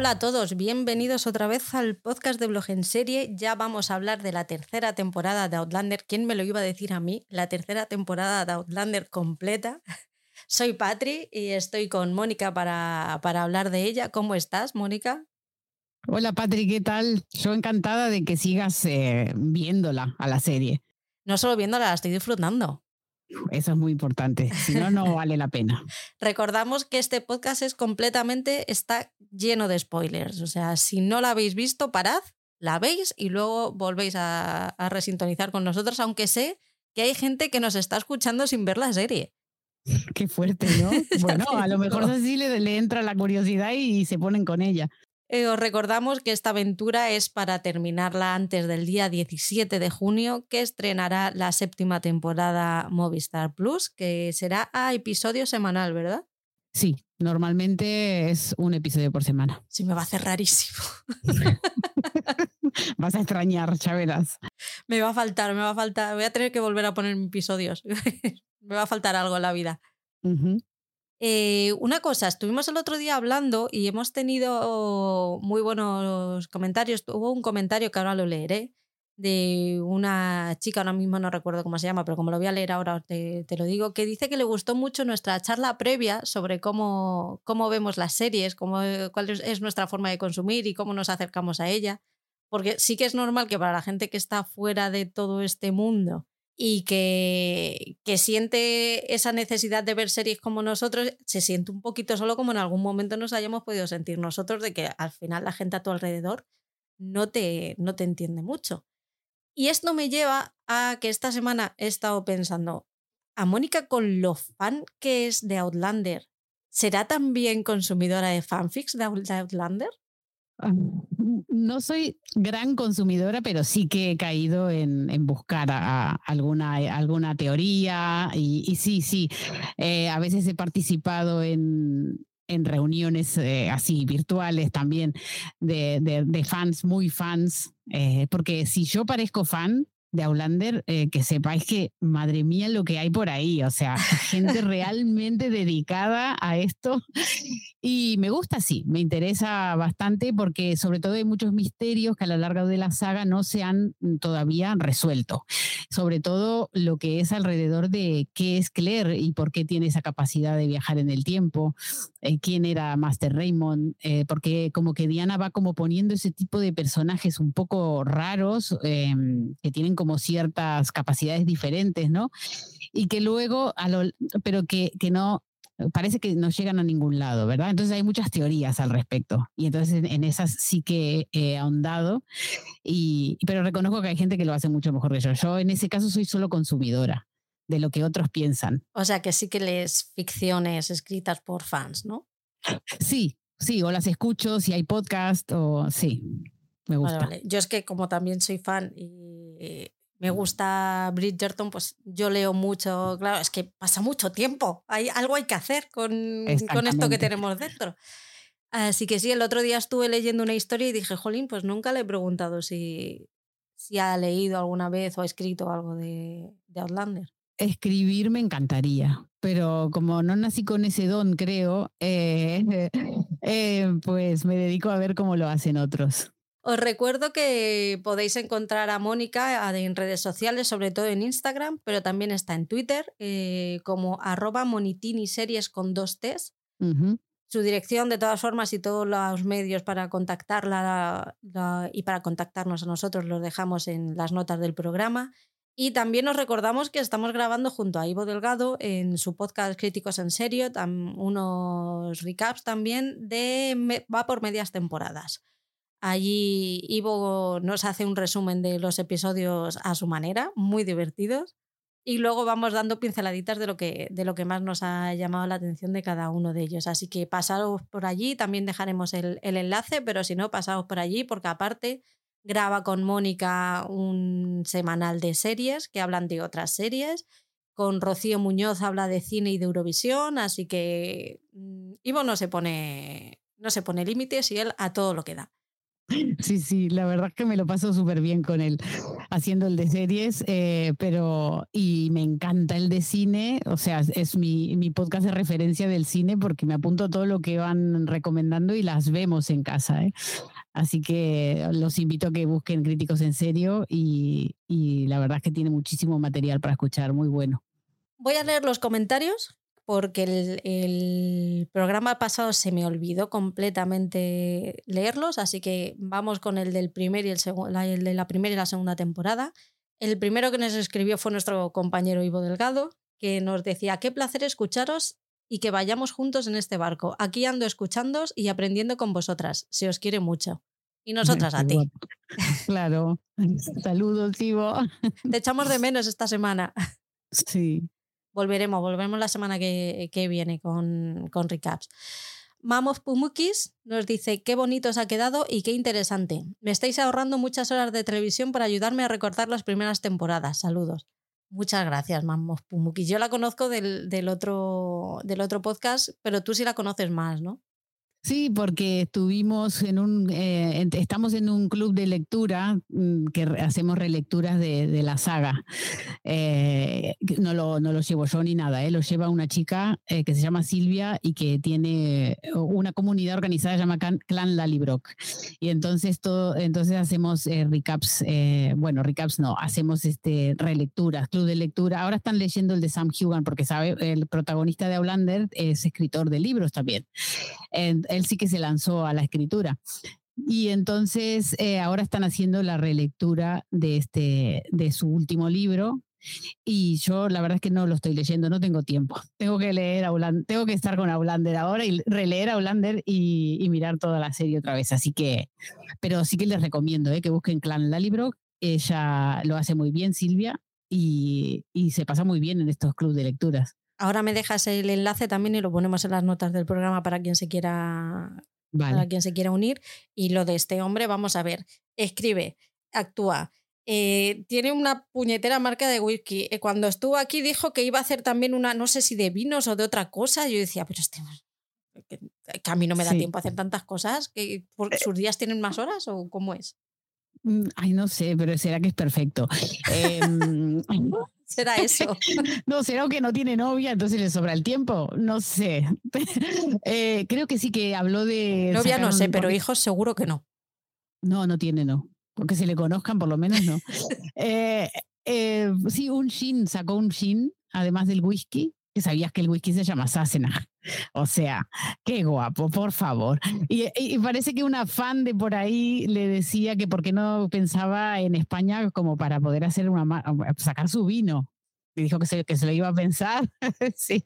Hola a todos, bienvenidos otra vez al podcast de Blog en Serie. Ya vamos a hablar de la tercera temporada de Outlander. ¿Quién me lo iba a decir a mí? La tercera temporada de Outlander completa. Soy Patri y estoy con Mónica para, para hablar de ella. ¿Cómo estás, Mónica? Hola Patri, ¿qué tal? Yo encantada de que sigas eh, viéndola a la serie. No solo viéndola, la estoy disfrutando. Eso es muy importante, si no, no vale la pena. Recordamos que este podcast es completamente, está lleno de spoilers. O sea, si no la habéis visto, parad, la veis y luego volvéis a, a resintonizar con nosotros, aunque sé que hay gente que nos está escuchando sin ver la serie. Qué fuerte, ¿no? Bueno, a lo mejor así le, le entra la curiosidad y se ponen con ella. Eh, os recordamos que esta aventura es para terminarla antes del día 17 de junio, que estrenará la séptima temporada Movistar Plus, que será a episodio semanal, ¿verdad? Sí, normalmente es un episodio por semana. Sí, me va a hacer rarísimo. Vas a extrañar, ya verás. Me va a faltar, me va a faltar. Voy a tener que volver a poner episodios. me va a faltar algo en la vida. Eh, una cosa, estuvimos el otro día hablando y hemos tenido muy buenos comentarios. Hubo un comentario que ahora lo leeré de una chica, ahora mismo no recuerdo cómo se llama, pero como lo voy a leer ahora te, te lo digo, que dice que le gustó mucho nuestra charla previa sobre cómo, cómo vemos las series, cómo, cuál es nuestra forma de consumir y cómo nos acercamos a ella. Porque sí que es normal que para la gente que está fuera de todo este mundo y que, que, siente esa necesidad de ver series como nosotros, se siente un poquito solo como en algún momento nos hayamos podido sentir nosotros de que al final la gente a tu alrededor no te, no te entiende mucho. Y esto me lleva a que esta semana he estado pensando, a Mónica con lo fan que es de Outlander, ¿será también consumidora de fanfics de Outlander? No soy gran consumidora, pero sí que he caído en, buscar alguna, alguna teoría y, sí, sí, eh, a veces he participado en, reuniones eh, así virtuales también de, fans, muy fans, eh, porque si yo parezco fan, de Aulander, eh, que sepáis que, madre mía, lo que hay por ahí, o sea, gente realmente dedicada a esto. Y me gusta, sí, me interesa bastante porque sobre todo hay muchos misterios que a lo largo de la saga no se han todavía resuelto. Sobre todo lo que es alrededor de qué es Claire y por qué tiene esa capacidad de viajar en el tiempo, eh, quién era Master Raymond, eh, porque como que Diana va como poniendo ese tipo de personajes un poco raros em, que tienen como ciertas capacidades diferentes, ¿no? Y que luego, a lo, pero que, que no, parece que no llegan a ningún lado, ¿verdad? Entonces hay muchas teorías al respecto y entonces en, esas sí que he ahondado, y, pero reconozco que hay gente que lo hace mucho mejor que yo. Yo en ese caso soy solo consumidora de lo que otros piensan. O sea que sí que lees ficciones escritas por fans, ¿no? Sí, sí, o las escucho si hay podcast o sí, me gusta. Yo es que como también soy fan y me gusta Bridgerton, pues yo leo mucho, claro, es que pasa mucho tiempo, hay, algo hay que hacer con, con esto que tenemos dentro. Así que sí, el otro día estuve leyendo una historia y dije, jolín, pues nunca le he preguntado si, si ha leído alguna vez o ha escrito algo de, de Outlander. Escribir me encantaría, pero como no nací con ese don, creo, eh, eh, pues me dedico a ver cómo lo hacen otros. Os recuerdo que podéis encontrar a Mónica en redes sociales, sobre todo en Instagram, pero también está en Twitter eh, como arroba monitiniseries con dos T's. Su dirección, de todas formas, y todos los medios para contactarla y para contactarnos a nosotros los dejamos en las notas del programa. Y también os recordamos que estamos grabando junto a Ivo Delgado en su podcast Críticos en Serio, unos recaps también de va por medias temporadas. Allí Ivo nos hace un resumen de los episodios a su manera, muy divertidos. Y luego vamos dando pinceladitas de lo que, de lo que más nos ha llamado la atención de cada uno de ellos. Así que pasaros por allí, también dejaremos el, el enlace, pero si no, pasaos por allí, porque aparte graba con Mónica un semanal de series que hablan de otras series. Con Rocío Muñoz habla de cine y de Eurovisión, así que mm, Ivo no se pone, no se pone límites y él a todo lo que da. Sí, sí, la verdad es que me lo paso súper bien con él haciendo el de series, eh, pero y me encanta el de cine, o sea, es mi, mi podcast de referencia del cine porque me apunto todo lo que van recomendando y las vemos en casa. ¿eh? Así que los invito a que busquen Críticos en Serio y, y la verdad es que tiene muchísimo material para escuchar, muy bueno. Voy a leer los comentarios porque el, programa pasado se me olvidó completamente leerlos, así que vamos con el del primer y el, el de la primera y la segunda temporada. El primero que nos escribió fue nuestro compañero Ivo Delgado, que nos decía, qué placer escucharos y que vayamos juntos en este barco. Aquí ando escuchándoos y aprendiendo con vosotras. Se os quiere mucho. Y nosotras a ti. Claro. Saludos, Ivo. Te echamos de menos esta semana. Sí volveremos, volveremos la semana que, viene con, con recaps. Mamos Pumukis nos dice qué bonito os ha quedado y qué interesante. Me estáis ahorrando muchas horas de televisión para ayudarme a recordar las primeras temporadas. Saludos. Muchas gracias, Mamos Pumukis. Yo la conozco del, del, otro, del otro podcast, pero tú sí la conoces más, ¿no? Sí, porque estuvimos en un, eh, estamos en un club de lectura mm, que hacemos relecturas de, la saga. Eh, no, lo, no lo llevo yo ni nada, eh, lo lleva una chica eh, que se llama Silvia y que tiene una comunidad organizada llamada Clan Lalibrock. Y entonces, todo, entonces hacemos recaps, bueno, recaps no, hacemos este, relecturas, club de lectura. Ahora están leyendo el de Sam Hugan porque sabe, el protagonista de Outlander es escritor de libros también él sí que se lanzó a la escritura. Y entonces eh, ahora están haciendo la relectura de, este, de su último libro. Y yo la verdad es que no lo estoy leyendo, no tengo tiempo. Tengo que leer tengo que estar con Aulander ahora y releer Aulander y, y mirar toda la serie otra vez. Así que, pero sí que les recomiendo eh, que busquen Clan Lalibro. Ella lo hace muy bien, Silvia, y, y se pasa muy bien en estos clubes de lecturas. Ahora me dejas el enlace también y lo ponemos en las notas del programa para quien se quiera, para quien se quiera unir. Y lo de este hombre, vamos a ver, escribe, actúa. Eh, tiene una puñetera marca de whisky. Eh, cuando estuvo aquí dijo que iba a hacer también una, no sé si de vinos o de otra cosa. Yo decía, pero este, que, a mí no me da tiempo a hacer tantas cosas. Que, ¿Por eh sus días tienen más horas o cómo es? Mm, ay, no sé, pero será que es perfecto. Em, será eso. No, será que no tiene novia, entonces le sobra el tiempo. No sé. Eh, creo que sí que habló de. Novia no sé, pero hijos seguro que no. No, no tiene, no. Porque se le conozcan, por lo menos no. Eh, eh, sí, un gin, sacó un gin, además del whisky, que sabías que el whisky se llama Sassenach. O sea, qué guapo, por favor. Y, parece que una fan de por ahí le decía que por qué no pensaba en España como para poder hacer una sacar su vino. Y dijo que se, que se lo iba a pensar. sí.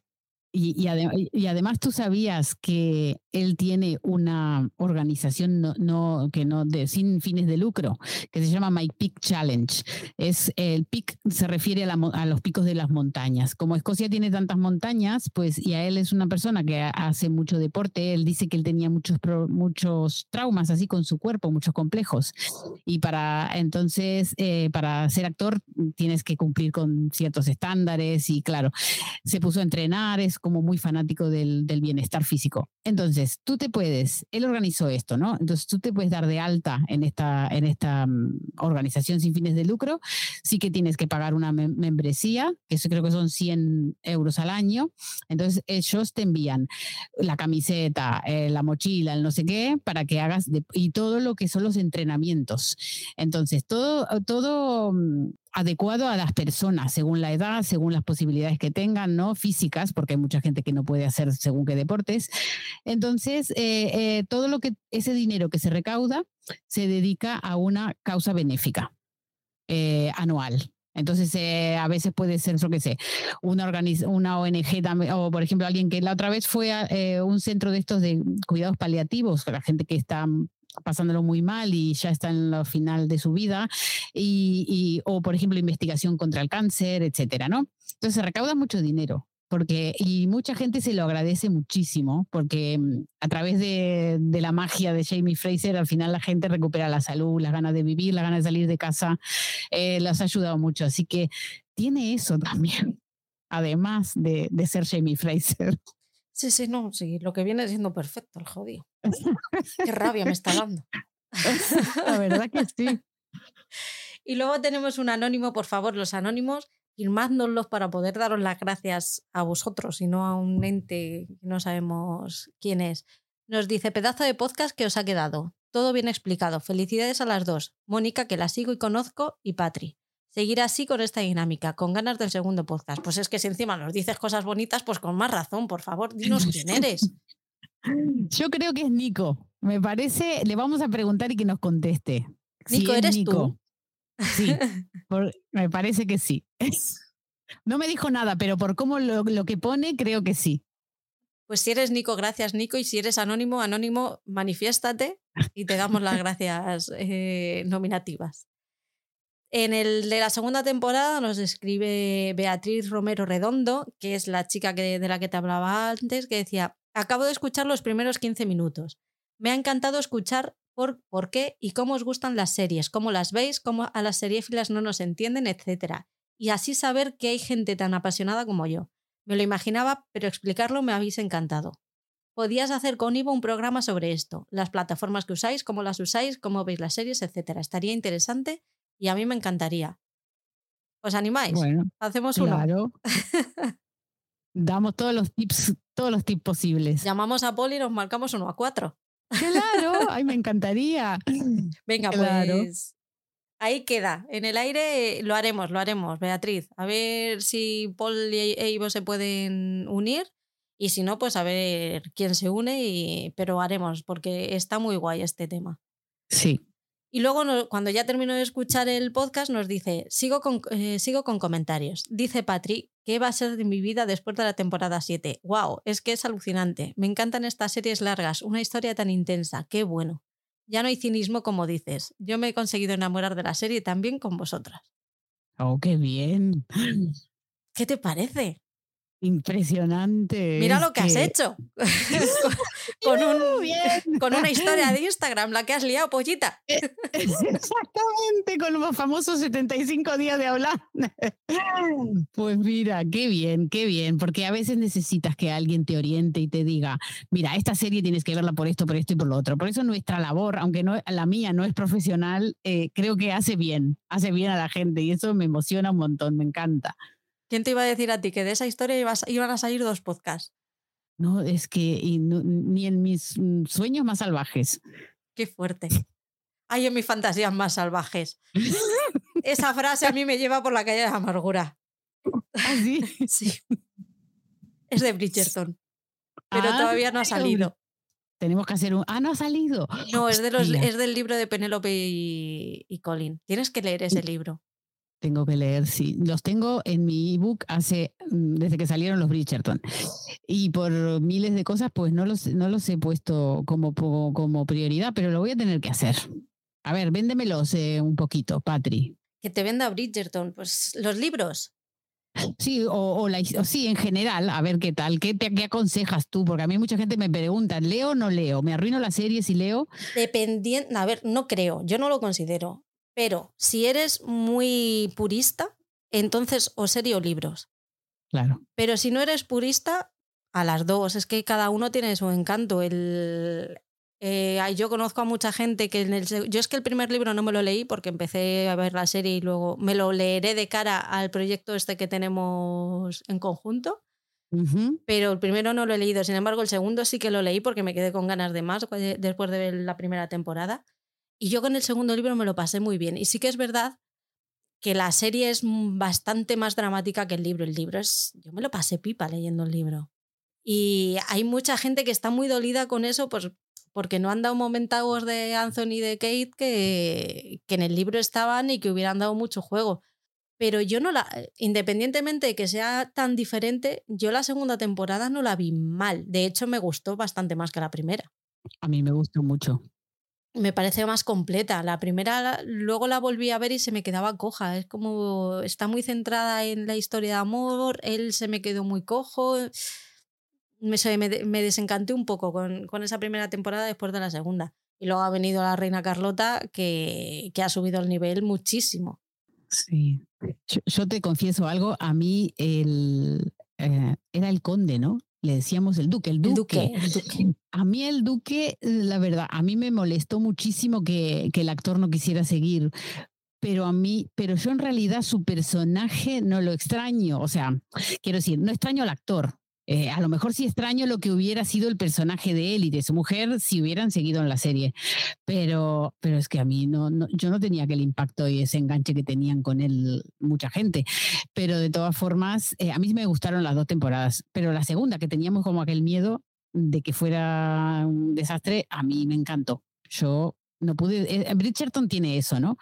Y, y, además tú sabías que él tiene una organización no, que no de, sin fines de lucro que se llama My Peak Challenge. Es el peak se refiere a, los picos de las montañas. Como Escocia tiene tantas montañas, pues y a él es una persona que hace mucho deporte. Él dice que él tenía muchos muchos traumas así con su cuerpo, muchos complejos. Y para entonces eh, para ser actor tienes que cumplir con ciertos estándares y claro se puso a entrenar es como muy fanático del, bienestar físico. Entonces, tú te puedes, él organizó esto, ¿no? Entonces, tú te puedes dar de alta en esta, en esta mm, organización sin fines de lucro, sí que tienes que pagar una membresía, que eso creo que son 100 euros al año. Entonces, ellos te envían la camiseta, eh, la mochila, el no sé qué, para que hagas, y todo lo que son los entrenamientos. Entonces, todo, todo mm, adecuado a las personas, según la edad, según las posibilidades que tengan, ¿no? Físicas, porque hay mucha gente que no puede hacer según qué deportes. Entonces, eh, eh, todo lo que, ese dinero que se recauda se dedica a una causa benéfica eh, anual. Entonces, a veces puede ser, yo qué sé, una, una ONG también, o por ejemplo, alguien que la otra vez fue a un centro de estos de cuidados paliativos, la gente que está pasándolo muy mal y ya está en la final de su vida, y, o por ejemplo investigación contra el cáncer, etcétera, ¿no? Entonces se recauda mucho dinero. Porque, y mucha gente se lo agradece muchísimo, porque mm, a través de, la magia de Jamie Fraser, al final la gente recupera la salud, las ganas de vivir, las ganas de salir de casa, eh, las ha ayudado mucho. Así que tiene eso también, además de, de ser Jamie Fraser. Sí, sí, no, sí, lo que viene siendo perfecto, el jodido. Qué rabia me está dando. La verdad que sí. Y luego tenemos un anónimo, por favor, los anónimos, firmádnoslos para poder daros las gracias a vosotros y no a un ente que no sabemos quién es. Nos dice, pedazo de podcast que os ha quedado. Todo bien explicado. Felicidades a las dos. Mónica, que la sigo y conozco, y Patri. Seguir así con esta dinámica, con ganas del segundo podcast. Pues es que si encima nos dices cosas bonitas, pues con más razón, por favor, dinos quién eres. Yo creo que es Nico. Me parece, le vamos a preguntar y que nos conteste. Nico, ¿eres tú? Sí, me parece que sí. No me dijo nada, pero por cómo lo que pone, creo que sí. Pues si eres Nico, gracias Nico. Y si eres anónimo, anónimo, manifiéstate y te damos las gracias eh, nominativas. En el de la segunda temporada nos escribe Beatriz Romero Redondo, que es la chica que, de la que te hablaba antes, que decía, acabo de escuchar los primeros 15 minutos. Me ha encantado escuchar por, por qué y cómo os gustan las series, cómo las veis, cómo a las seriéfilas no nos entienden, etc. Y así saber que hay gente tan apasionada como yo. Me lo imaginaba, pero explicarlo me habéis encantado. Podías hacer con Ivo un programa sobre esto, las plataformas que usáis, cómo las usáis, cómo veis las series, etc. Estaría interesante y a mí me encantaría. ¿Os animáis? Bueno, hacemos uno. Claro. Damos todos los tips, todos los tips posibles. Llamamos a Poli y nos marcamos uno a cuatro. Claro, ay, me encantaría. Venga, pues ahí queda. En el aire lo haremos, lo haremos, Beatriz. A ver si Paul e Ivo se pueden unir. Y si no, pues a ver quién se une, y, pero haremos, porque está muy guay este tema. Sí. Y luego, cuando ya terminó de escuchar el podcast, nos dice: sigo con, eh, sigo con comentarios. Dice Patri, ¿qué va a ser de mi vida después de la temporada 7? ¡Wow! Es que es alucinante. Me encantan estas series largas, una historia tan intensa. ¡Qué bueno! Ya no hay cinismo como dices. Yo me he conseguido enamorar de la serie también con vosotras. Oh, qué bien. ¿Qué te parece? Impresionante. Mira lo que, has hecho. con, un, con, una historia de Instagram, la que has liado, pollita. Eh, exactamente, con los famosos 75 días de hablar. Pues mira, qué bien, qué bien, porque a veces necesitas que alguien te oriente y te diga, mira, esta serie tienes que verla por esto, por esto y por lo otro. Por eso nuestra labor, aunque no, la mía no es profesional, eh, creo que hace bien, hace bien a la gente y eso me emociona un montón, me encanta. ¿Quién te iba a decir a ti que de esa historia iban a salir dos podcasts? No, es que ni en mis mm, sueños más salvajes. Qué fuerte. Ay, en mis fantasías más salvajes. Esa frase a mí me lleva por la calle de la amargura. ¿Ah, sí? sí. Es de Bridgerton. Pero ah, todavía no ha salido. Tenemos que hacer un. Ah, no ha salido. No, es, de los, es del libro de Penélope y, y Colin. Tienes que leer ese libro. Tengo que leer, sí. Los tengo en mi ebook hace, mm, desde que salieron los Bridgerton. Y por miles de cosas, pues no los, no los he puesto como, como prioridad, pero lo voy a tener que hacer. A ver, véndemelos eh, un poquito, Patri. Que te venda Bridgerton, pues los libros. Sí, o, la, sí, en general, a ver qué tal, ¿Qué, te, qué aconsejas tú, porque a mí mucha gente me pregunta, ¿leo o no leo? ¿Me arruino la serie si leo? Dependiendo, a ver, no creo, yo no lo considero. Pero si eres muy purista, entonces o serie o libros. Claro. Pero si no eres purista, a las dos. Es que cada uno tiene su encanto. El, eh, yo conozco a mucha gente que en el, yo es que el primer libro no me lo leí porque empecé a ver la serie y luego me lo leeré de cara al proyecto este que tenemos en conjunto. Pero el primero no lo he leído, sin embargo el segundo sí que lo leí porque me quedé con ganas de más después de ver la primera temporada. Y yo con el segundo libro me lo pasé muy bien. Y sí que es verdad que la serie es bastante más dramática que el libro. El libro es. Yo me lo pasé pipa leyendo el libro. Y hay mucha gente que está muy dolida con eso, pues porque no han dado momentos de Anthony y de Kate que, que en el libro estaban y que hubieran dado mucho juego. Pero yo no la. Independientemente de que sea tan diferente, yo la segunda temporada no la vi mal. De hecho, me gustó bastante más que la primera. A mí me gustó mucho me parece más completa. La primera luego la volví a ver y se me quedaba coja. Es como está muy centrada en la historia de amor, él se me quedó muy cojo. Me, me, desencanté un poco con, con, esa primera temporada después de la segunda. Y luego ha venido la reina Carlota que, que ha subido el nivel muchísimo. Sí. Yo, te confieso algo, a mí el, eh, era el conde, ¿no? Le decíamos el duque, el duque. El duque, A mí el duque, la verdad, a mí me molestó muchísimo que, que el actor no quisiera seguir, pero a mí, pero yo en realidad su personaje no lo extraño, o sea, quiero decir, no extraño al actor, eh, a lo mejor sí extraño lo que hubiera sido el personaje de él y de su mujer si hubieran seguido en la serie, pero, pero es que a mí no, yo no tenía aquel impacto y ese enganche que tenían con él mucha gente, pero de todas formas, eh, a mí me gustaron las dos temporadas, pero la segunda que teníamos como aquel miedo de que fuera un desastre, a mí me encantó. Yo no pude, eh, Bridgerton tiene eso, ¿no?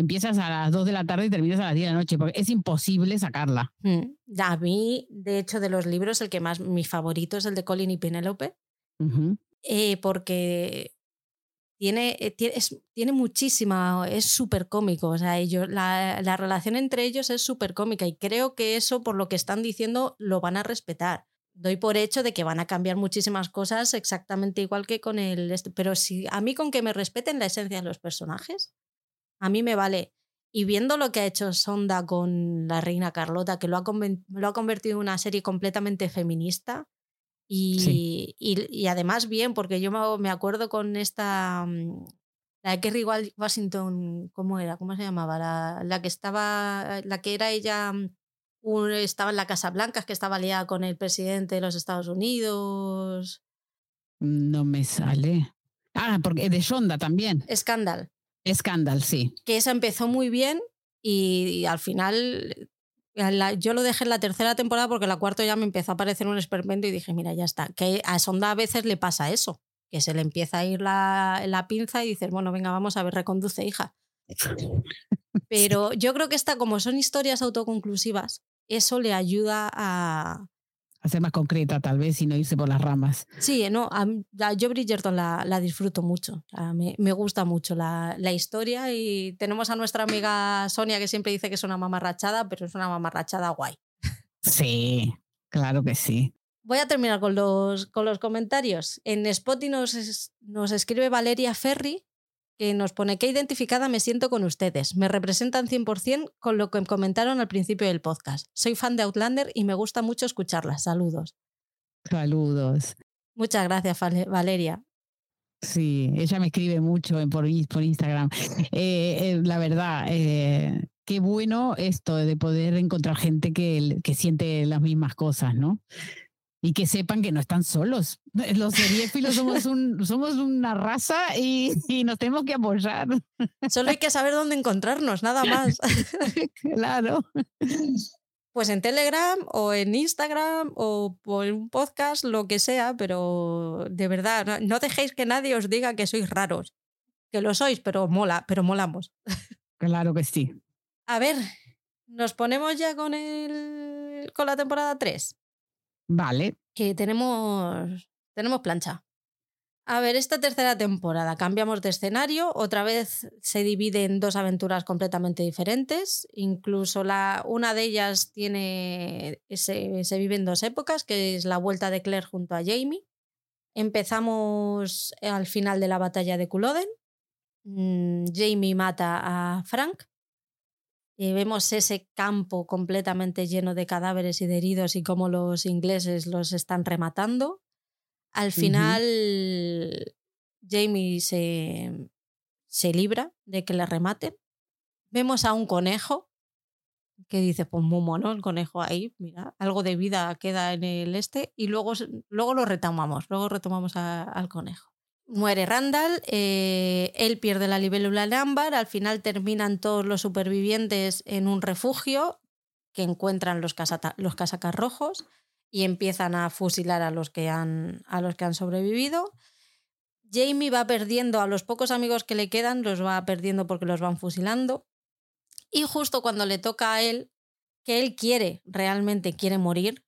Empiezas a las 2 de la tarde y terminas a las 10 de la noche, porque es imposible sacarla. Mm. A mí, de hecho, de los libros, el que más, mi favorito es el de Colin y Penélope, eh, porque tiene, eh, tiene, tiene muchísima, es súper cómico, o sea, ellos, la, la relación entre ellos es súper cómica y creo que eso, por lo que están diciendo, lo van a respetar doy por hecho de que van a cambiar muchísimas cosas exactamente igual que con el este, pero si a mí con que me respeten la esencia de los personajes a mí me vale. Y viendo lo que ha hecho Sonda con la reina Carlota, que lo ha, lo ha convertido en una serie completamente feminista, y, y, además bien, porque yo me, acuerdo con esta, mm, la de Kerry Washington, ¿cómo era? ¿Cómo se llamaba? La, la que estaba, la que era ella, mm, estaba en la Casa Blanca, que estaba aliada con el presidente de los Estados Unidos. No me sale. Ah, porque de Sonda también. Scandal. Sí. Que esa empezó muy bien y, al final yo lo dejé en la tercera temporada porque la cuarta ya me empezó a aparecer un experimento y dije, mira, ya está. Que a Sonda a veces le pasa eso, que se le empieza a ir la, la pinza y dices, bueno, venga, vamos a ver, reconduce, hija. Pero yo creo que esta, como son historias autoconclusivas, eso le ayuda a, hacer más concreta tal vez y no irse por las ramas. Sí, no, yo Bridgerton la, la disfruto mucho, me, me, gusta mucho la, la, historia y tenemos a nuestra amiga Sonia que siempre dice que es una mamarrachada, pero es una mamarrachada guay. Sí, claro que sí. Voy a terminar con los, con los comentarios. En Spotify nos, nos escribe Valeria Ferri que nos pone que identificada me siento con ustedes. Me representan 100% con lo que comentaron al principio del podcast. Soy fan de Outlander y me gusta mucho escucharlas. Saludos. Saludos. Muchas gracias, Valeria. Sí, ella me escribe mucho por, por Instagram. Eh, eh, la verdad, eh, qué bueno esto de poder encontrar gente que, que siente las mismas cosas, ¿no? Y que sepan que no están solos. Los seriéfilos somos, un, somos una raza y, y, nos tenemos que apoyar. Solo hay que saber dónde encontrarnos, nada más. claro. Pues en Telegram o en Instagram o por un podcast, lo que sea, pero de verdad, no dejéis que nadie os diga que sois raros. Que lo sois, pero mola, pero molamos. Claro que sí. A ver, ¿nos ponemos ya con el con la temporada 3? Vale. Que tenemos, tenemos plancha. A ver, esta tercera temporada cambiamos de escenario, otra vez se divide en dos aventuras completamente diferentes, incluso la, una de ellas tiene, se, se vive en dos épocas, que es la vuelta de Claire junto a Jamie. Empezamos al final de la batalla de Culloden. Mm, Jamie mata a Frank vemos ese campo completamente lleno de cadáveres y de heridos y cómo los ingleses los están rematando. Al final, Jamie se, se libra de que le rematen. Vemos a un conejo que dice, pues muy mono el conejo ahí, mira, algo de vida queda en el este y luego, luego lo retomamos, luego retomamos al conejo. Muere Randall, eh, él pierde la libélula en ámbar, al final terminan todos los supervivientes en un refugio que encuentran los, los casacas rojos y empiezan a fusilar a los, que han, a los que han sobrevivido. Jamie va perdiendo a los pocos amigos que le quedan, los va perdiendo porque los van fusilando. Y justo cuando le toca a él, que él quiere, realmente quiere morir,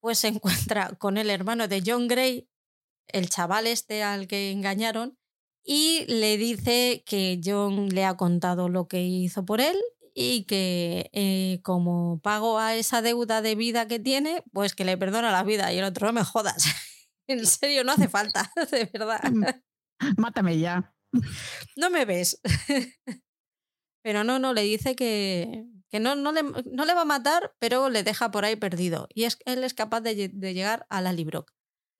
pues se encuentra con el hermano de John Gray, el chaval este al que engañaron y le dice que John le ha contado lo que hizo por él y que eh, como pago a esa deuda de vida que tiene, pues que le perdona la vida. Y el otro, no me jodas. en serio, no hace falta, de verdad. Mm, mátame ya. No me ves. Pero no, no, le dice que, que no, no, le, no le va a matar, pero le deja por ahí perdido. Y es, él es capaz de, de llegar a la Librock.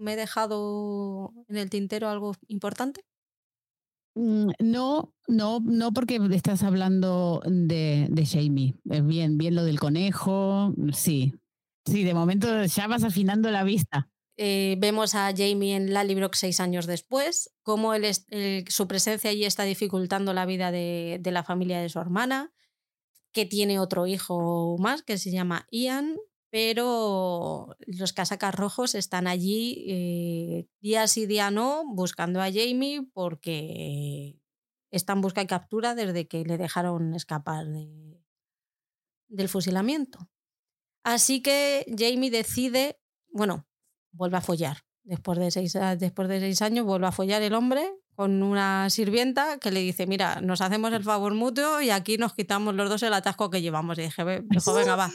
¿Me he dejado en el tintero algo importante? Mm, no, no, no porque estás hablando de, de Jamie. Bien, bien lo del conejo, sí. Sí, de momento ya vas afinando la vista. Eh, vemos a Jamie en Lallybrook seis años después, cómo él su presencia allí está dificultando la vida de, de, la familia de su hermana, que tiene otro hijo más que se llama Ian, pero los casacas rojos están allí eh, día sí, día no, buscando a Jamie porque está en busca y captura desde que le dejaron escapar de, del fusilamiento. Así que Jamie decide, bueno, vuelve a follar. Después de, seis, después de seis años vuelve a follar el hombre con una sirvienta que le dice, mira, nos hacemos el favor mutuo y aquí nos quitamos los dos el atasco que llevamos. Y dije, venga, va.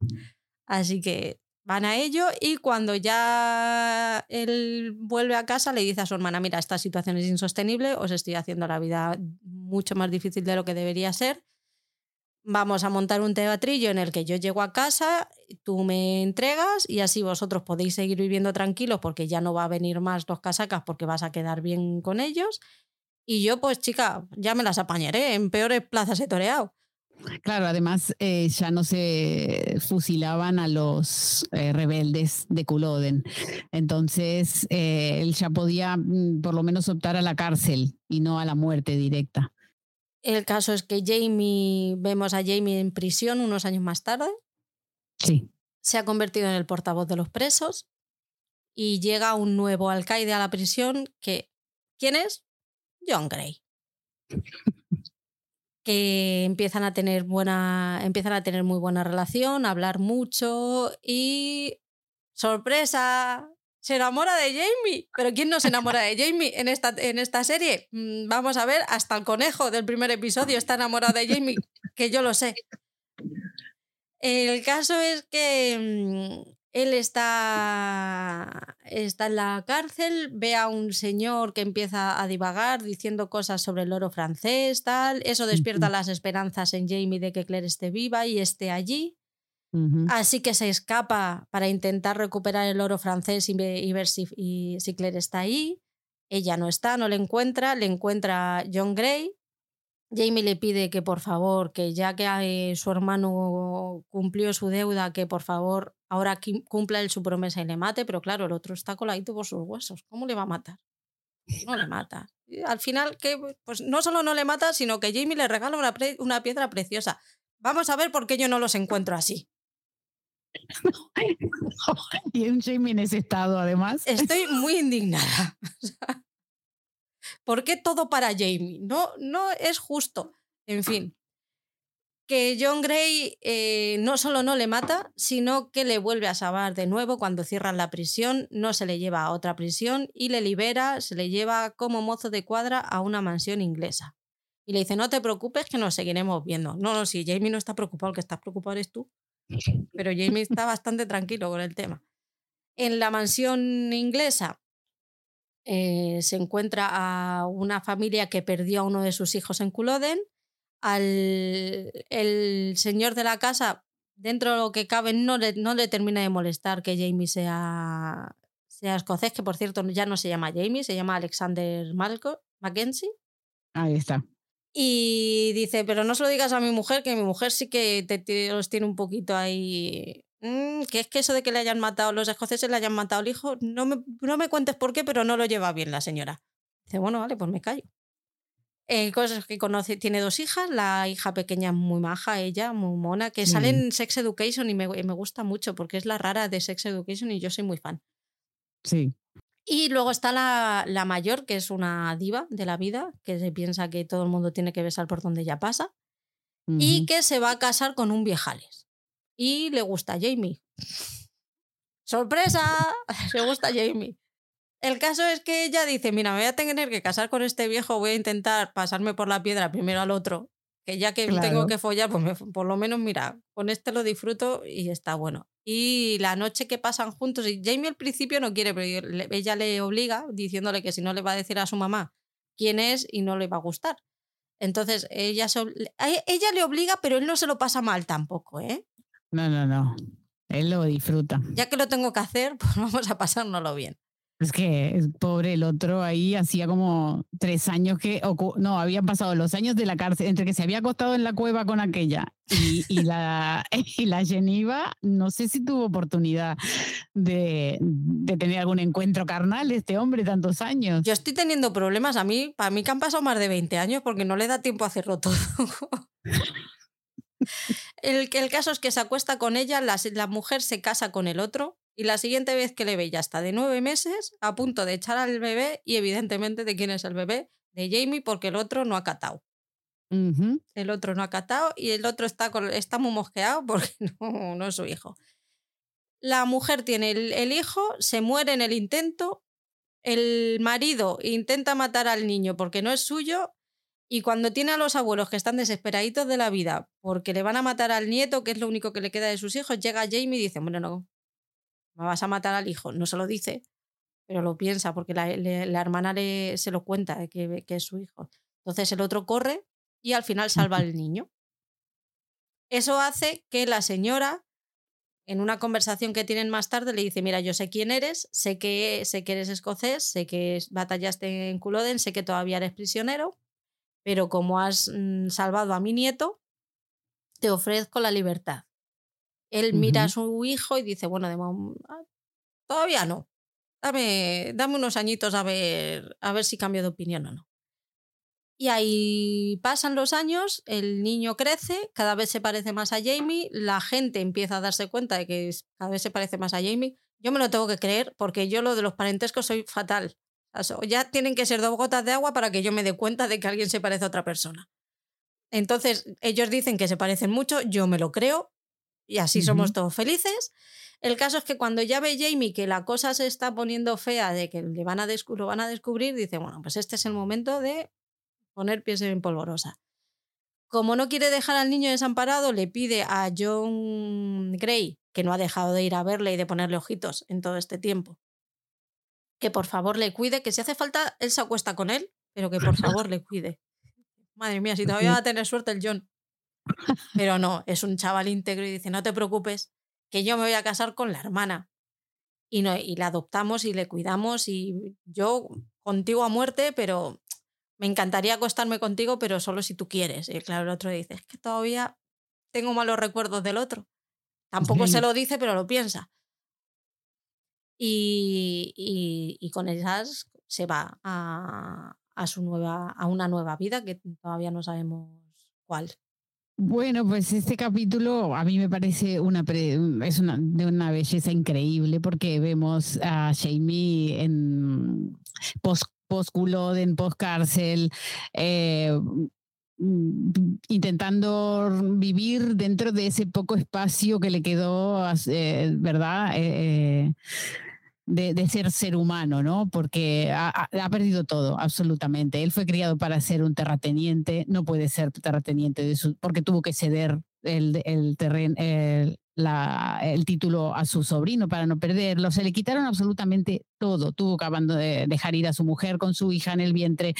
Así que van a ello y cuando ya él vuelve a casa le dice a su hermana, mira, esta situación es insostenible, os estoy haciendo la vida mucho más difícil de lo que debería ser. Vamos a montar un teatrillo en el que yo llego a casa, tú me entregas y así vosotros podéis seguir viviendo tranquilos porque ya no va a venir más los casacas porque vas a quedar bien con ellos. Y yo, pues chica, ya me las apañaré, en peores plazas he toreado. Claro, además eh, ya no se fusilaban a los eh, rebeldes de Culloden. Entonces, eh, él ya podía mm, por lo menos optar a la cárcel y no a la muerte directa. El caso es que Jamie, vemos a Jamie en prisión unos años más tarde. Sí. Se ha convertido en el portavoz de los presos y llega un nuevo alcaide a la prisión que, ¿quién es? John Gray. que empiezan a tener buena, empiezan a tener muy buena relación, a hablar mucho y sorpresa, se enamora de Jamie. Pero ¿quién no se enamora de Jamie en esta, en esta serie? Mm, vamos a ver, hasta el conejo del primer episodio está enamorado de Jamie, que yo lo sé. El caso es que mm, él está, está en la cárcel, ve a un señor que empieza a divagar diciendo cosas sobre el oro francés, tal. Eso despierta las esperanzas en Jamie de que Claire esté viva y esté allí. Así que se escapa para intentar recuperar el oro francés y, ver si, si Claire está ahí. Ella no está, no le encuentra, le encuentra John Gray, Jamie le pide que por favor, que ya que eh, su hermano cumplió su deuda, que por favor ahora cumpla él su promesa y le mate, pero claro, el otro está coladito por sus huesos. ¿Cómo le va a matar? No le mata. al final, que pues no solo no le mata, sino que Jamie le regala una, una piedra preciosa. Vamos a ver por qué yo no los encuentro así. y un Jamie en ese estado, además. Estoy muy indignada. ¿Por qué todo para Jamie? No, no es justo. En fin, que John Gray eh, no solo no le mata, sino que le vuelve a salvar de nuevo cuando cierran la prisión, no se le lleva a otra prisión y le libera, se le lleva como mozo de cuadra a una mansión inglesa. Y le dice, no te preocupes que nos seguiremos viendo. No, no, si Jamie no está preocupado, el que está preocupado eres tú. Pero Jamie está bastante tranquilo con el tema. En la mansión inglesa eh, se encuentra a una familia que perdió a uno de sus hijos en Culloden. Al el señor de la casa, dentro de lo que cabe, no le, no le termina de molestar que Jamie sea, sea escocés, que por cierto ya no se llama Jamie, se llama Alexander Malco, Mackenzie. Ahí está. Y dice, pero no se lo digas a mi mujer, que mi mujer sí que te, los tiene un poquito ahí Mm, que es que eso de que le hayan matado, los escoceses le hayan matado al hijo, no me, no me cuentes por qué, pero no lo lleva bien la señora. Dice, bueno, vale, pues me callo. Eh, cosas que conoce, tiene dos hijas, la hija pequeña muy maja, ella, muy mona, que sale en Sex Education y me, me, gusta mucho porque es la rara de Sex Education y yo soy muy fan. Sí. Y luego está la, la mayor, que es una diva de la vida, que se piensa que todo el mundo tiene que besar por donde ella pasa, y que se va a casar con un viejales y le gusta a Jamie. ¡Sorpresa! Le gusta a Jamie. El caso es que ella dice, mira, me voy a tener que casar con este viejo, voy a intentar pasarme por la piedra primero al otro, que ya que tengo que follar, pues por lo menos, mira, con este lo disfruto y está bueno. Y la noche que pasan juntos, y Jamie al principio no quiere, pero ella le obliga diciéndole que si no le va a decir a su mamá quién es y no le va a gustar. Entonces, ella, ella le obliga, pero él no se lo pasa mal tampoco, ¿eh? No, no, no. Él lo disfruta. Ya que lo tengo que hacer, pues vamos a pasárnoslo bien. Es que pobre el otro ahí hacía como tres años que, no, habían pasado los años de la cárcel, entre que se había acostado en la cueva con aquella y, y la, y la Geneva, no sé si tuvo oportunidad de, de, tener algún encuentro carnal este hombre tantos años. Yo estoy teniendo problemas, a mí, para mí que han pasado más de 20 años porque no le da tiempo a hacerlo todo. el, el caso es que se acuesta con ella, la, la mujer se casa con el otro y la siguiente vez que le ve ya está de nueve meses, a punto de echar al bebé y evidentemente de quién es el bebé, de Jamie, porque el otro no ha catado. El otro no ha catado y el otro está, está muy mosqueado porque no, no es su hijo. La mujer tiene el, hijo, se muere en el intento, el marido intenta matar al niño porque no es suyo y cuando tiene a los abuelos que están desesperaditos de la vida porque le van a matar al nieto, que es lo único que le queda de sus hijos, llega Jamie y dice, bueno, no, me vas a matar al hijo. No se lo dice, pero lo piensa porque la, hermana le, se lo cuenta que, que es su hijo. Entonces el otro corre y al final salva al niño. Eso hace que la señora, en una conversación que tienen más tarde, le dice, mira, yo sé quién eres, sé que, sé que eres escocés, sé que batallaste en Culloden, sé que todavía eres prisionero, pero como has mm, salvado a mi nieto, te ofrezco la libertad. Él mira a su hijo y dice, bueno, de ah, todavía no. Dame, dame unos añitos a ver, a ver si cambio de opinión o no. Y ahí pasan los años, el niño crece, cada vez se parece más a Jamie, la gente empieza a darse cuenta de que cada vez se parece más a Jamie. Yo me lo tengo que creer porque yo lo de los parentescos soy fatal. ya tienen que ser dos gotas de agua para que yo me dé cuenta de que alguien se parece a otra persona. Entonces, ellos dicen que se parecen mucho, yo me lo creo, y así somos todos felices. El caso es que cuando ya ve Jamie que la cosa se está poniendo fea, de que le van a lo van a descubrir, dice, bueno, pues este es el momento de poner pies en polvorosa. Como no quiere dejar al niño desamparado, le pide a John Gray, que no ha dejado de ir a verle y de ponerle ojitos en todo este tiempo, que por favor le cuide, que si hace falta, él se acuesta con él, pero que por favor le cuide. Madre mía, si todavía va a tener suerte el John. Pero no, es un chaval íntegro y dice, no te preocupes, que yo me voy a casar con la hermana. Y, no, y la adoptamos y le cuidamos y yo contigo a muerte, pero me encantaría acostarme contigo, pero solo si tú quieres. Y claro, el otro dice, es que todavía tengo malos recuerdos del otro. Tampoco se lo dice, pero lo piensa. Y, y, con esas se va a, a, su nueva, a una nueva vida que todavía no sabemos cuál. Bueno, pues este capítulo a mí me parece una es una, de una belleza increíble porque vemos a Jamie en post post en post cárcel, eh, mm, intentando vivir dentro de ese poco espacio que le quedó, eh, ¿verdad? Eh, de, ser ser humano, ¿no? Porque ha, perdido todo, absolutamente. Él fue criado para ser un terrateniente, no puede ser terrateniente de su, porque tuvo que ceder el, el terreno, la, el título a su sobrino para no perderlo. Se le quitaron absolutamente todo. Tuvo que de dejar ir a su mujer con su hija en el vientre.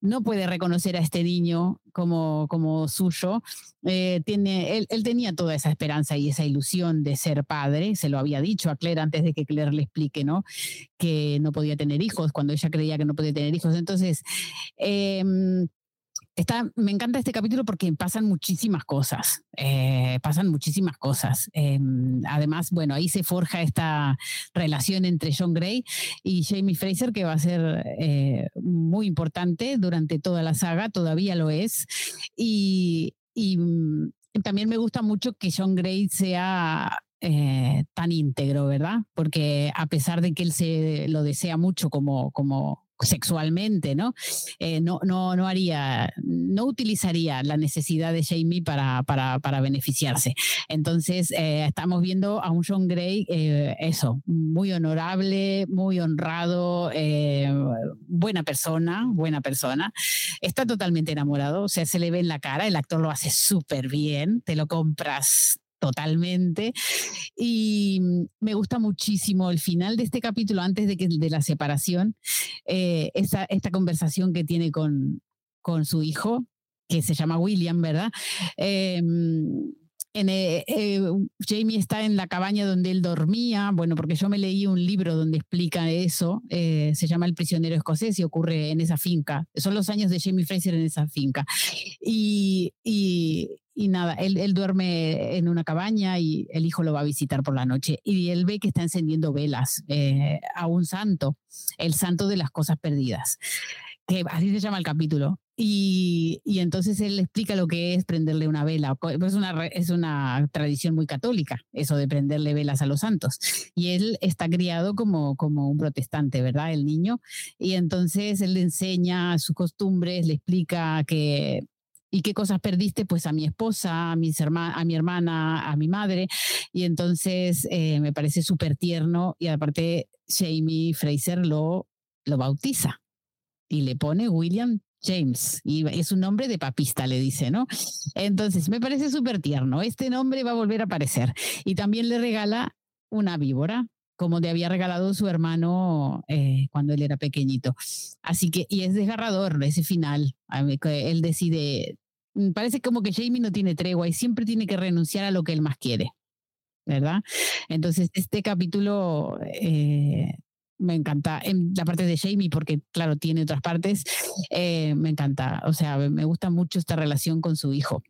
No puede reconocer a este niño como, como suyo. Eh, tiene, él, él, tenía toda esa esperanza y esa ilusión de ser padre. Se lo había dicho a Claire antes de que Claire le explique, ¿no? Que no podía tener hijos cuando ella creía que no podía tener hijos. Entonces, eh, me encanta este capítulo porque pasan muchísimas cosas, eh, pasan muchísimas cosas. Em, además, bueno, ahí se forja esta relación entre John Gray y Jamie Fraser que va a ser eh, muy importante durante toda la saga, todavía lo es. Y, mm, también me gusta mucho que John Gray sea eh, tan íntegro, ¿verdad? Porque a pesar de que él se lo desea mucho como, como sexualmente, ¿no? Eh, no, no, no haría, no utilizaría la necesidad de Jamie para, para, para beneficiarse. Entonces, eh, estamos viendo a un John Gray, eh, eso, muy honorable, muy honrado, buena persona, buena persona. Está totalmente enamorado, o sea, se le ve en la cara, el actor lo hace súper bien, te lo compras totalmente. Y mm, me gusta muchísimo el final de este capítulo, antes de, que, de la separación, eh, esta, esta conversación que tiene con, con su hijo, que se llama William, ¿verdad? Eh, eh, Jamie está en la cabaña donde él dormía, bueno, porque yo me leí un libro donde explica eso, eh, se llama El prisionero escocés y ocurre en esa finca. Son los años de Jamie Fraser en esa finca. Y, nada, él, duerme en una cabaña y el hijo lo va a visitar por la noche y él ve que está encendiendo velas a un santo, el santo de las cosas perdidas que así se llama el capítulo. Y, y, entonces él explica lo que es prenderle una vela. Es una, es una tradición muy católica, eso de prenderle velas a los santos. Y él está criado como, como un protestante, ¿verdad? El niño. Y entonces él le enseña sus costumbres, le explica que... ¿Y qué cosas perdiste? Pues a mi esposa, a, mis a mi hermana, a mi madre. Y entonces eh, me parece súper tierno. Y aparte, Jamie Fraser lo, lo bautiza y le pone William James, y es un nombre de papista, le dice, ¿no? Entonces, me parece súper tierno. Este nombre va a volver a aparecer. Y también le regala una víbora, como le había regalado su hermano eh, cuando él era pequeñito. Así que, y es desgarrador ese final. Él decide, mm, parece como que Jamie no tiene tregua y siempre tiene que renunciar a lo que él más quiere. ¿verdad? Entonces, este capítulo eh, me encanta. En la parte de Jamie, porque claro, tiene otras partes, eh, me encanta. O sea, me gusta mucho esta relación con su hijo.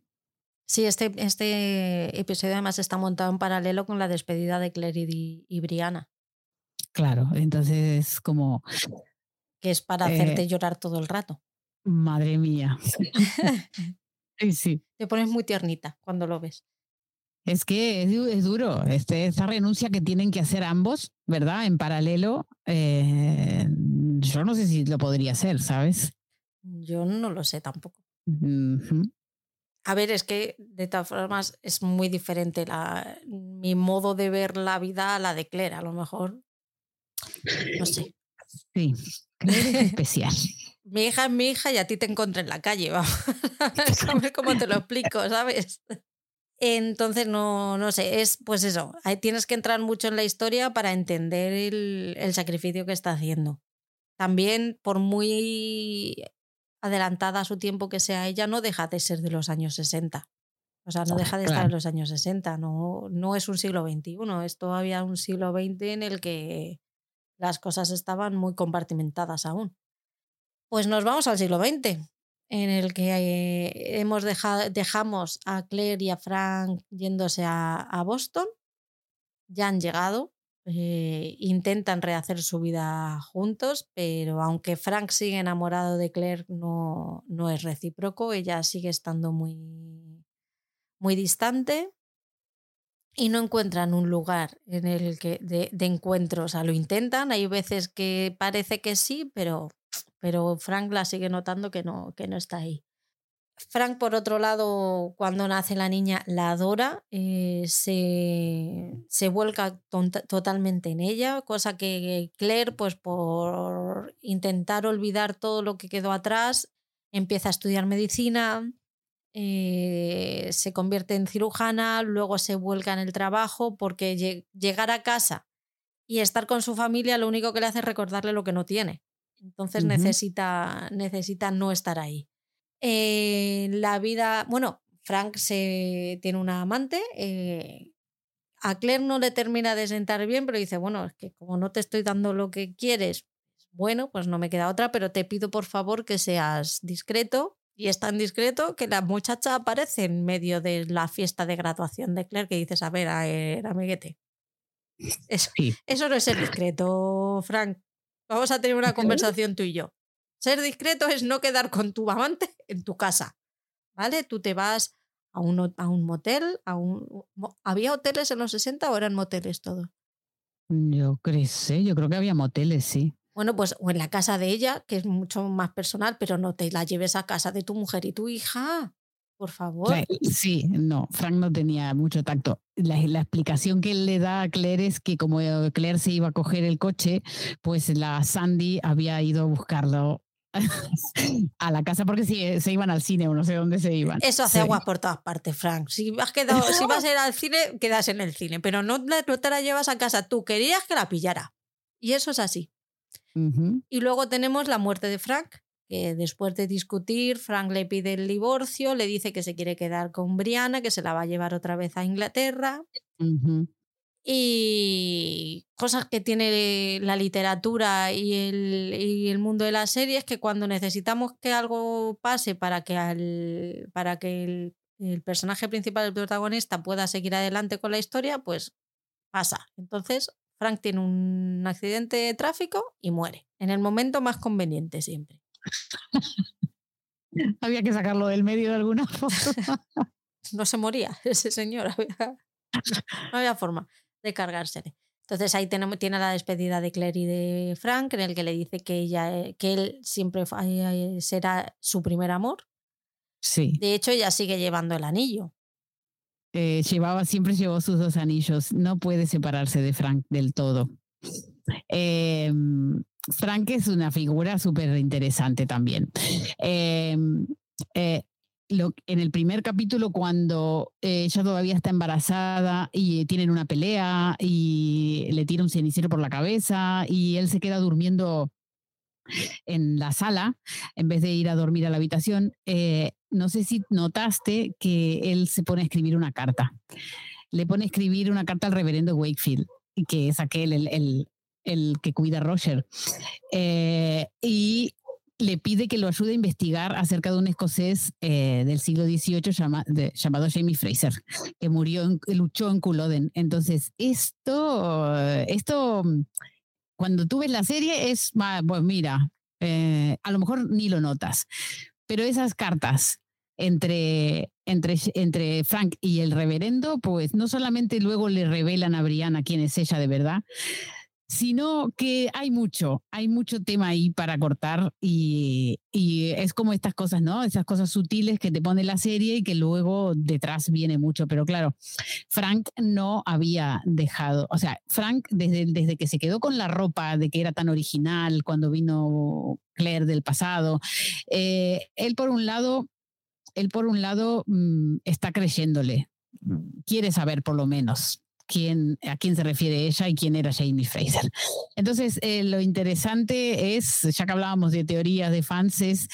Sí, este, este episodio además está montado en paralelo con la despedida de Claire y, Brianna. Claro, entonces como... Que es para hacerte eh, llorar todo el rato. Madre mía. sí, sí. Te pones muy tiernita cuando lo ves. Es que es, duro, este, esa renuncia que tienen que hacer ambos, ¿verdad? En paralelo, eh, yo no sé si lo podría hacer, ¿sabes? Yo no lo sé tampoco. A ver, es que de todas formas es muy diferente la, mi modo de ver la vida a la de Claire, a lo mejor. No sé. Sí, Claire es especial. mi hija es mi hija y a ti te encontré en la calle, vamos. cómo te lo explico, ¿sabes? Entonces, no, no sé, es pues eso, ahí tienes que entrar mucho en la historia para entender el, el sacrificio que está haciendo. También, por muy adelantada a su tiempo que sea ella, no deja de ser de los años 60. O sea, no deja de estar en los años 60, no, no es un siglo XXI, es todavía un siglo XX en el que las cosas estaban muy compartimentadas aún. Pues nos vamos al siglo XX en el que hemos dejado, dejamos a Claire y a Frank yéndose a, Boston. Ya han llegado, eh, intentan rehacer su vida juntos, pero aunque Frank sigue enamorado de Claire, no, no es recíproco, ella sigue estando muy, muy distante y no encuentran un lugar en el que de, de encuentro, o sea, lo intentan, hay veces que parece que sí, pero pero Frank la sigue notando que no, que no está ahí. Frank, por otro lado, cuando nace la niña, la adora, eh, se, se, vuelca totalmente en ella, cosa que Claire, pues por intentar olvidar todo lo que quedó atrás, empieza a estudiar medicina, eh, se convierte en cirujana, luego se vuelca en el trabajo, porque llegar a casa y estar con su familia lo único que le hace es recordarle lo que no tiene. Entonces necesita, necesita no estar ahí. Eh, la vida, bueno, Frank se, tiene una amante. Eh, a Claire no le termina de sentar bien, pero dice, bueno, es que como no te estoy dando lo que quieres, bueno, pues no me queda otra, pero te pido por favor que seas discreto. Y es tan discreto que la muchacha aparece en medio de la fiesta de graduación de Claire que dices, a ver, a ver, amiguete. Eso, eso no es ser discreto, Frank. Vamos a tener una conversación tú y yo. Ser discreto es no quedar con tu amante en tu casa. ¿Vale? Tú te vas a un, a un motel, a un... ¿Había hoteles en los 60 o eran moteles todos? Yo creo, sí, yo creo que había moteles, sí. Bueno, pues o en la casa de ella, que es mucho más personal, pero no te la lleves a casa de tu mujer y tu hija por favor. Sí, no, Frank no tenía mucho tacto. La, explicación que él le da a Claire es que como Claire se iba a coger el coche, pues la Sandy había ido a buscarlo a la casa porque si, se iban al cine o no sé dónde se iban. Eso hace aguas por todas partes, Frank. Si, has quedado, si vas a ir al cine, quedas en el cine, pero no, no te la llevas a casa. Tú querías que la pillara. Y eso es así. Y luego tenemos la muerte de Frank, que después de discutir, Frank le pide el divorcio, le dice que se quiere quedar con Brianna, que se la va a llevar otra vez a Inglaterra. Y cosas que tiene la literatura y el, y el, mundo de las series, que cuando necesitamos que algo pase para que, al, para que el, el personaje principal, el protagonista, pueda seguir adelante con la historia, pues pasa. Entonces, Frank tiene un accidente de tráfico y muere, en el momento más conveniente siempre. había que sacarlo del medio de alguna forma. no se moría ese señor, no había forma de cargársele. Entonces ahí tenemos, tiene la despedida de Claire y de Frank, en el que le dice que, ella, eh, que él siempre será su primer amor. Sí. De hecho, ella sigue llevando el anillo. Eh, llevaba, siempre llevó sus dos anillos. No puede separarse de Frank del todo. Em, Frank es una figura súper interesante también. Em, en el primer capítulo, cuando eh, ella todavía está embarazada y tienen una pelea y le tira un cenicero por la cabeza y él se queda durmiendo en la sala en vez de ir a dormir a la habitación, eh, no sé si notaste que él se pone a escribir una carta. Le pone a escribir una carta al reverendo Wakefield, que es aquel, el, el, que cuida a Roger. Eh, y le pide que lo ayude a investigar acerca de un escocés eh, del siglo XVIII llamado Jamie Fraser, que murió, en, luchó en Culloden. Entonces, esto, esto, cuando tú ves la serie, es, pues mira, eh, a lo mejor ni lo notas, pero esas cartas entre, entre, entre Frank y el reverendo, pues no solamente luego le revelan a Brianna quién es ella de verdad, sino que hay mucho, hay mucho tema ahí para cortar y, es como estas cosas, ¿no? Esas cosas sutiles que te pone la serie y que luego detrás viene mucho. Pero claro, Frank no había dejado, o sea, Frank desde, desde que se quedó con la ropa de que era tan original cuando vino Claire del pasado, eh, él por un lado, él por un lado mm, está creyéndole, quiere saber por lo menos a quién se refiere ella y quién era Jamie Fraser. Entonces, eh, lo interesante es, ya que hablábamos de teorías de fans,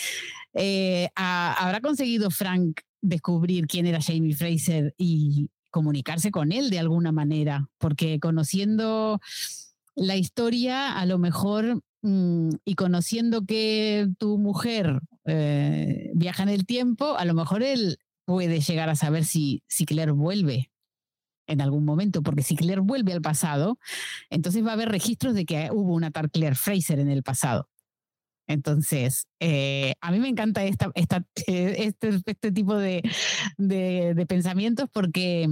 eh, ¿habrá conseguido Frank descubrir quién era Jamie Fraser y comunicarse con él de alguna manera? Porque conociendo la historia, a lo mejor, mm, y conociendo que tu mujer eh, viaja en el tiempo, a lo mejor él puede llegar a saber si, si Claire vuelve en algún momento, porque si Claire vuelve al pasado, entonces va a haber registros de que hubo una tal Claire Fraser en el pasado. Entonces, eh, a mí me encanta esta, esta, este, este, tipo de, de, pensamientos porque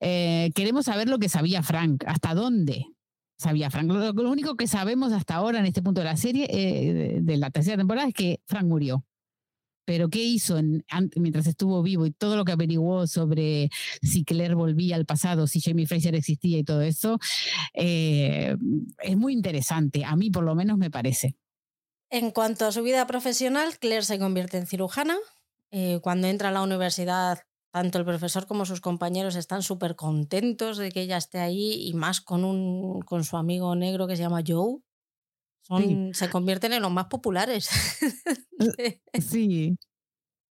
eh, queremos saber lo que sabía Frank, hasta dónde sabía Frank. Lo, único que sabemos hasta ahora en este punto de la serie, eh, de la tercera temporada, es que Frank murió pero qué hizo mientras estuvo vivo y todo lo que averiguó sobre si Claire volvía al pasado, si Jamie Fraser existía y todo eso, eh, es muy interesante. A mí por lo menos me parece. En cuanto a su vida profesional, Claire se convierte en cirujana. Eh, cuando entra a la universidad, tanto el profesor como sus compañeros están súper contentos de que ella esté ahí y más con, su amigo negro que se llama Joe, se convierten en los más populares. sí,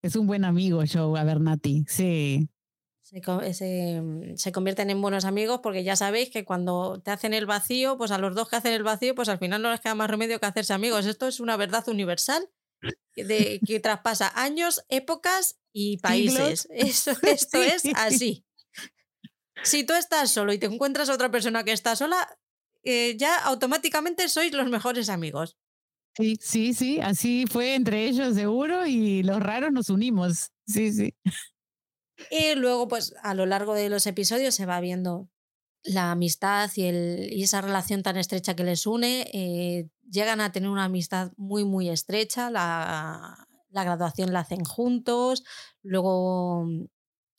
es un buen amigo Joe Abernathy, sí. Se, se, convierten en buenos amigos porque ya sabéis que cuando te hacen el vacío, pues a los dos que hacen el vacío, pues al final no les queda más remedio que hacerse amigos. Esto es una verdad universal de, que traspasa años, épocas y países. Eso, esto es así. Si tú estás solo y te encuentras a otra persona que está sola, eh, ya automáticamente sois los mejores amigos. Sí, sí, sí, así fue entre ellos seguro y los raros nos unimos. Sí, sí. Y luego, pues a lo largo de los episodios se va viendo la amistad y, el, y esa relación tan estrecha que les une. Eh, llegan a tener una amistad muy, muy estrecha. La, la graduación la hacen juntos. Luego,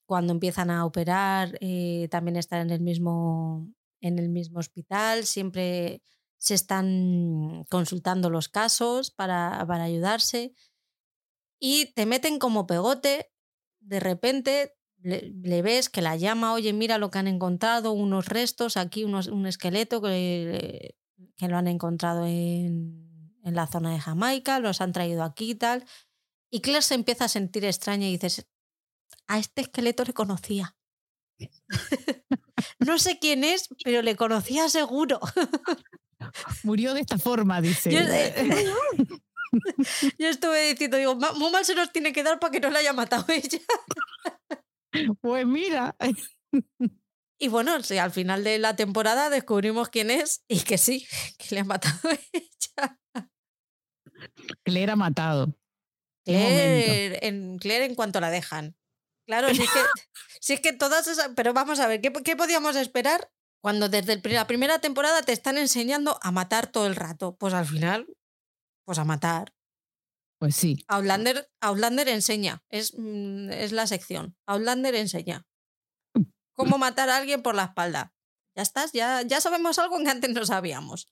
cuando empiezan a operar, eh, también están en el mismo en el mismo hospital, siempre se están consultando los casos para, para ayudarse y te meten como pegote, de repente le, ves que la llama, oye, mira lo que han encontrado, unos restos, aquí unos, un esqueleto que, que lo han encontrado en, en la zona de Jamaica, los han traído aquí y tal. Y Claire se empieza a sentir extraña y dices, a este esqueleto le conocía. no sé quién es, pero le conocía seguro. Murió de esta forma, dice. Yo, estuve diciendo, digo, muy mal se nos tiene que dar para que no la haya matado ella. Pues mira. Y bueno, sí, al final de la temporada descubrimos quién es y que sí, que le ha matado ella. Claire ha matado. Claire en, Claire en cuanto la dejan. Claro, si es que, si es que todas esas. Pero vamos a ver, ¿qué, ¿qué, podíamos esperar cuando desde la primera temporada te están enseñando a matar todo el rato? Pues al final, pues a matar. Pues sí. Outlander, Outlander enseña, es, mm, es la sección. Outlander enseña. Cómo matar a alguien por la espalda. Ya estás, ya, ya sabemos algo que antes no sabíamos.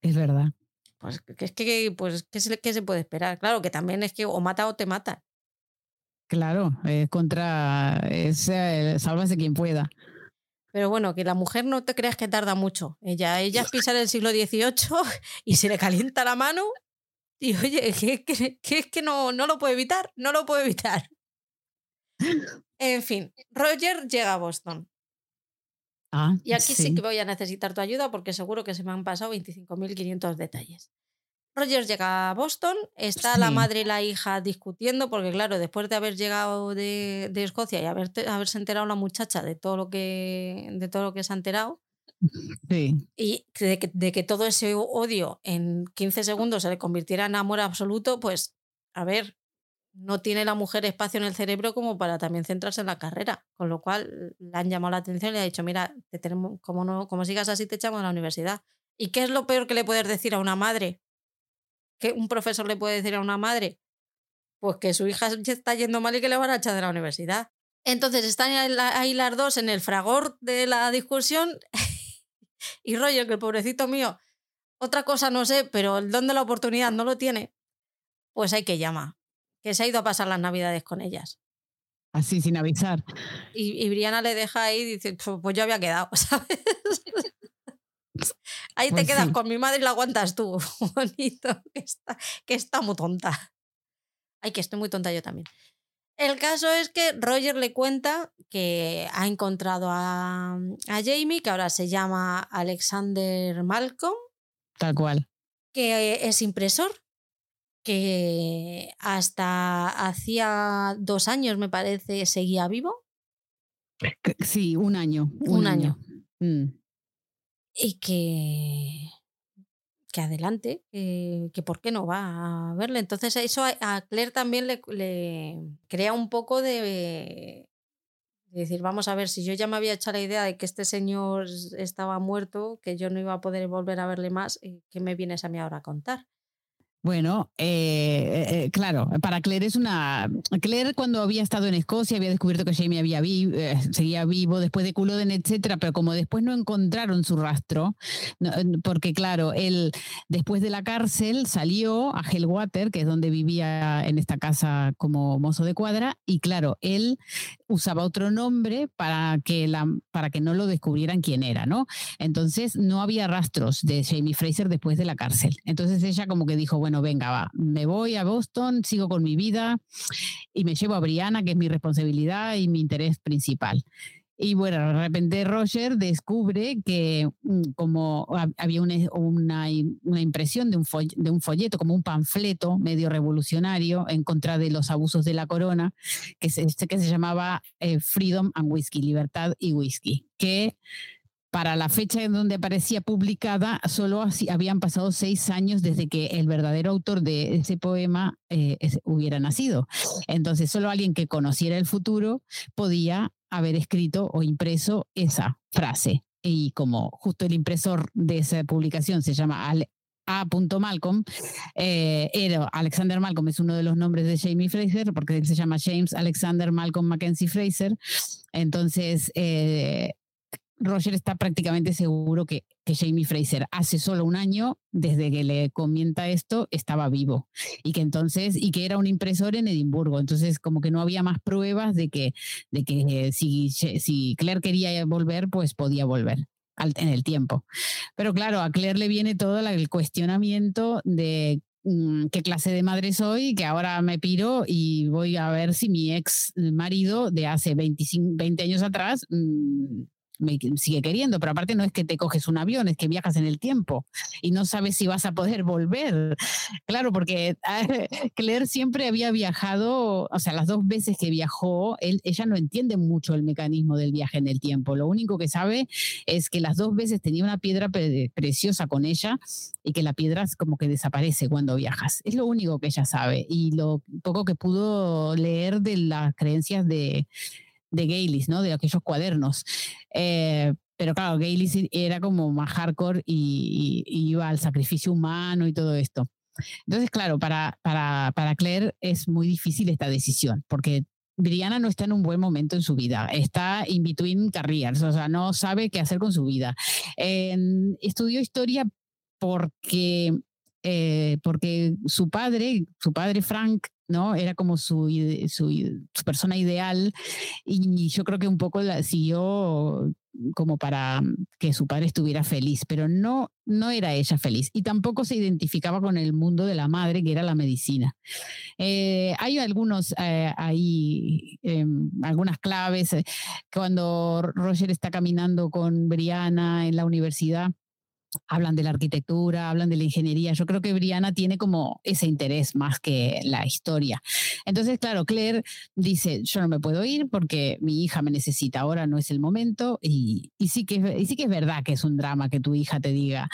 Es verdad. Pues es que, pues, ¿qué se, se puede esperar? Claro, que también es que o mata o te mata. Claro, es contra. Es, eh, sálvase quien pueda. Pero bueno, que la mujer no te creas que tarda mucho. Ella, ella es pisar el siglo XVIII y se le calienta la mano. Y oye, que, que, es que no, no lo puede evitar, no lo puede evitar. En fin, Roger llega a Boston. Ah, y aquí sí. que voy a necesitar tu ayuda porque seguro que se me han pasado 25.500 detalles. Roger llega a Boston, está la madre y la hija discutiendo, porque claro, después de haber llegado de, Escocia y haberse enterado la muchacha de todo lo que, de todo lo que se ha enterado, sí. y de que, de que todo ese odio en 15 segundos se le convirtiera en amor absoluto, pues a ver, no tiene la mujer espacio en el cerebro como para también centrarse en la carrera, con lo cual le han llamado la atención y le ha dicho, mira, te tenemos, como, no, como sigas así te echamos a la universidad. ¿Y qué es lo peor que le puedes decir a una madre? ¿Qué un profesor le puede decir a una madre? Pues que su hija está yendo mal y que le van a echar de la universidad. Entonces están ahí las dos en el fragor de la discusión y rollo que el pobrecito mío, otra cosa no sé, pero el don de la oportunidad no lo tiene, pues hay que llamar que se ha ido a pasar las navidades con ellas. Así, sin avisar. Y, Briana le deja ahí y dice, pues yo había quedado, ¿sabes? Ahí te pues quedas con mi madre y la aguantas tú. Bonito, que está, que está muy tonta. Ay, que estoy muy tonta yo también. El caso es que Roger le cuenta que ha encontrado a, a Jamie, que ahora se llama Alexander Malcolm. Tal cual. Que es impresor que hasta hacía dos años, me parece, seguía vivo. Sí, un año. Un, año. Mm. Y que, que adelante, que por qué no va a verle. Entonces eso a, Claire también le, crea un poco de, decir, vamos a ver, si yo ya me había hecho la idea de que este señor estaba muerto, que yo no iba a poder volver a verle más, eh, ¿qué me vienes a mí ahora a contar? Bueno, eh, eh, claro, para Claire es una... Claire cuando había estado en Escocia había descubierto que Jamie había eh, seguía vivo después de Culloden, etcétera, pero como después no encontraron su rastro, porque claro, él después de la cárcel salió a Hellwater, que es donde vivía en esta casa como mozo de cuadra, y claro, él usaba otro nombre para que, la, para que no lo descubrieran quién era, ¿no? Entonces no había rastros de Jamie Fraser después de la cárcel. Entonces ella como que dijo, bueno, venga, va, me voy a Boston, sigo con mi vida y me llevo a Brianna, que es mi responsabilidad y mi interés principal. Y bueno, de repente Roger descubre que mm, como había una, una, impresión de un, de un, folleto, como un panfleto medio revolucionario en contra de los abusos de la corona, que se, que se llamaba eh, Freedom and Whiskey, Libertad y Whisky, que para la fecha en donde aparecía publicada, solo habían pasado seis años desde que el verdadero autor de ese poema eh, hubiera nacido. Entonces, solo alguien que conociera el futuro podía haber escrito o impreso esa frase. Y como justo el impresor de esa publicación se llama A. Malcolm, eh, era Alexander Malcolm es uno de los nombres de Jamie Fraser, porque él se llama James Alexander Malcolm Mackenzie Fraser. Entonces, eh, Roger está prácticamente seguro que, que, Jamie Fraser hace solo un año, desde que le comienza esto, estaba vivo. Y que entonces, y que era un impresor en Edimburgo. Entonces, como que no había más pruebas de que, de que si, si Claire quería volver, pues podía volver. en el tiempo. Pero claro, a Claire le viene todo el cuestionamiento de mm, qué clase de madre soy, que ahora me piro y voy a ver si mi ex marido de hace 25, 20 años atrás mm, me sigue queriendo, pero aparte no es que te coges un avión, es que viajas en el tiempo y no sabes si vas a poder volver. Claro, porque Claire siempre había viajado, o sea, las dos veces que viajó, ella no entiende mucho el mecanismo del viaje en el tiempo. Lo único que sabe es que las dos veces tenía una piedra preciosa con ella y que la piedra como que desaparece cuando viajas. Es lo único que ella sabe y lo poco que pudo leer de las creencias de de Gaylis, ¿no? De aquellos cuadernos. Eh, pero claro, Gaylis era como más hardcore y, iba al sacrificio humano y todo esto. Entonces, claro, para, para, para Claire es muy difícil esta decisión, porque Brianna no está en un buen momento en su vida, está in between careers, o sea, no sabe qué hacer con su vida. estudió historia porque, eh, porque su padre, su padre Frank, ¿no? Era como su, su, persona ideal y yo creo que un poco la siguió como para que su padre estuviera feliz, pero no, no era ella feliz y tampoco se identificaba con el mundo de la madre, que era la medicina. Eh, hay algunos eh, ahí, em, algunas claves, eh, cuando Roger está caminando con Brianna en la universidad hablan de la arquitectura, hablan de la ingeniería. Yo creo que Brianna tiene como ese interés más que la historia. Entonces, claro, Claire dice, yo no me puedo ir porque mi hija me necesita, ahora no es el momento. Y, sí, que, y sí que es verdad que es un drama que tu hija te diga,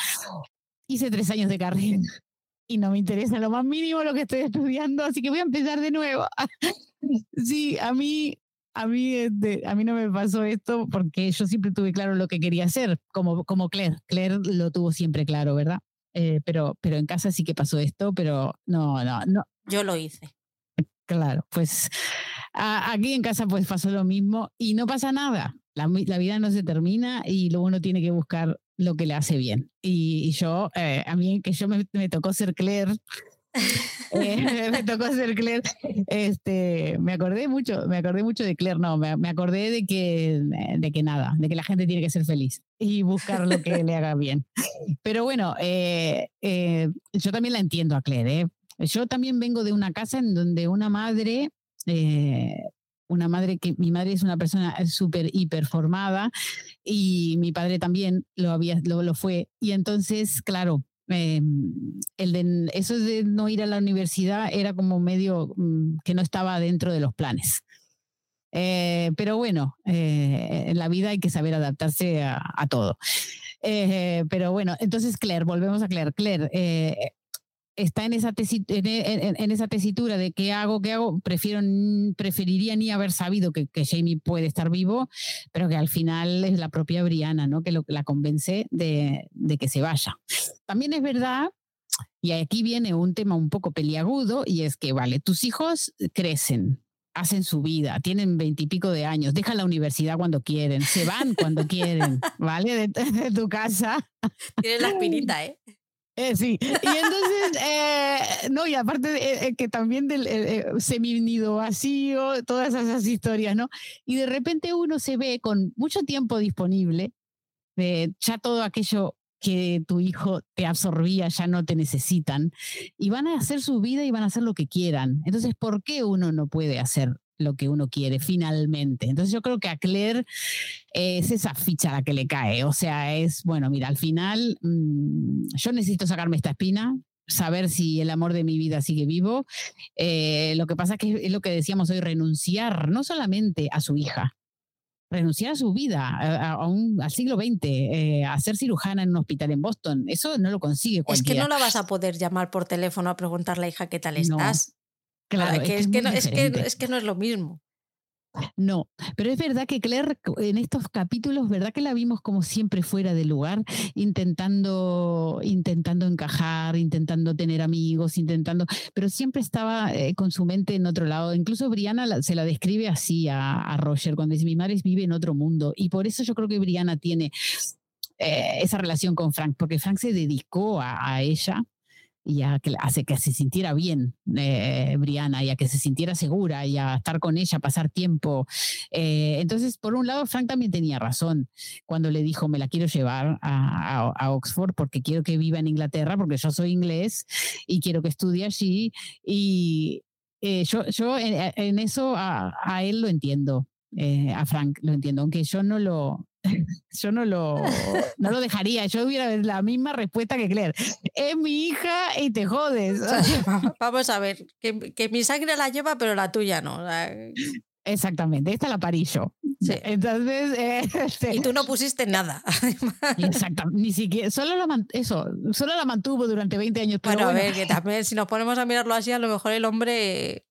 hice tres años de carrera y no me interesa lo más mínimo lo que estoy estudiando, así que voy a empezar de nuevo. sí, a mí a mí, este, a mí no me pasó esto porque yo siempre tuve claro lo que quería hacer, como, como Claire. Claire lo tuvo siempre claro, ¿verdad? Eh, pero, pero en casa sí que pasó esto, pero no, no, no. Yo lo hice. Claro, pues aquí en casa pues pasó lo mismo y no pasa nada. La, la, vida no se termina y luego uno tiene que buscar lo que le hace bien. Y, yo, eh, a mí que yo me, me tocó ser Claire, eh, me tocó ser Claire. Este, me acordé mucho, me acordé mucho de Claire, no, me, acordé de que, de que nada, de que la gente tiene que ser feliz y buscar lo que le haga bien. Pero bueno, eh, eh, yo también la entiendo a Claire. Yo también vengo de una casa en donde una madre, una madre que mi madre es una persona súper hiper formada y mi padre también lo había, lo fue. Y entonces, claro, Em, el de, eso de no ir a la universidad era como medio mm, que no estaba dentro de los planes. Eh, pero bueno, eh, en la vida hay que saber adaptarse a, todo. Eh, pero bueno, entonces Claire, volvemos a Claire. Claire, está en esa, en, esa tesitura de qué hago, qué hago, prefiero, preferiría ni haber sabido que, que, Jamie puede estar vivo, pero que al final es la propia Brianna, ¿no? Que lo, la convence de, de que se vaya. También es verdad y aquí viene un tema un poco peliagudo y es que, vale, tus hijos crecen, hacen su vida, tienen veintipico de años, dejan la universidad cuando quieren, se van cuando quieren, ¿vale? De, tu casa. Tienen la espinita, ¿eh? Eh, sí, y entonces, eh, no, y aparte eh, que también del semi-nido vacío, todas esas historias, ¿no? Y de repente uno se ve con mucho tiempo disponible, ya todo aquello que tu hijo te absorbía, ya no te necesitan, y van a hacer su vida y van a hacer lo que quieran. Entonces, ¿por qué uno no puede hacer lo que uno quiere finalmente. Entonces yo creo que a Claire es esa ficha la que le cae. O sea, es, bueno, mira, al final mm, yo necesito sacarme esta espina, saber si el amor de mi vida sigue vivo. Eh, lo que pasa es que es lo que decíamos hoy, renunciar no solamente a su hija, renunciar a su vida, a, al siglo XX, eh, a ser cirujana en un hospital en Boston. Eso no lo consigue cualquiera. Es que no la vas a poder llamar por teléfono a preguntarle a la hija qué tal estás. Claro, es, que, no, es, que, no, es lo mismo. No, pero es verdad que Claire en estos capítulos, ¿verdad que la vimos como siempre fuera de lugar, intentando, intentando encajar, intentando tener amigos, intentando, pero siempre estaba eh, con su mente en otro lado. Incluso Brianna se la describe así a, Roger cuando dice mi madre vive en otro mundo y por eso yo creo que Brianna tiene eh, esa relación con Frank, porque Frank se dedicó a ella y a que hace que se sintiera bien eh, Brianna y a que se sintiera segura y a estar con ella, pasar tiempo. Eh, entonces, por un lado, Frank también tenía razón cuando le dijo, me la quiero llevar a, Oxford porque quiero que viva en Inglaterra, porque yo soy inglés y quiero que estudie allí. Y eh, yo, yo en, eso a, a, él lo entiendo. a Frank lo entiendo, aunque yo no lo, yo no lo, no lo dejaría. Yo hubiera la misma respuesta que Claire. Es mi hija y te jodes. Vamos a ver, que, mi sangre la lleva, pero la tuya no. Exactamente, esta la parí yo. Entonces. Este y tú no pusiste nada. Exacto, ni siquiera. Solo la, eso, solo la mantuvo durante 20 años. Pero bueno, a ver, que también si nos ponemos a mirarlo así, a lo mejor el hombre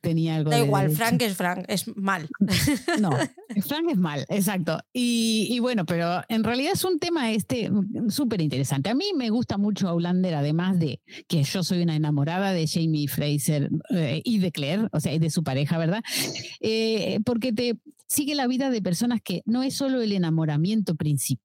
tenía algo da igual, Frank es Frank, es mal. No, Frank es mal, exacto. Y, bueno, pero en realidad es un tema este súper interesante. A mí me gusta mucho Outlander, además de que yo soy una enamorada de Jamie Fraser eh, y de Claire, o sea, y de su pareja, ¿verdad? Eh, porque te sigue la vida de personas que no es solo el enamoramiento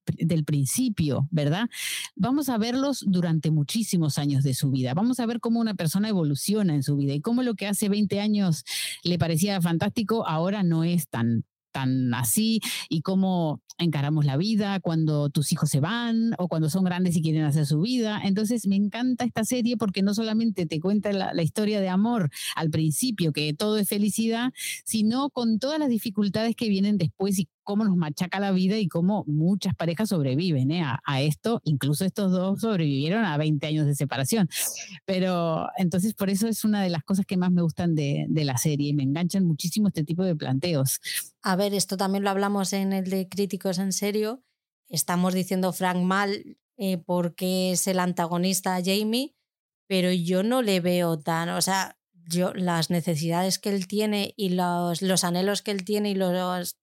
del principio, ¿verdad? Vamos a verlos durante muchísimos años de su vida. Vamos a ver cómo una persona evoluciona en su vida y cómo lo que hace 20 años le parecía fantástico ahora no es tan tan así y cómo encaramos la vida cuando tus hijos se van o cuando son grandes y quieren hacer su vida. Entonces me encanta esta serie porque no solamente te cuenta la, historia de amor al principio, que todo es felicidad, sino con todas las dificultades que vienen después y cómo nos machaca la vida y cómo muchas parejas sobreviven ¿eh? a, esto. Incluso estos dos sobrevivieron a 20 años de separación. Pero entonces por eso es una de las cosas que más me gustan de, de la serie. Me enganchan muchísimo este tipo de planteos. A ver, esto también lo hablamos en el de Críticos en Serio. Estamos diciendo Frank mal eh, porque es el antagonista a Jamie, pero yo no le veo tan, o sea, yo las necesidades que él tiene y los, los anhelos que él tiene y los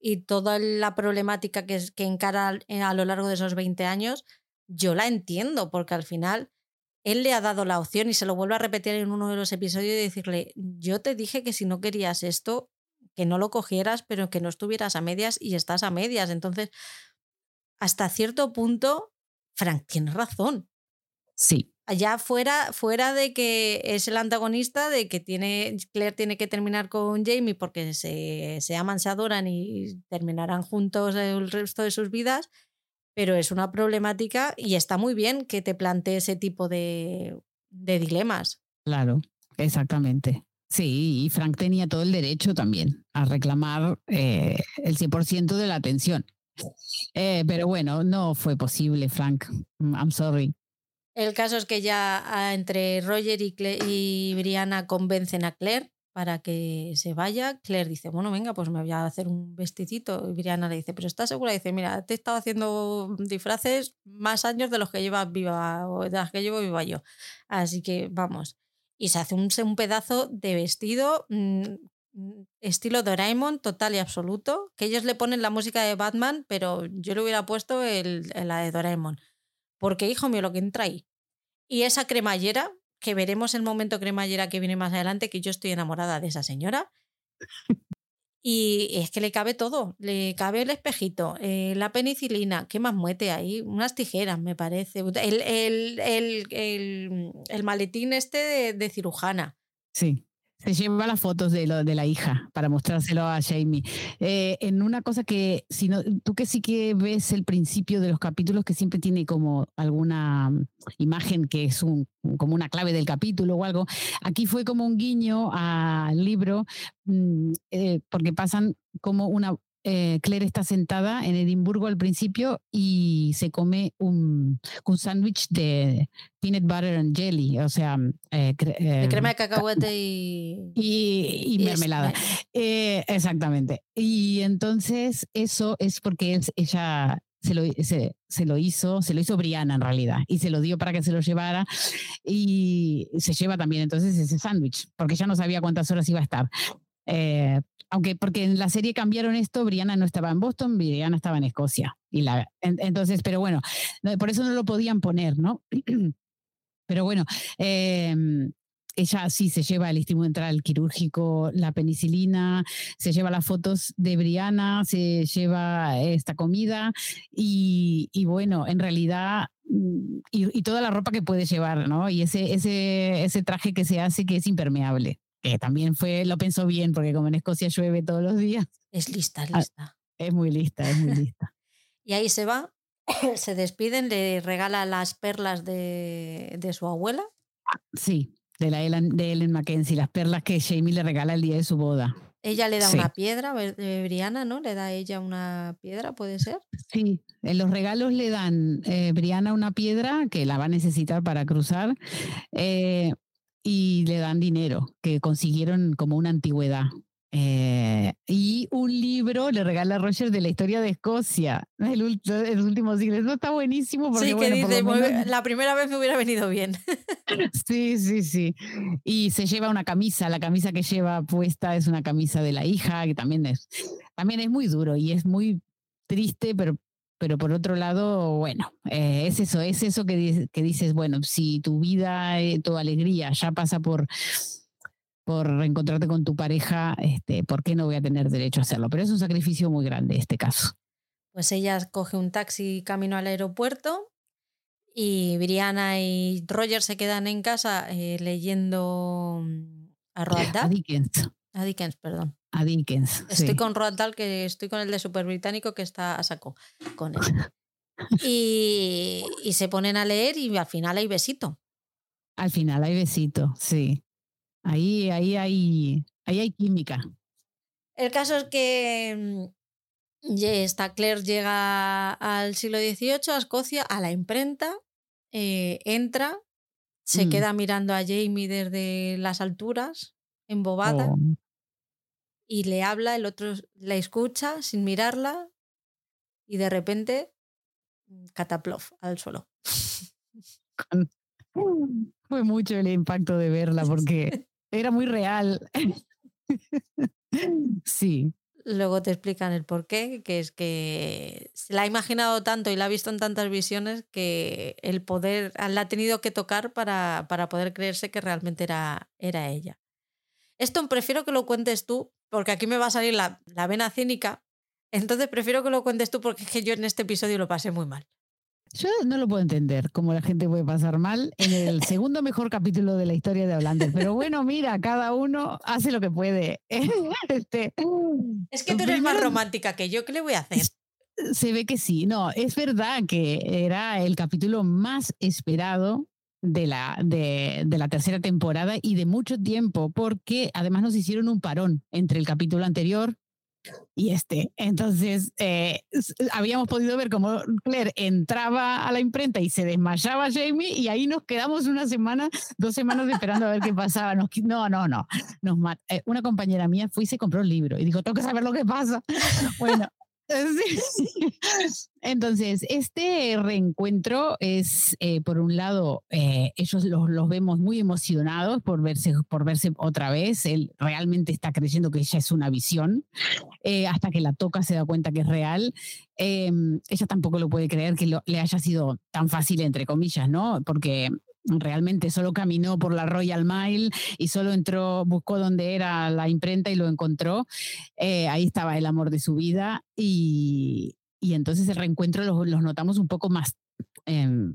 y toda la problemática que, que encara a lo largo de esos 20 años, yo la entiendo, porque al final él le ha dado la opción y se lo vuelve a repetir en uno de los episodios y decirle, yo te dije que si no querías esto, que no lo cogieras, pero que no estuvieras a medias y estás a medias. Entonces, hasta cierto punto, Frank tiene razón. Sí allá fuera, fuera de que es el antagonista, de que tiene, Claire tiene que terminar con Jamie porque se, se aman, se adoran y terminarán juntos el resto de sus vidas, pero es una problemática y está muy bien que te plantee ese tipo de, dilemas. Claro, exactamente. Sí, y Frank tenía todo el derecho también a reclamar eh, el 100% de la atención. Eh, pero bueno, no fue posible, Frank. I'm sorry. El caso es que ya ah, entre Roger y, y Brianna convencen a Claire para que se vaya. Claire dice, bueno, venga, pues me voy a hacer un vestidito. Y Brianna le dice, pero ¿estás segura? dice, mira, te he estado haciendo disfraces más años de los que llevas viva, o de las que llevo viva yo. Así que vamos. Y se hace un, pedazo de vestido mm, estilo Doraemon total y absoluto, que ellos le ponen la música de Batman, pero yo le hubiera puesto el, la de Doraemon. Porque, hijo mío, lo que entra ahí. Y esa cremallera, que veremos el momento cremallera que viene más adelante, que yo estoy enamorada de esa señora. Y es que le cabe todo, le cabe el espejito, eh, la penicilina, ¿qué más muete ahí? Unas tijeras, me parece. El, el, el, el maletín este de, de cirujana. Sí. Se lleva las fotos de, lo, de la hija para mostrárselo a Jamie. Eh, en una cosa que, si no, tú que sí que ves el principio de los capítulos, que siempre tiene como alguna imagen que es un, como una clave del capítulo o algo, aquí fue como un guiño al libro, mm, eh, porque pasan como una, eh, Claire está sentada en Edimburgo al principio y se come un, un sándwich de peanut butter and jelly, o sea, eh, de crema de cacahuete y, y, mermelada. Eh, exactamente. Y entonces eso es porque ella se lo, se, se, lo hizo, se lo hizo Brianna en realidad, y se lo dio para que se lo llevara, y se lleva también entonces ese sándwich, porque ya no sabía cuántas horas iba a estar. Eh, aunque porque en la serie cambiaron esto, Brianna no estaba en Boston, Brianna estaba en Escocia. Y la, entonces, pero bueno, por eso no lo podían poner, ¿no? Pero bueno, em, ella sí se lleva el central quirúrgico, la penicilina, se lleva las fotos de Briana, se lleva esta comida y, bueno, en realidad mm, y, toda la ropa que puede llevar, ¿no? Y ese, ese, ese traje que se hace que es impermeable, que también fue, lo pensó bien, porque como en Escocia llueve todos los días. Es lista, ah, lista. Es muy lista, es muy lista. y ahí se va, se despiden, le regala las perlas de, de su abuela. Sí, de, la Ellen, de Ellen Mackenzie, las perlas que Jamie le regala el día de su boda. Ella le da una piedra, eh, Briana, ¿no? Le da a ella una piedra, ¿puede ser? Sí, en los regalos le dan eh, Briana una piedra que la va a necesitar para cruzar eh, y le dan dinero que consiguieron como una antigüedad. Eh, y un libro le regala a Roger de la historia de Escocia, el, los últimos siglos. Eso está buenísimo. Porque, sí, que dice, la primera vez me hubiera venido bien. sí, sí, sí. Y se lleva una camisa, la camisa que lleva puesta es una camisa de la hija, que también es, también es muy duro y es muy triste, pero, pero por otro lado, bueno, eh, es eso, es eso que, que dices, bueno, si tu vida, eh, tu alegría ya pasa por por reencontrarte con tu pareja, este, ¿por qué no voy a tener derecho a hacerlo? Pero es un sacrificio muy grande este caso. Pues ella coge un taxi camino al aeropuerto y Brianna y Roger se quedan en casa eh, leyendo mm, a Roald Dahl. A Dickens. A Dickens, perdón. A Dickens. Estoy con Roald Dahl, que estoy con el de Super Británico que está a saco con él. y, y se ponen a leer y al final hay besito. Al final hay besito, sí. Ahí, ahí, hay, ahí hay química. El caso es que mm, esta Claire llega al siglo XVIII, a Escocia, a la imprenta, eh, entra, se mm. queda mirando a Jamie desde las alturas, embobada, oh. Y le habla, el otro la escucha sin mirarla, y de repente, mm, cataplof al suelo. Fue mucho el impacto de verla porque era muy real. sí. Luego te explican el por qué, que es que se la ha imaginado tanto y la ha visto en tantas visiones que el poder la ha tenido que tocar para, para poder creerse que realmente era, era ella. Esto prefiero que lo cuentes tú, porque aquí me va a salir la, la vena cínica. Entonces prefiero que lo cuentes tú porque es que yo en este episodio lo pasé muy mal. Yo no lo puedo entender, cómo la gente puede pasar mal en el segundo mejor capítulo de la historia de Hollander. Pero bueno, mira, cada uno hace lo que puede. Este, es que tú eres más romántica que yo, ¿qué le voy a hacer? Se ve que sí. No, es verdad que era el capítulo más esperado de la, de, de, la tercera temporada y de mucho tiempo, porque además nos hicieron un parón entre el capítulo anterior y este. Entonces, eh, habíamos podido ver cómo Claire entraba a la imprenta y se desmayaba Jamie y ahí nos quedamos una semana, dos semanas esperando a ver qué pasaba. no, no, no. Nos eh, una compañera mía fue y se compró el libro y dijo, tengo que saber lo que pasa. Bueno, Entonces, este reencuentro es, eh, por un lado, eh, ellos los, vemos muy emocionados por verse, por verse otra vez. Él realmente está creyendo que ella es una visión. Eh, hasta que la toca se da cuenta que es real. Ella tampoco lo puede creer que le haya sido tan fácil, entre comillas, ¿no? Porque realmente solo caminó por la Royal Mile y solo entró, buscó donde era la imprenta y lo encontró. Eh, ahí estaba el amor de su vida y, y entonces el reencuentro los, los notamos un poco más, eh,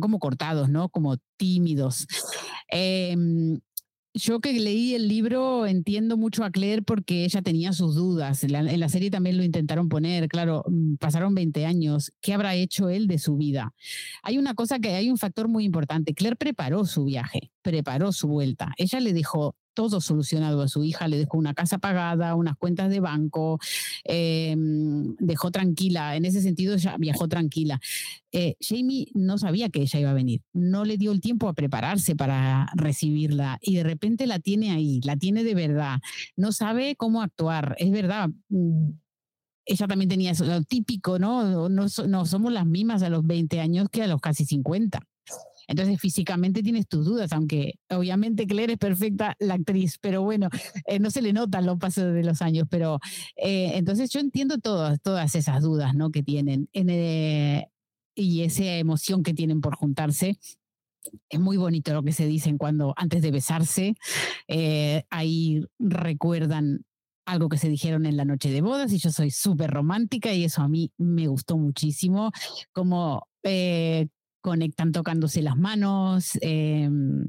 como cortados, ¿no? Como tímidos. Eh, yo que leí el libro entiendo mucho a Claire porque ella tenía sus dudas. En la, serie también lo intentaron poner, claro, mm, pasaron 20 años. ¿Qué habrá hecho él de su vida? Hay una cosa que hay un factor muy importante. Claire preparó su viaje, preparó su vuelta. Ella le dijo, todo solucionado a su hija, le dejó una casa pagada, unas cuentas de banco, em, dejó tranquila, en ese sentido ella viajó tranquila. Eh, Jamie no sabía que ella iba a venir, no le dio el tiempo a prepararse para recibirla y de repente la tiene ahí, la tiene de verdad, no sabe cómo actuar, es verdad. Mm, ella también tenía eso, lo típico, ¿no? No, no somos las mismas a los 20 años que a los casi 50. Entonces físicamente tienes tus dudas, aunque obviamente Claire es perfecta la actriz, pero bueno, eh, no se le notan los pasos de los años, pero eh, entonces yo entiendo todas, todas esas dudas ¿no? que tienen en, eh, y esa emoción que tienen por juntarse. es muy bonito lo que se dicen cuando antes de besarse, eh, ahí recuerdan algo que se dijeron en la noche de bodas y yo soy súper romántica y eso a mí me gustó muchísimo, como eh, conectan tocándose las manos, em,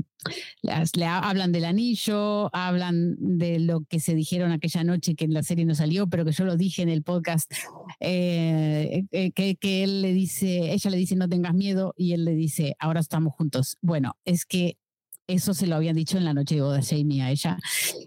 le hablan del anillo, hablan de lo que se dijeron aquella noche que en la serie no salió, pero que yo lo dije en el podcast, eh, eh, que, él le dice, ella le dice no tengas miedo y él le dice ahora estamos juntos. Bueno, es que eso se lo habían dicho en la noche de boda Jamie a ella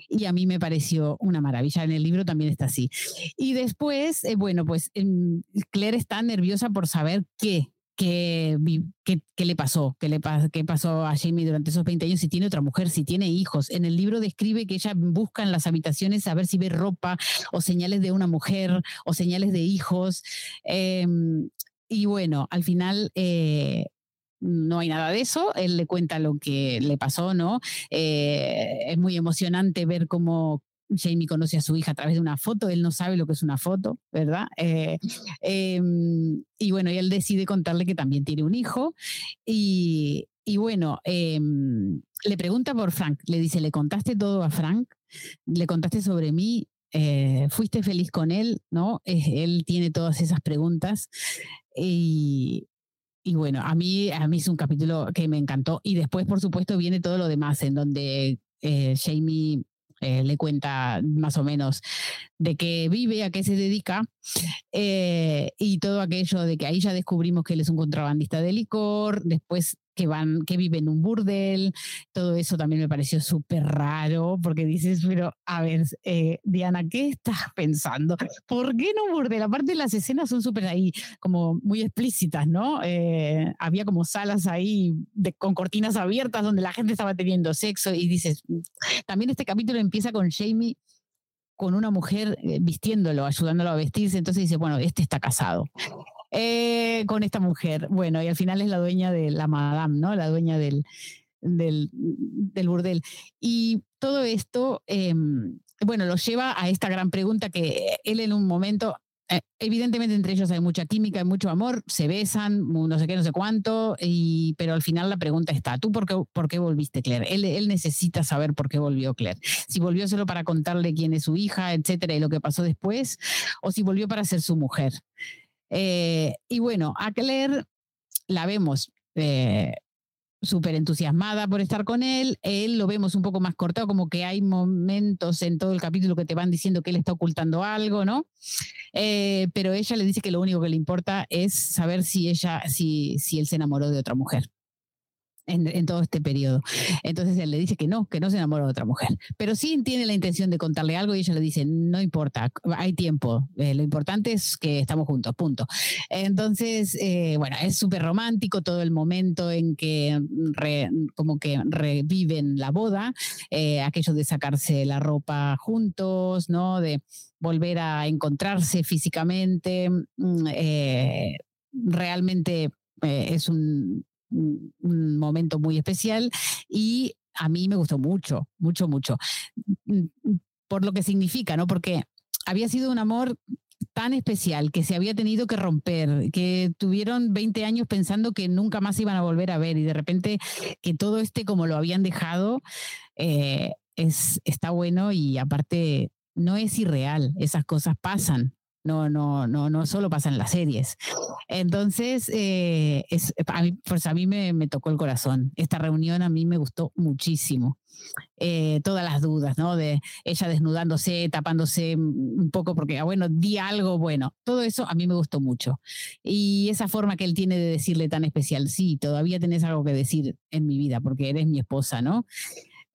y a mí me pareció una maravilla. En el libro también está así. Y después, eh, bueno, pues em, Claire está nerviosa por saber qué, qué, qué, le pasó, qué, le, qué pasó a Jamie durante esos 20 años, si tiene otra mujer, si tiene hijos. En el libro describe que ella busca en las habitaciones a ver si ve ropa o señales de una mujer o señales de hijos. Em, y bueno, al final eh, no hay nada de eso, él le cuenta lo que le pasó, ¿no? Eh, es muy emocionante ver cómo Jamie conoce a su hija a través de una foto, él no sabe lo que es una foto, ¿verdad? Eh, em, y bueno, y él decide contarle que también tiene un hijo y, bueno, em, le pregunta por Frank, le dice, ¿le contaste todo a Frank? ¿Le contaste sobre mí? Eh, ¿Fuiste feliz con él? ¿No? él tiene todas esas preguntas y, y bueno, a mí, a mí es un capítulo que me encantó. Y después, por supuesto, viene todo lo demás, en donde eh, Jamie eh, le cuenta más o menos de qué vive, a qué se dedica, eh, y todo aquello de que ahí ya descubrimos que él es un contrabandista de licor, después que van, que vive en un burdel, todo eso también me pareció súper raro, porque dices, pero a ver, eh, Diana, ¿qué estás pensando? ¿Por qué no un burdel? Aparte las escenas son súper ahí, como muy explícitas, ¿no? Eh, había como salas ahí con cortinas abiertas donde la gente estaba teniendo sexo y dices, también este capítulo empieza con Jamie con una mujer eh, vistiéndolo, ayudándolo a vestirse, entonces dice, bueno, este está casado. Eh, con esta mujer. Bueno, y al final es la dueña de la madame, ¿no? La dueña del, del, burdel. Y todo esto, em, bueno, lo lleva a esta gran pregunta que él en un momento, eh, evidentemente entre ellos hay mucha química, hay mucho amor, se besan, no sé qué, no sé cuánto, y, pero al final la pregunta está, ¿tú por qué, por qué volviste, Claire? Él, él necesita saber por qué volvió Claire. Si volvió solo para contarle quién es su hija, etcétera, y lo que pasó después, o si volvió para ser su mujer. Eh, y bueno, a Claire la vemos eh, súper entusiasmada por estar con él. Él lo vemos un poco más cortado, como que hay momentos en todo el capítulo que te van diciendo que él está ocultando algo, ¿no? Eh, pero ella le dice que lo único que le importa es saber si ella, si, si él se enamoró de otra mujer en, todo este periodo. Entonces él le dice que no, que no se enamora de otra mujer. Pero sí tiene la intención de contarle algo y ella le dice, no importa, hay tiempo, eh, lo importante es que estamos juntos, punto. Entonces, eh, bueno, es súper romántico todo el momento en que como que reviven la boda, eh, aquello de sacarse la ropa juntos, ¿no? De volver a encontrarse físicamente. Mm, realmente es un un momento muy especial y a mí me gustó mucho, mucho, mucho, mm, por lo que significa, ¿no? Porque había sido un amor tan especial que se había tenido que romper, que tuvieron 20 años pensando que nunca más iban a volver a ver y de repente que todo este como lo habían dejado eh, es, está bueno y aparte no es irreal, esas cosas pasan. No, no, no, no solo pasa en las series. Entonces, eh, es, a mí, pues a mí me, tocó el corazón. Esta reunión a mí me gustó muchísimo. Eh, todas las dudas, ¿no? De ella desnudándose, tapándose un poco porque, ah, bueno, di algo bueno. Todo eso a mí me gustó mucho. Y esa forma que él tiene de decirle tan especial, sí, todavía tenés algo que decir en mi vida porque eres mi esposa, ¿no?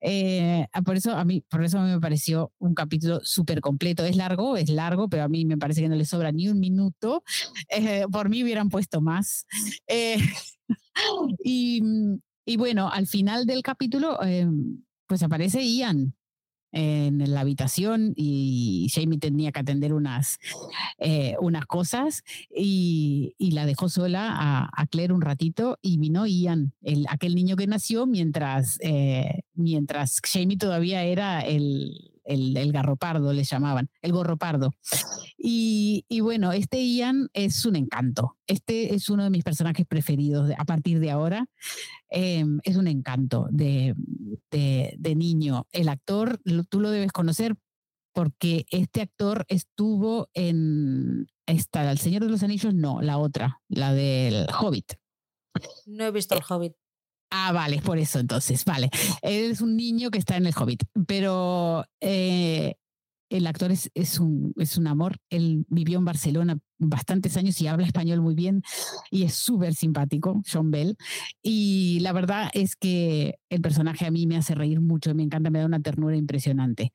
Eh, ah, por eso a mí, por eso a mí me pareció un capítulo súper completo. Es largo, es largo, pero a mí me parece que no le sobra ni un minuto. Eh, por mí hubieran puesto más. Eh, y, y, bueno, al final del capítulo, pues aparece Ian en la habitación y Jamie tenía que atender unas, eh, unas cosas y, la dejó sola a, Claire un ratito y vino Ian, el, aquel niño que nació mientras, eh, mientras Jamie todavía era el, el, el, garropardo, le llamaban, el gorropardo. Y, bueno, este Ian es un encanto. Este es uno de mis personajes preferidos a partir de ahora. Em, es un encanto de, de, niño. El actor, tú lo debes conocer porque este actor estuvo en esta, El Señor de los Anillos, no, la otra, la del Hobbit. No he visto el Hobbit. Ah, vale, por eso entonces, vale. Él es un niño que está en el Hobbit, pero eh, el actor es, un, es un amor. Él vivió en Barcelona bastantes años y habla español muy bien y es súper simpático, John Bell. Y la verdad es que el personaje a mí me hace reír mucho, me encanta, me da una ternura impresionante.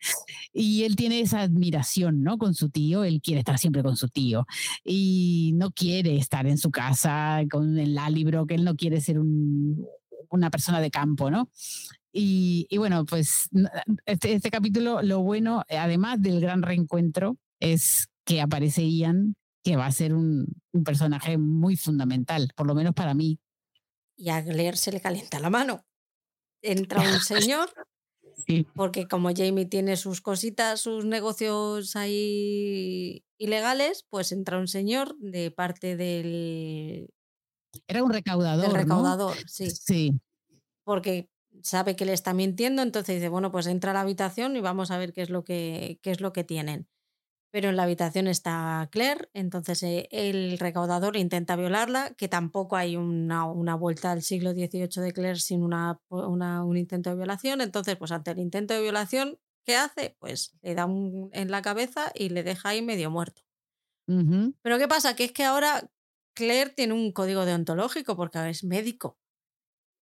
Y él tiene esa admiración, ¿no? Con su tío, él quiere estar siempre con su tío y no quiere estar en su casa con el libro, que él no quiere ser un, una persona de campo, ¿no? Y, bueno, pues este, este, capítulo, lo bueno, además del gran reencuentro, es que aparece Ian, que va a ser un, personaje muy fundamental, por lo menos para mí. Y a Claire se le calienta la mano. Entra un señor, porque como Jamie tiene sus cositas, sus negocios ahí ilegales, pues entra un señor de parte del... Era un recaudador. El recaudador, sí. Sí. Porque sabe que le está mintiendo, entonces dice, bueno, pues entra a la habitación y vamos a ver qué es lo que, qué es lo que tienen. Pero en la habitación está Claire, entonces eh, el recaudador intenta violarla, que tampoco hay una, una vuelta al siglo XVIII de Claire sin una, una, un intento de violación. Entonces, pues ante el intento de violación, ¿qué hace? Pues le da un, en la cabeza y le deja ahí medio muerto. Pero ¿qué pasa? Que es que ahora Claire tiene un código deontológico porque es médico.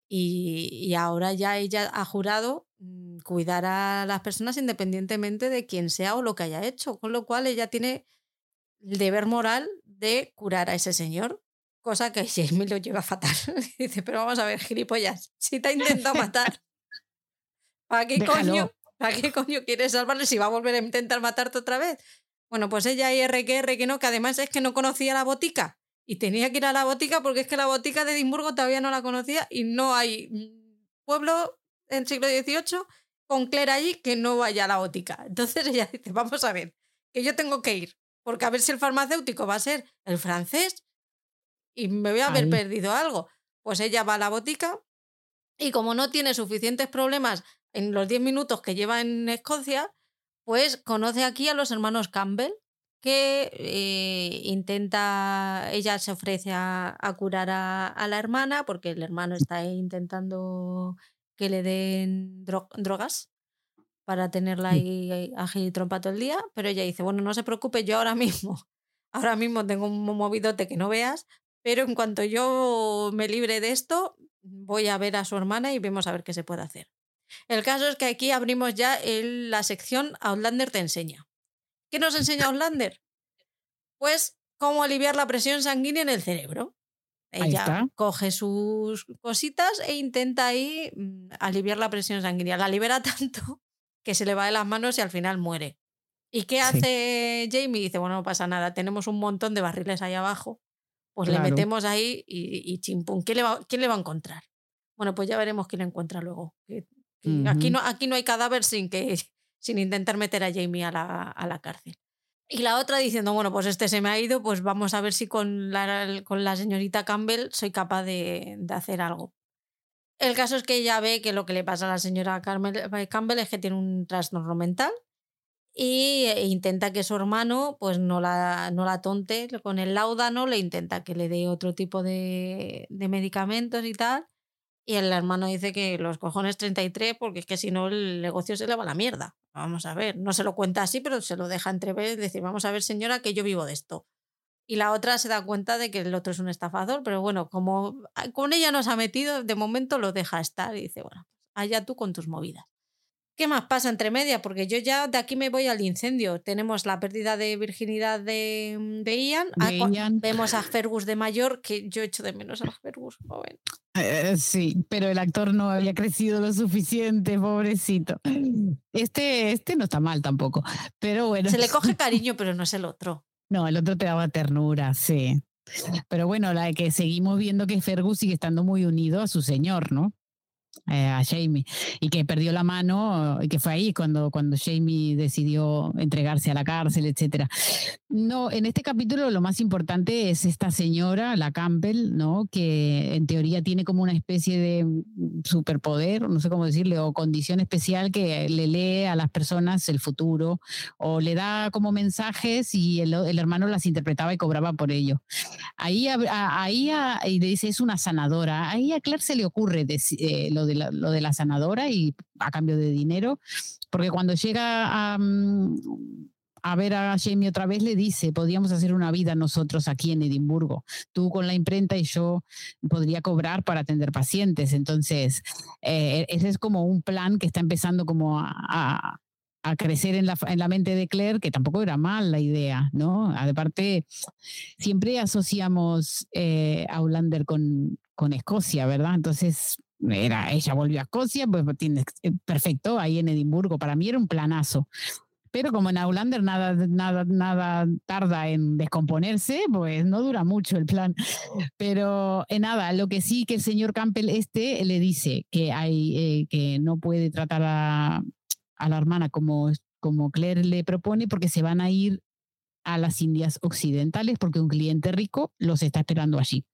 Y, ahora ya ella ha jurado mm, cuidar a las personas independientemente de quién sea o lo que haya hecho, con lo cual ella tiene el deber moral de curar a ese señor, cosa que Jamie lo lleva fatal. Dice, pero vamos a ver, gilipollas, si te ha intentado matar, ¿para qué coño? ¿Para qué coño quieres salvarle si va a volver a intentar matarte otra vez? Bueno, pues ella y R que R que no, que además es que no conocía la botica y tenía que ir a la botica porque es que la botica de Edimburgo todavía no la conocía y no hay pueblo en siglo XVIII con Claire allí que no vaya a la botica. Entonces ella dice, vamos a ver, que yo tengo que ir, porque a ver si el farmacéutico va a ser el francés y me voy a haber perdido algo. Pues ella va a la botica y como no tiene suficientes problemas en los 10 minutos que lleva en Escocia, pues conoce aquí a los hermanos Campbell, que eh, intenta, ella se ofrece a, curar a, la hermana porque el hermano está intentando que le den drogas para tenerla ahí ágil y trompa todo el día, pero ella dice, bueno, no se preocupe, yo ahora mismo, ahora mismo tengo un movidote que no veas, pero en cuanto yo me libre de esto, voy a ver a su hermana y vemos a ver qué se puede hacer. El caso es que aquí abrimos ya la sección Outlander te enseña. ¿Qué nos enseña Outlander? Pues cómo aliviar la presión sanguínea en el cerebro. Ella coge sus cositas e intenta ahí mm, aliviar la presión sanguínea. La libera tanto que se le va de las manos y al final muere. ¿Y qué hace Jamie? Dice, bueno, no pasa nada, tenemos un montón de barriles ahí abajo, pues le metemos ahí y, y chimpum. ¿Quién le, va, ¿Quién le va a encontrar? Bueno, pues ya veremos quién le encuentra luego. aquí, no, aquí no hay cadáver sin, que, sin intentar meter a Jamie a la, a la cárcel. Y la otra diciendo, bueno, pues este se me ha ido, pues vamos a ver si con la, con la señorita Campbell soy capaz de, de, hacer algo. El caso es que ella ve que lo que le pasa a la señora eh, Campbell es que tiene un trastorno mental y e intenta que su hermano pues no la, no la tonte con el laudano, le intenta que le dé otro tipo de, de medicamentos y tal. Y el hermano dice que los cojones 33 porque es que si no el negocio se le va a la mierda. Vamos a ver, no se lo cuenta así, pero se lo deja entrever, decir, vamos a ver señora que yo vivo de esto. Y la otra se da cuenta de que el otro es un estafador, pero bueno, como con ella nos ha metido, de momento lo deja estar y dice, bueno, allá tú con tus movidas. ¿Qué más pasa entre media? Porque yo ya de aquí me voy al incendio. Tenemos la pérdida de virginidad de, mm, de ah, Ian. Vemos a Fergus de mayor, que yo echo de menos a Fergus joven. Eh, sí, pero el actor no había crecido lo suficiente, pobrecito. Este, este no está mal tampoco, pero bueno. Se le coge cariño, pero no es el otro. No, el otro te daba ternura, sí. Pero bueno, la de que seguimos viendo que Fergus sigue estando muy unido a su señor, ¿no? Eh, a Jamie y que perdió la mano y que fue ahí cuando, cuando Jamie decidió entregarse a la cárcel, etcétera. No, en este capítulo lo más importante es esta señora, la Campbell, ¿no? Que en teoría tiene como una especie de superpoder, no sé cómo decirle, o condición especial que le lee a las personas el futuro o le da como mensajes y el, el hermano las interpretaba y cobraba por ello. Ahí, ahí y le dice, es una sanadora. Ahí a Claire se le ocurre eh, lo, de la, lo de la sanadora y a cambio de dinero, porque cuando llega a, mm, a ver a Jamie otra vez, le dice, podríamos hacer una vida nosotros aquí en Edimburgo, tú con la imprenta y yo podría cobrar para atender pacientes. Entonces, eh, ese es como un plan que está empezando como a, crecer en la, en la, mente de Claire, que tampoco era mal la idea, ¿no? Aparte, siempre asociamos eh, a Hollander con, con Escocia, ¿verdad? Entonces, era, ella volvió a Escocia, pues tiene, eh, perfecto, ahí en Edimburgo, para mí era un planazo. Pero como en Aulander nada, nada, nada tarda en descomponerse, pues no dura mucho el plan. Pero en nada, lo que sí que el señor Campbell este le dice que hay eh, que no puede tratar a, a la hermana como, como Claire le propone, porque se van a ir a las Indias Occidentales porque un cliente rico los está esperando allí.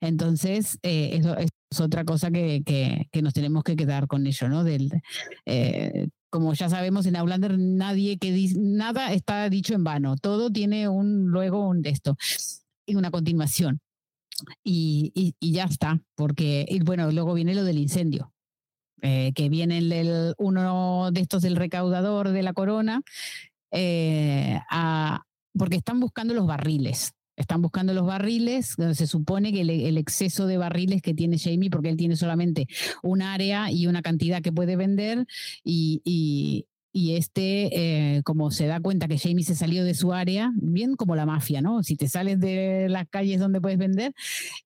Entonces, eh, eso es otra cosa que, que, nos tenemos que quedar con ello, ¿no? Del, eh, como ya sabemos, en Outlander nadie que dice, nada está dicho en vano, todo tiene un luego un texto y una continuación. Y, y, ya está, porque, y bueno, luego viene lo del incendio. Eh, que viene el, uno de estos del recaudador de la corona, eh, porque están buscando los barriles. Están buscando los barriles, se supone que el, exceso de barriles que tiene Jamie, porque él tiene solamente un área y una cantidad que puede vender, y, este, eh, como se da cuenta que Jamie se salió de su área, bien como la mafia, ¿no? Si te sales de las calles donde puedes vender,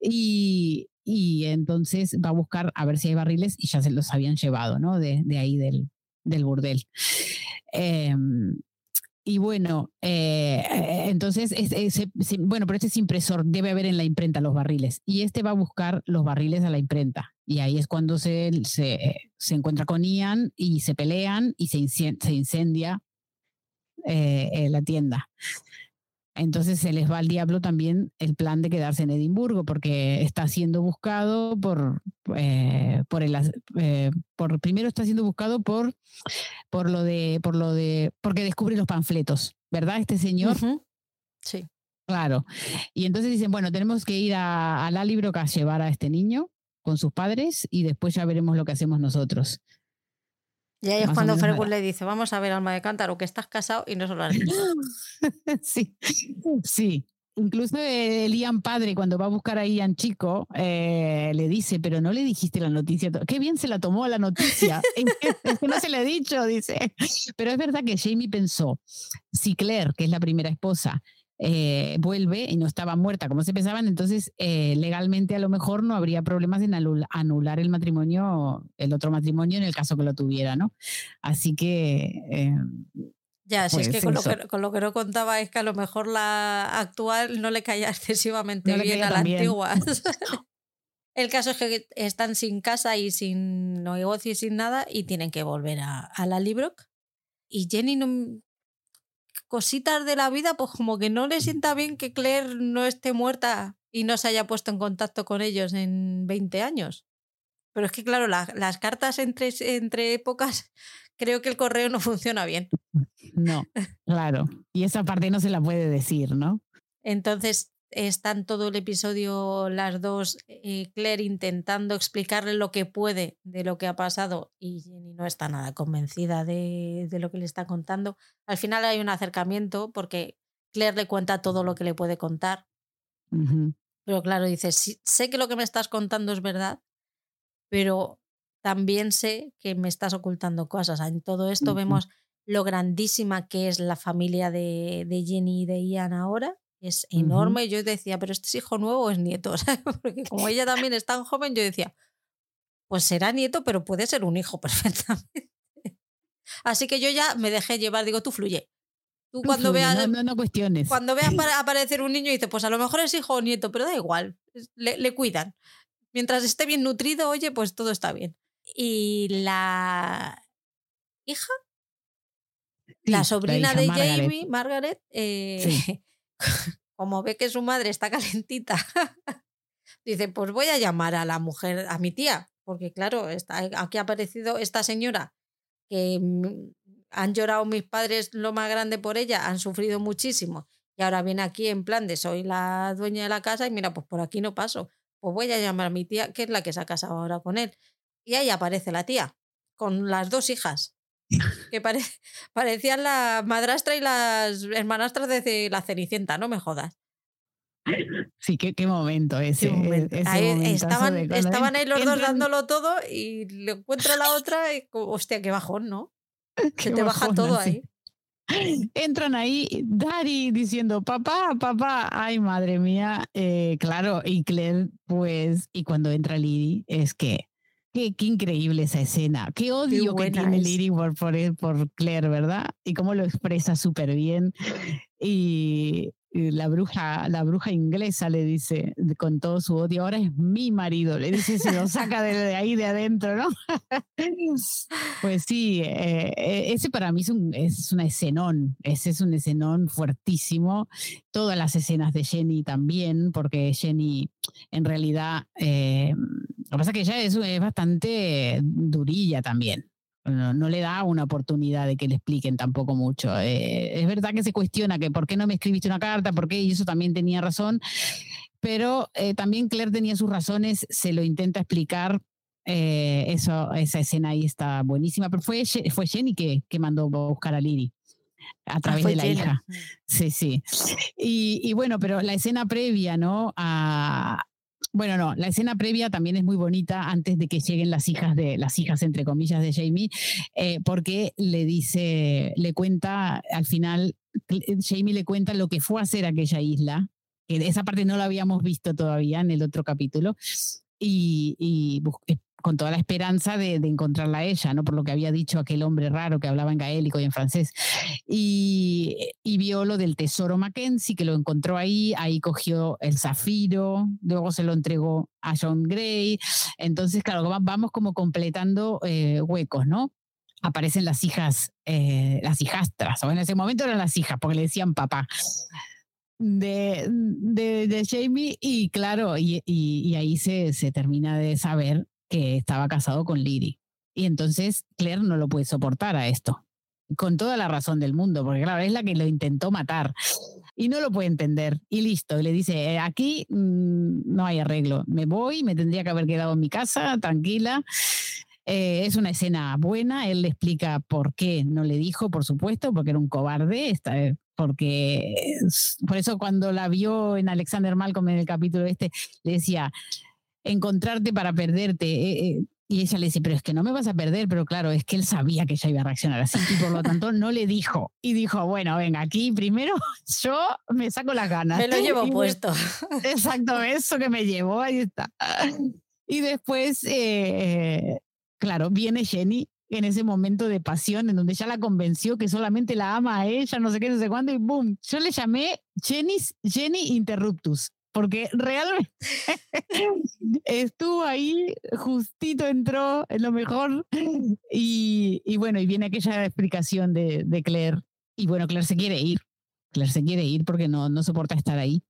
y, entonces va a buscar a ver si hay barriles y ya se los habían llevado, ¿no? De, de ahí del, del burdel. Em, y bueno, eh, entonces, bueno, pero este es impresor, debe haber en la imprenta los barriles. Y este va a buscar los barriles a la imprenta. Y ahí es cuando se, se, se encuentra con Ian y se pelean y se, se incendia eh, la tienda. Entonces se les va al diablo también el plan de quedarse en Edimburgo, porque está siendo buscado por, eh, por el eh, por primero está siendo buscado por, por lo de, por lo de, porque descubre los panfletos, ¿verdad? Este señor. Sí. Claro. Y entonces dicen, bueno, tenemos que ir a, a la a llevar a este niño con sus padres y después ya veremos lo que hacemos nosotros. Y ahí es cuando Fergus le dice, vamos a ver, alma de cántaro, que estás casado y no solo Sí, sí. Incluso el Ian padre, cuando va a buscar a Ian chico, eh, le dice, pero no le dijiste la noticia. Qué bien se la tomó la noticia. es que no se le ha dicho, dice. Pero es verdad que Jamie pensó, si Claire, que es la primera esposa, eh, vuelve y no estaba muerta como se pensaban, entonces eh, legalmente a lo mejor no habría problemas en anular el matrimonio, el otro matrimonio en el caso que lo tuviera, ¿no? Así que... Eh, ya, si es pues que con, lo que con, lo que, no contaba es que a lo mejor la actual no le caía excesivamente bien a la antigua. el caso es que están sin casa y sin negocio y sin nada y tienen que volver a, a la Librock. Y Jenny no, cositas de la vida, pues como que no le sienta bien que Claire no esté muerta y no se haya puesto en contacto con ellos en 20 años. Pero es que, claro, las cartas entre, entre épocas, creo que el correo no funciona bien. No, claro. Y esa parte no se la puede decir, ¿no? Entonces, están todo el episodio las dos, eh, Claire intentando explicarle lo que puede de lo que ha pasado y Jenny no está nada convencida de, de, lo que le está contando. Al final hay un acercamiento porque Claire le cuenta todo lo que le puede contar. Pero claro, dice, sé que lo que me estás contando es verdad, pero también sé que me estás ocultando cosas. En todo esto vemos lo grandísima que es la familia de, de Jenny y de Ian ahora es enorme. Yo decía, pero este es hijo nuevo o es nieto, porque como ella también es tan joven, yo decía, pues será nieto, pero puede ser un hijo perfectamente. Así que yo ya me dejé llevar, digo, tú fluye. Tú cuando veas. No, no, cuestiones. Cuando veas aparecer un niño dices, pues a lo mejor es hijo o nieto, pero da igual, le, le cuidan. Mientras esté bien nutrido, oye, pues todo está bien. Y la hija, la sobrina de Jamie, Margaret, eh, como ve que su madre está calentita, dice, pues voy a llamar a la mujer, a mi tía, porque claro, está, aquí ha aparecido esta señora que mm, han llorado mis padres lo más grande por ella, han sufrido muchísimo y ahora viene aquí en plan de soy la dueña de la casa y mira, pues por aquí no paso. Pues voy a llamar a mi tía, que es la que se ha casado ahora con él. Y ahí aparece la tía, con las dos hijas, que parecían la madrastra y las hermanastras de la Cenicienta, no me jodas. Sí, qué, qué momento ese. estaban, estaban ahí los dos dándolo todo y le encuentra la otra y, hostia, qué bajón, ¿no? Que te baja todo ahí. Entran ahí, Dari diciendo, papá, papá, ay, madre mía, eh, claro, y Claire, pues, y cuando entra Liri, es que, qué, qué increíble esa escena, qué odio que tiene Liri por, por, por Claire, ¿verdad? Y cómo lo expresa súper bien. Y, la bruja, la bruja inglesa le dice con todo su odio, ahora es mi marido, le dice, se lo saca de, ahí de adentro, ¿no? pues sí, eh, eh, ese para mí es un, es una escenón, ese es un escenón fuertísimo, todas las escenas de Jenny también, porque Jenny en realidad, eh, lo que pasa es que ella es bastante durilla también, no, le da una oportunidad de que le expliquen tampoco mucho. Eh, es verdad que se cuestiona que por qué no me escribiste una carta, por qué, y eso también tenía razón, pero eh, también Claire tenía sus razones, se lo intenta explicar. Eh, eso, esa escena ahí está buenísima, pero fue, fue Jenny que, que mandó a buscar a Liri a ah, través de la hija. Mm. Sí, sí. Y, y, bueno, pero la escena previa, ¿no? A, bueno, no, la escena previa también es muy bonita antes de que lleguen las hijas de, las hijas entre comillas de Jamie, eh, porque le dice, le cuenta al final, Jamie le cuenta lo que fue a hacer aquella isla, que esa parte no la habíamos visto todavía en el otro capítulo, y, y con toda la esperanza de, encontrarla a ella, ¿no? Por lo que había dicho aquel hombre raro que hablaba en gaélico y en francés. Y, vio lo del tesoro Mackenzie, que lo encontró ahí, ahí cogió el zafiro, luego se lo entregó a John Gray. Entonces, claro, vamos como completando eh, huecos, ¿no? Aparecen las hijas, eh, las hijastras, o en ese momento eran las hijas, porque le decían papá. De, de, Jamie y claro, y, y, ahí se, se, termina de saber que estaba casado con Liri. Y entonces Claire no lo puede soportar a esto, con toda la razón del mundo, porque claro, es la que lo intentó matar y no lo puede entender. Y listo, le dice, eh, aquí mm, no hay arreglo, me voy, me tendría que haber quedado en mi casa, tranquila. Eh, es una escena buena, él le explica por qué no le dijo, por supuesto, porque era un cobarde, está, eh, porque por eso cuando la vio en Alexander Malcolm en el capítulo este, le decía, encontrarte para perderte. Eh, eh, y ella le dice, pero es que no me vas a perder, pero claro, es que él sabía que ella iba a reaccionar así y por lo tanto no le dijo. Y dijo, bueno, venga, aquí primero yo me saco las ganas. Me lo llevo puesto. exacto, eso que me llevo, ahí está. Y después, eh, claro, viene Jenny en ese momento de pasión en donde ya la convenció que solamente la ama a ella, no sé qué, no sé cuándo, y boom, yo le llamé Jenny, Jenny Interruptus porque realmente estuvo ahí, justito entró, en lo mejor, y, bueno, y viene aquella explicación de, Claire, y bueno, Claire se quiere ir, Claire se quiere ir porque no, no soporta estar ahí.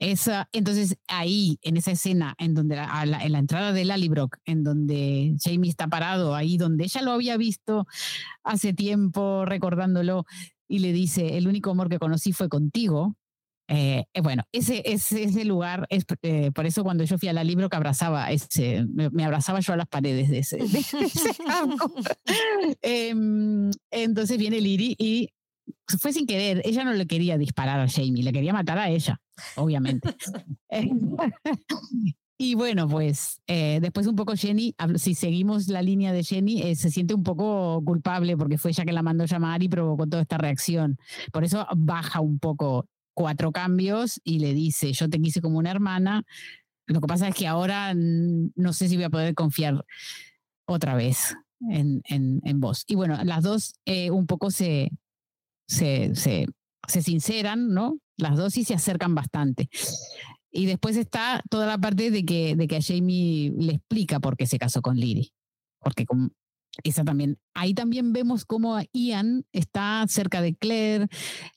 Esa, entonces ahí, en esa escena, en donde en la entrada de Lallybrook, en donde Jamie está parado, ahí donde ella lo había visto hace tiempo, recordándolo, y le dice, el único amor que conocí fue contigo, eh, eh, bueno, ese, ese, ese lugar, es, eh, por eso cuando yo fui a la libro que abrazaba, ese, me, abrazaba yo a las paredes de ese, de campo. Em, entonces viene Liri y fue sin querer, ella no le quería disparar a Jamie, le quería matar a ella, obviamente. y bueno, pues después un poco Jenny, si seguimos la línea de Jenny, se siente un poco culpable porque fue ella que la mandó llamar y provocó toda esta reacción. Por eso baja un poco cuatro cambios y le dice, yo te quise como una hermana, lo que pasa es que ahora no sé si voy a poder confiar otra vez en, en, vos. Y bueno, las dos eh, un poco se, se, se, se sinceran, ¿no? Las dos sí se acercan bastante. Y después está toda la parte de que, de que a Jamie le explica por qué se casó con Liri. porque esa también. Ahí también vemos cómo Ian está cerca de Claire,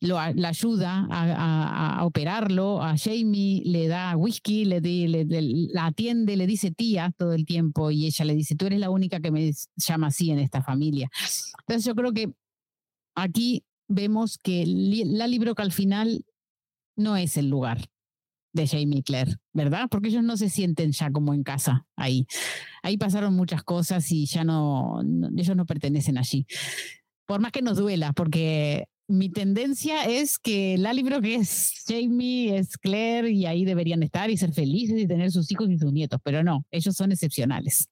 lo, la ayuda a, operarlo, a Jamie le da whisky, le, le, la atiende, le dice tía todo el tiempo y ella le dice, tú eres la única que me llama así en esta familia. Entonces yo creo que aquí vemos que la libro que al final no es el lugar de Jamie Claire, ¿verdad? Porque ellos no se sienten ya como en casa ahí. Ahí pasaron muchas cosas y ya no, ellos no pertenecen allí. Por más que nos duela, porque mi tendencia es que la libro que es Jamie, es Claire y ahí deberían estar y ser felices y tener sus hijos y sus nietos, pero no, ellos son excepcionales.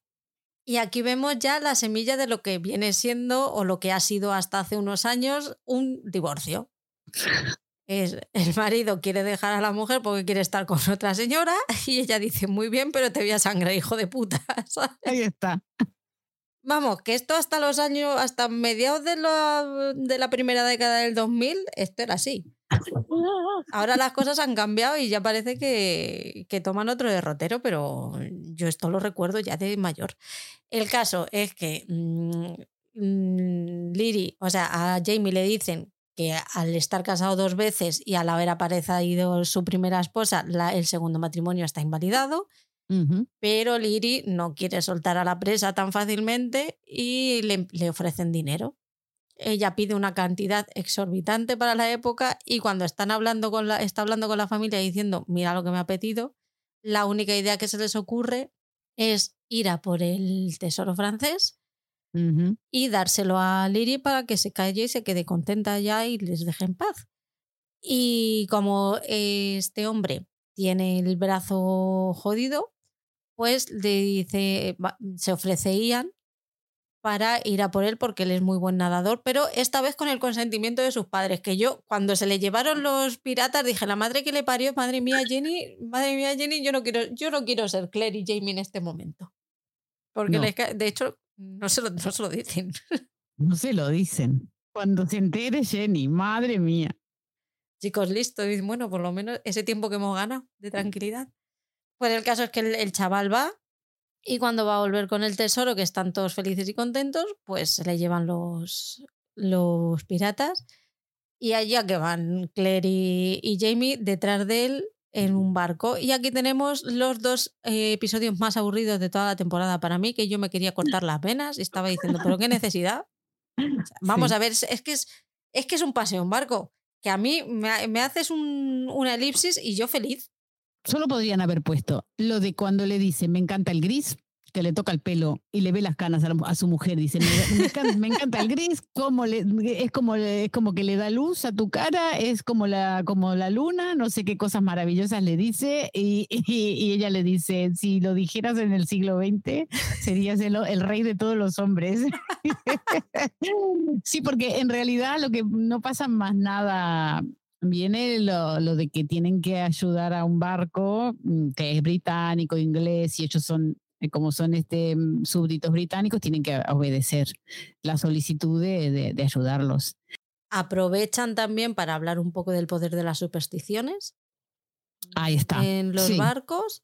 Y aquí vemos ya la semilla de lo que viene siendo o lo que ha sido hasta hace unos años un divorcio. Es el marido quiere dejar a la mujer porque quiere estar con otra señora y ella dice, muy bien, pero te voy a sangrar, hijo de puta. Ahí está. Vamos, que esto hasta los años, hasta mediados de la, de la primera década del 2000, esto era así. Ahora las cosas han cambiado y ya parece que, que, toman otro derrotero, pero yo esto lo recuerdo ya de mayor. El caso es que mmm, Liri, o sea, a Jamie le dicen al estar casado dos veces y al haber aparecido su primera esposa, el segundo matrimonio está invalidado. Pero Liri no quiere soltar a la presa tan fácilmente y le, ofrecen dinero. Ella pide una cantidad exorbitante para la época y cuando están hablando con la, está hablando con la familia diciendo, mira lo que me ha pedido, la única idea que se les ocurre es ir a por el tesoro francés y dárselo a Liri para que se calle y se quede contenta ya y les deje en paz. Y como este hombre tiene el brazo jodido, pues le dice, se ofrece Ian para ir a por él porque él es muy buen nadador, pero esta vez con el consentimiento de sus padres, que yo cuando se le llevaron los piratas dije, la madre que le parió, madre mía Jenny, madre mía Jenny, yo no quiero, yo no quiero ser Claire y Jamie en este momento. Porque de hecho no se lo, no se lo dicen. No se lo dicen. Cuando se entere Jenny, madre mía. Chicos, listo. Y bueno, por lo menos ese tiempo que hemos ganado de tranquilidad. Pues el caso es que el, chaval va y cuando va a volver con el tesoro, que están todos felices y contentos, pues se le llevan los, los piratas. Y allá que van Claire y, y Jamie detrás de él en un barco. Y aquí tenemos los dos eh, episodios más aburridos de toda la temporada para mí, que yo me quería cortar las venas y estaba diciendo, pero qué necesidad. vamos a ver, es que es, es que es un paseo en barco, que a mí me, me haces un, una elipsis y yo feliz. Solo podrían haber puesto lo de cuando le dice, me encanta el gris, que le toca el pelo y le ve las canas a, su mujer. Dice, me, encanta, el gris, como le, es, como, es como que le da luz a tu cara, es como la, como la luna, no sé qué cosas maravillosas le dice. Y, y, ella le dice, si lo dijeras en el siglo XX, serías el, el rey de todos los hombres. sí, porque en realidad lo que no pasa más nada viene lo, lo, de que tienen que ayudar a un barco mm, que es británico, inglés, y ellos son como son este, mm, súbditos británicos, tienen que obedecer la solicitud de, de, ayudarlos. Aprovechan también para hablar un poco del poder de las supersticiones. Ahí está. En los barcos.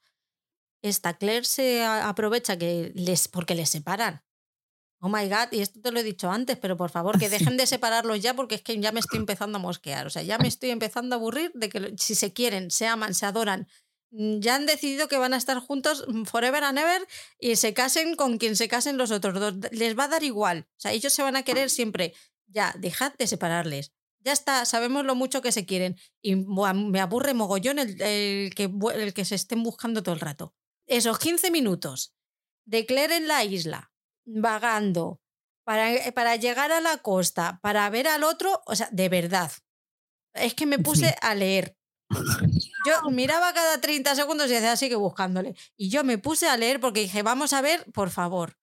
Esta Claire se aprovecha que les, porque les separan. Oh my god, y esto te lo he dicho antes, pero por favor que dejen de separarlos ya porque es que ya me estoy empezando a mosquear. O sea, ya me estoy empezando a aburrir de que si se quieren, se aman, se adoran, ya han decidido que van a estar juntos mm, forever and ever y se casen con quien se casen los otros dos. Les va a dar igual. O sea, ellos se van a querer siempre. Ya, dejad de separarles. Ya está, sabemos lo mucho que se quieren. Y me aburre mogollón el, que, el que se estén buscando todo el rato. Esos 15 minutos de Claire en la isla, vagando, para, eh, para llegar a la costa, para ver al otro, o sea, de verdad. Es que me puse a leer yo miraba cada 30 segundos y decía, sigue buscándole. Y yo me puse a leer porque dije, vamos a ver, por favor,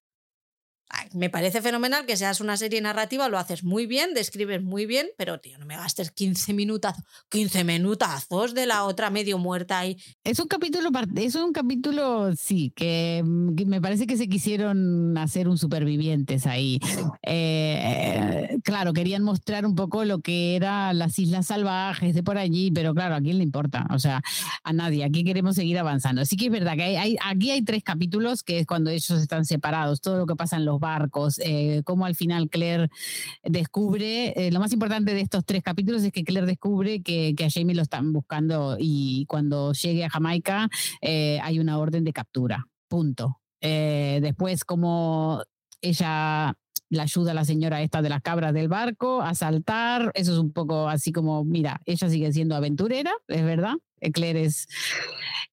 me parece fenomenal que seas una serie narrativa, lo haces muy bien, describes muy bien, pero tío, no me gastes 15 minutazos, 15 minutazos de la otra medio muerta ahí. Es un capítulo, es un capítulo, sí, que, me parece que se quisieron hacer un supervivientes ahí. Eh, claro, querían mostrar un poco lo que eran las islas salvajes de por allí, pero claro, ¿a quién le importa? O sea, a nadie, aquí queremos seguir avanzando. Así que es verdad que hay, aquí hay tres capítulos que es cuando ellos están separados, todo lo que pasa en los barcos, eh, cómo al final Claire descubre, eh, lo más importante de estos tres capítulos es que Claire descubre que, a Jamie lo están buscando y cuando llegue a Jamaica hay una orden de captura, punto. después, como ella la ayuda a la señora esta de las cabras del barco a saltar. Eso es un poco así como, mira, ella sigue siendo aventurera, es verdad. Claire es,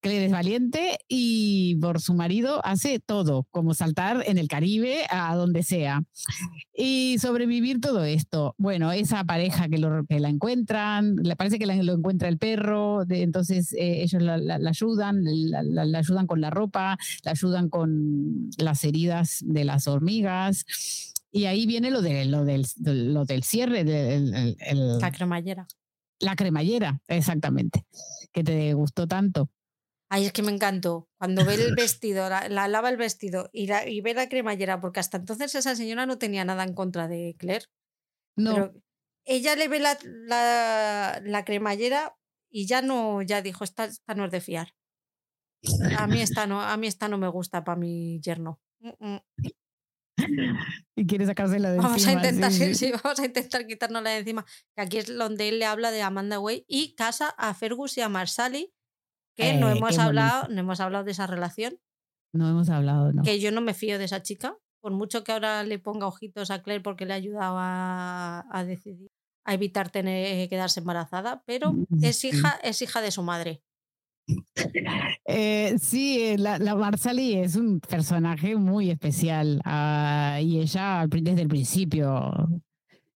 Claire es valiente y por su marido hace todo, como saltar en el Caribe a donde sea. Y sobrevivir todo esto. Bueno, esa pareja que, lo, que la encuentran, le parece que lo encuentra el perro, de, entonces eh, ellos la, ayudan, la, ayudan con la ropa, la ayudan con las heridas de las hormigas. Y ahí viene lo, de, lo, del, lo del cierre. el, la cremallera. La cremallera, exactamente. Que te gustó tanto. Ay, es que me encantó. Cuando ve el vestido, la, lava el vestido y, y, ve la cremallera, porque hasta entonces esa señora no tenía nada en contra de Claire. No. Pero ella le ve la, la, cremallera y ya no, ya dijo, esta, esta, no es de fiar. A mí esta no, a mí esta no me gusta para mi yerno. Mm, mm. y quiere sacársela de vamos encima. A intentar, sí. vamos a intentar quitárnosla de encima. Que aquí es donde él le habla de Amanda Way y casa a Fergus y a Marsali, que no, eh, hemos hablado, no hemos hablado de esa relación. No hemos hablado, no. Que yo no me fío de esa chica, por mucho que ahora le ponga ojitos a Claire porque le ha ayudado a, decidir, a evitar tener, quedarse embarazada, pero mm, es hija, es hija de su madre. Eh, sí, eh, la, la, Marsali es un personaje muy especial ah, y ella desde el principio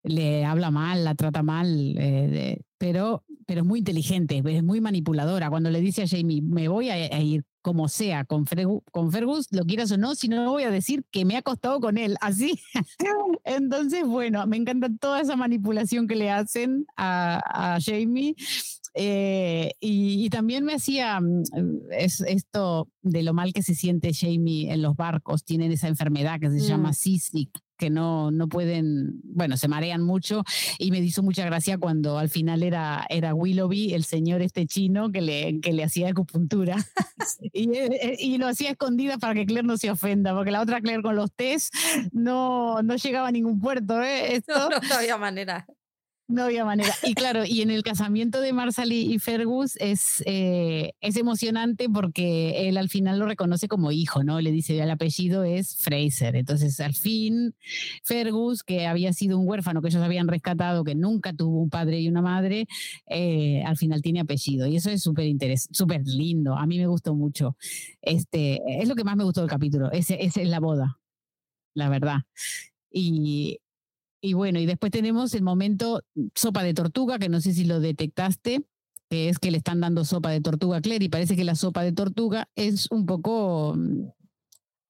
le habla mal, la trata mal, eh, pero, pero es muy inteligente, es muy manipuladora. Cuando le dice a Jamie, me voy a, ir como sea con, con Fergus, lo quieras o no, si no voy a decir que me ha costado con él, así. Entonces, bueno, me encanta toda esa manipulación que le hacen a, a Jamie eh, y, también me hacía mm, es, esto de lo mal que se siente Jamie en los barcos. Tienen esa enfermedad que se llama mm. seasick, que no, no pueden, bueno, se marean mucho. Y me hizo mucha gracia cuando al final era, era Willoughby, el señor este chino, que le, que le hacía acupuntura. y, eh, y, lo hacía escondida para que Claire no se ofenda, porque la otra Claire con los test no, no llegaba a ningún puerto. ¿eh? Esto, no había manera. No había manera. Y claro, y en el casamiento de Marsali y Fergus es, eh, es emocionante porque él al final lo reconoce como hijo, ¿no? Le dice, el apellido es Fraser. Entonces, al fin, Fergus, que había sido un huérfano que ellos habían rescatado, que nunca tuvo un padre y una madre, eh, al final tiene apellido. Y eso es súper súper lindo. A mí me gustó mucho. Este, es lo que más me gustó del capítulo, ese es la boda, la verdad. Y y bueno, y después tenemos el momento sopa de tortuga, que no sé si lo detectaste, que es que le están dando sopa de tortuga a Claire y parece que la sopa de tortuga es un poco mm,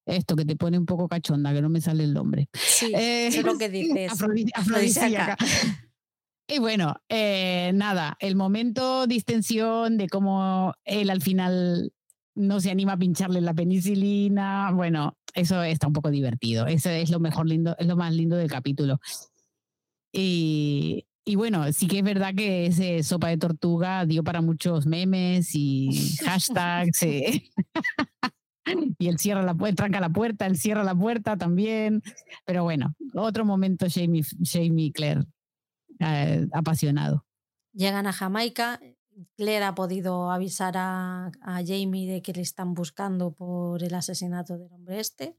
esto que te pone un poco cachonda, que no me sale el nombre. Sí, es lo que dices. afrodisíaca. Y bueno, eh, nada, el momento distensión de cómo él al final no se anima a pincharle la penicilina. Bueno, eso está un poco divertido. Eso es lo mejor lindo, es lo más lindo del capítulo. Y, y bueno, sí que es verdad que ese sopa de tortuga dio para muchos memes y hashtags. Eh. y él cierra la puerta, tranca la puerta, él cierra la puerta también. Pero bueno, otro momento Jamie, Jamie Claire, eh, apasionado. Llegan a Jamaica, Claire ha podido avisar a, Jamie de que le están buscando por el asesinato del hombre este.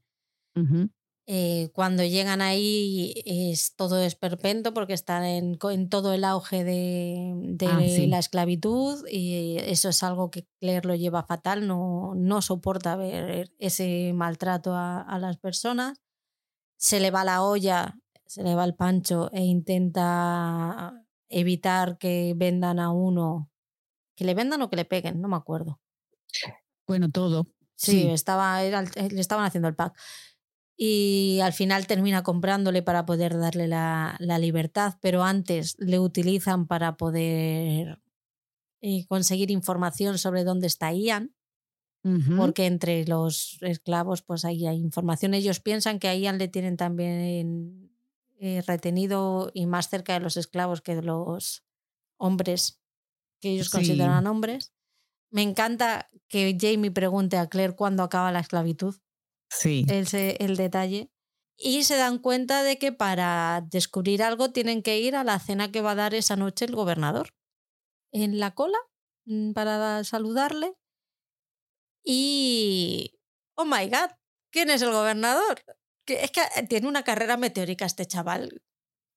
Eh, cuando llegan ahí es todo esperpento porque están en, todo el auge de, ah, la esclavitud y eso es algo que Claire lo lleva fatal, no, no soporta ver ese maltrato a, a las personas. Se le va la olla, se le va el pancho e intenta evitar que vendan a uno que le vendan o que le peguen, no me acuerdo. Bueno, todo. Sí, Estaba, eh, le estaban haciendo el pack. Y al final termina comprándole para poder darle la, libertad, pero antes le utilizan para poder eh, conseguir información sobre dónde está Ian, porque entre los esclavos pues ahí hay información. Ellos piensan que a Ian le tienen también eh, retenido y más cerca de los esclavos que de los hombres que ellos consideran hombres. Me encanta que Jamie pregunte a Claire cuándo acaba la esclavitud. Sí. El, el detalle. Y se dan cuenta de que para descubrir algo tienen que ir a la cena que va a dar esa noche el gobernador. En la cola, mm, para saludarle. Y... Oh my god, ¿quién es el gobernador? Es que tiene una carrera meteórica este chaval.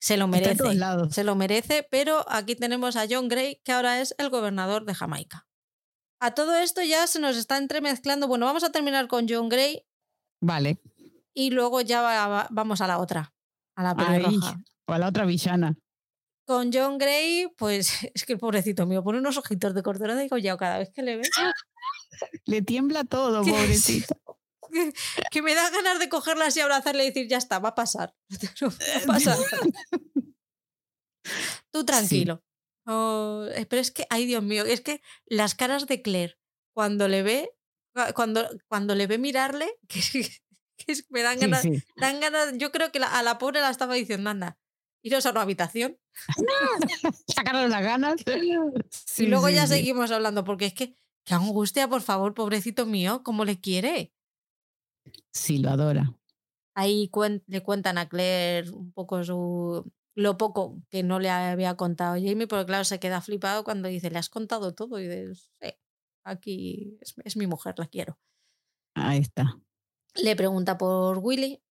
Se lo merece. Se lo merece, pero aquí tenemos a John Gray, que ahora es el gobernador de Jamaica. A todo esto ya se nos está entremezclando. Bueno, vamos a terminar con John Gray. Vale. Y luego ya vamos a la otra, a la pelirroja. o a la otra villana. Con John Gray, pues es que el pobrecito mío pone unos ojitos de cordero de ya cada vez que le ve. Le tiembla todo, pobrecito. que, me da ganas de cogerla así, abrazarle y decir, ya está, va a pasar. va a pasar. Tú tranquilo. Oh, eh, pero es que, ay Dios mío, es que las caras de Claire, cuando le ve, cuando, cuando le ve mirarle, que, me dan ganas, dan ganas, yo creo que a la pobre la estaba diciendo, anda, iros a una habitación. Sacaron las ganas. y luego ya seguimos hablando, porque es que, qué angustia, por favor, pobrecito mío, ¿cómo le quiere? Sí, lo adora. Ahí le cuentan a Claire un poco su, lo poco que no le había contado Jamie, porque claro, se queda flipado cuando dice, le has contado todo y dices, sí, aquí es, mi mujer, la quiero. Ahí está. Le pregunta por Willy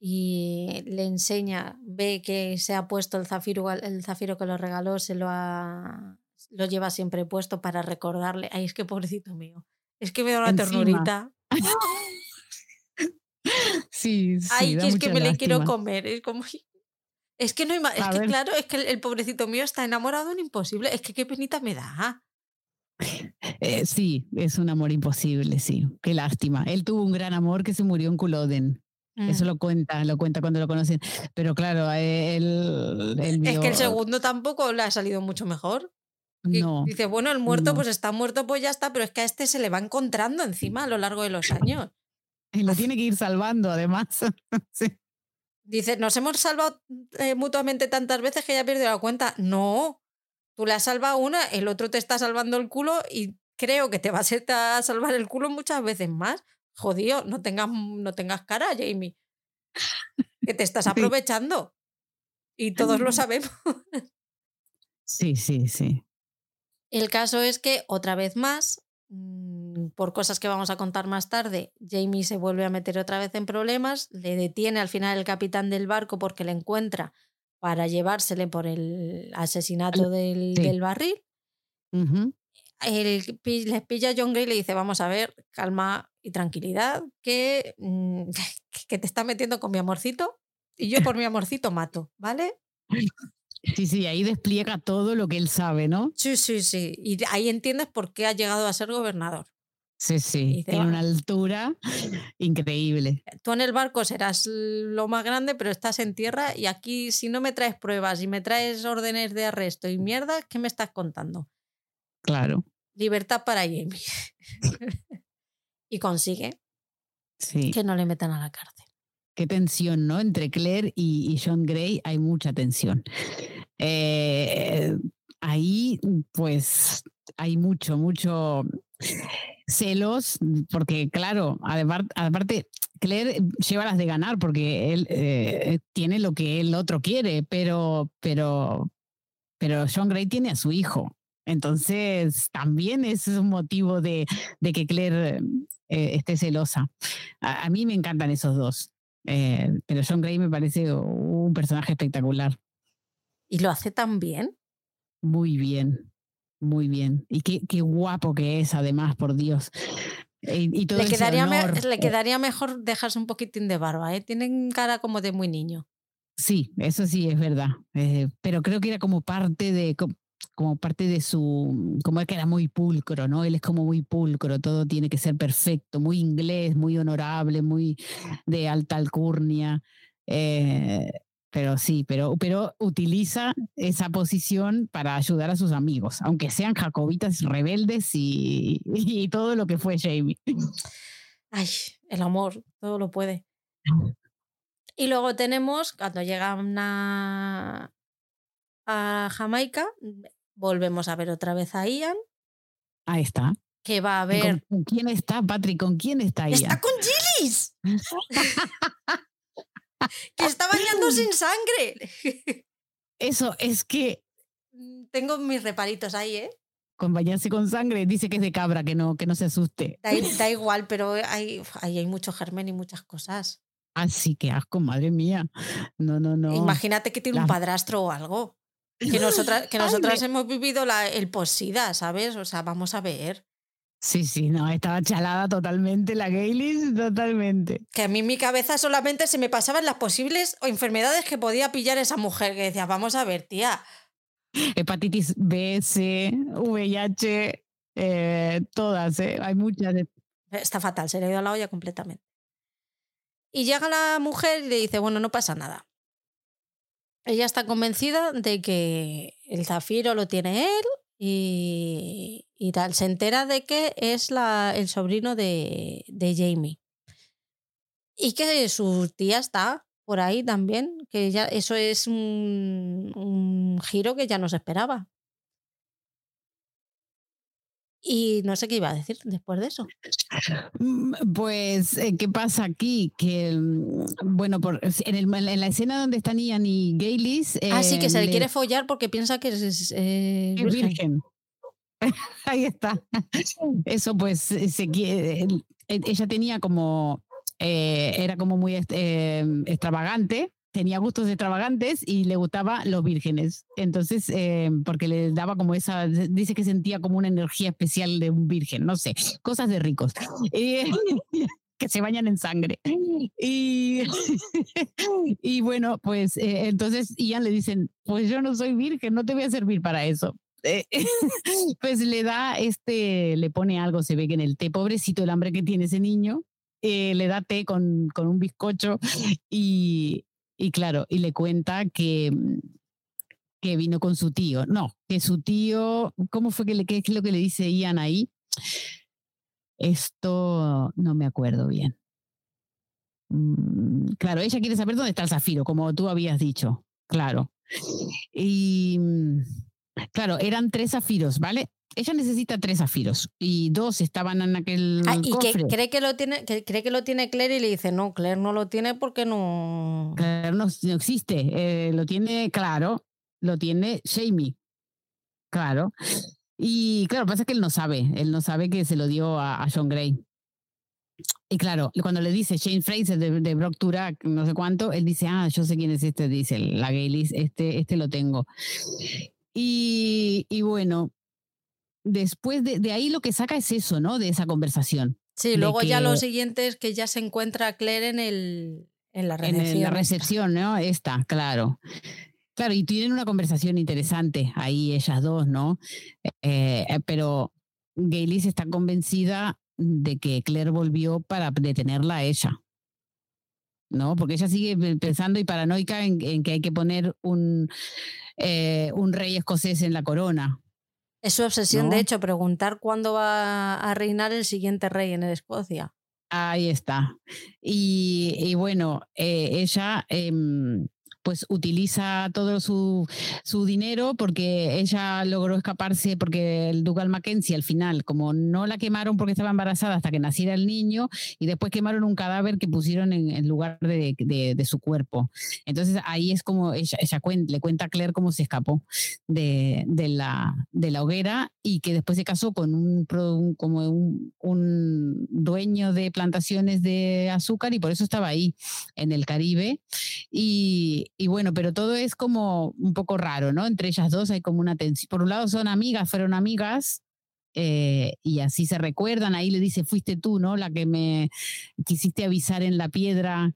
y le enseña, ve que se ha puesto el zafiro, el zafiro que lo regaló, se lo ha, lo lleva siempre puesto para recordarle, ay, es que pobrecito mío, es que me da una ternurita. sí, sí. Ay, que es que me le quiero comer. Es como. Es que no hay Es que claro, es que el, pobrecito mío está enamorado en imposible. Es que qué penita me da. Eh, sí, es un amor imposible, sí. Qué lástima. Él tuvo un gran amor que se murió en Culloden. Eso mm. lo cuenta, lo cuenta cuando lo conocen. Pero claro, él, Es que el segundo tampoco le ha salido mucho mejor. No. Dice, bueno, el muerto pues está muerto, pues ya está, pero es que a este se le va encontrando encima a lo largo de los años. Y lo tiene que ir salvando, además. Dice, nos hemos salvado eh, mutuamente tantas veces que ya perdido la cuenta. No, tú le has salvado una, el otro te está salvando el culo y creo que te vas a salvar el culo muchas veces más. Jodido, no tengas, no tengas cara, Jamie. Que te estás aprovechando. Y todos lo sabemos. Sí, sí, sí. El caso es que, otra vez más, mm, por cosas que vamos a contar más tarde, Jamie se vuelve a meter otra vez en problemas, le detiene al final el capitán del barco porque le encuentra para llevársele por el asesinato del, barril. le pilla a John Gray y le dice, vamos a ver, calma y tranquilidad, que, mm, que te está metiendo con mi amorcito y yo por mi amorcito mato, ¿vale? Sí, sí, ahí despliega todo lo que él sabe, ¿no? Sí, sí, sí. Y ahí entiendes por qué ha llegado a ser gobernador. Sí, sí, tiene una altura increíble. Tú en el barco serás lo más grande, pero estás en tierra y aquí si no me traes pruebas y me traes órdenes de arresto y mierda, ¿qué me estás contando? Claro. Libertad para Jamie. y consigue que no le metan a la cárcel. Qué tensión, ¿no? Entre Claire y, John Gray hay mucha tensión. Eh, ahí, pues, hay mucho, mucho celos, porque claro, aparte, Claire lleva las de ganar porque él eh, tiene lo que el otro quiere, pero, pero, pero John Gray tiene a su hijo. Entonces, también es un motivo de, que Claire eh, esté celosa. a, mí me encantan esos dos. Eh, pero John Gray me parece un personaje espectacular. ¿Y lo hace tan bien? Muy bien, muy bien. Y qué, qué guapo que es, además, por Dios. Y, todo le, quedaría le quedaría mejor dejarse un poquitín de barba, ¿eh? Tienen cara como de muy niño. Sí, eso sí es verdad. Eh, pero creo que era como parte de, como parte de su, como es que era muy pulcro, ¿no? Él es como muy pulcro, todo tiene que ser perfecto, muy inglés, muy honorable, muy de alta alcurnia. Eh, pero sí, pero, pero utiliza esa posición para ayudar a sus amigos, aunque sean jacobitas rebeldes y, y todo lo que fue Jamie. Ay, el amor, todo lo puede. Y luego tenemos, cuando llegan a, a Jamaica, volvemos a ver otra vez a Ian. Ahí está. Que va a ver. ¿Con, quién está, Patrick? ¿Con quién está Ian? ¡Está con Gilly! Que está bañando sin sangre. Eso es que. Mm, tengo mis reparitos ahí, ¿eh? Con bañarse con sangre, dice que es de cabra, que no, que no se asuste. Da, igual, pero hay, hay, hay mucho germen y muchas cosas. Así que asco, madre mía. No, no, no. Imagínate que tiene un padrastro o algo. Que nosotras, que nosotras hemos vivido la, el posida, ¿sabes? O sea, vamos a ver. Sí, sí, no, estaba chalada totalmente la Gaylis, totalmente. Que a mí en mi cabeza solamente se me pasaban las posibles enfermedades que podía pillar esa mujer, que decía, vamos a ver, tía. Hepatitis B, C, VIH, eh, todas, ¿eh? hay muchas. Está fatal, se le ha ido a la olla completamente. Y llega la mujer y le dice, bueno, no pasa nada. Ella está convencida de que el zafiro lo tiene él y, tal. Se entera de que es la, el sobrino de, de Jamie. Y que su tía está por ahí también, que ya eso es un, un giro que ya no se esperaba. Y no sé qué iba a decir después de eso. Mm, pues, eh, ¿qué pasa aquí? Que, mm, bueno, por, en, la escena donde están Ian y Gaylis. ah, sí, que se le, quiere follar porque piensa que es, eh, virgen. Ahí está. Eso, pues, se quiere. Ella tenía como. Eh, era como muy extravagante tenía gustos extravagantes y le gustaba los vírgenes. Entonces, eh, porque le daba como esa, dice que sentía como una energía especial de un virgen, no sé, cosas de ricos. Eh, que se bañan en sangre. Y, y bueno, pues eh, entonces Ian le dicen, pues yo no soy virgen, no te voy a servir para eso. pues le da este, le pone algo, se ve que en el té, pobrecito el hambre que tiene ese niño, le da té con, con un bizcocho y, y claro, y le cuenta que, mm, que vino con su tío. No, que su tío, ¿cómo fue que le, es lo que le dice Ian ahí? Esto no me acuerdo bien. Mm, claro, ella quiere saber dónde está el zafiro, como tú habías dicho. Claro. Y mm, claro, eran tres zafiros, ¿vale? ella necesita tres zafiros y dos estaban en aquel ah, y que cree que lo tiene que cree que lo tiene Claire y le dice no Claire no lo tiene porque no Claire no, existe. Eh, lo tiene claro lo tiene Jamie. Claro. Y claro pasa que él no sabe él no sabe que se lo dio a, John Gray y claro, cuando le dice Shane Fraser de, de Brock Turak, no sé cuánto, él dice, ah, yo sé quién es este, dice la Gaylis, este, este lo tengo. Y, y bueno, después de, ahí lo que saca es eso, ¿no? De esa conversación. Sí, luego ya lo siguiente es que ya se encuentra Claire en, el, en la recepción. En la recepción, ¿no? Esta, claro. Claro, y tienen una conversación interesante ahí ellas dos, ¿no? Eh, eh, pero Gaylis está convencida de que Claire volvió para detenerla a ella. ¿No? Porque ella sigue pensando y paranoica en, que hay que poner un, eh, un rey escocés en la corona. Es su obsesión, de hecho, preguntar cuándo va a reinar el siguiente rey en Escocia. Ahí está. Y, bueno, eh, ella em, pues utiliza todo su, su, dinero porque ella logró escaparse porque el Ducal Mackenzie al final, como no la quemaron porque estaba embarazada hasta que naciera el niño y después quemaron un cadáver que pusieron en, lugar de, de, su cuerpo. Entonces ahí es como ella, ella le cuenta a Claire cómo se escapó de, de, la, de la hoguera y que después se casó con un, como un, un dueño de plantaciones de azúcar y por eso estaba ahí en el Caribe. Y, y bueno, pero todo es como un poco raro, ¿no? Entre ellas dos hay como una tensión. Por un lado son amigas, fueron amigas, eh, y así se recuerdan. Ahí le dice, fuiste tú, ¿no? La que me quisiste avisar en la piedra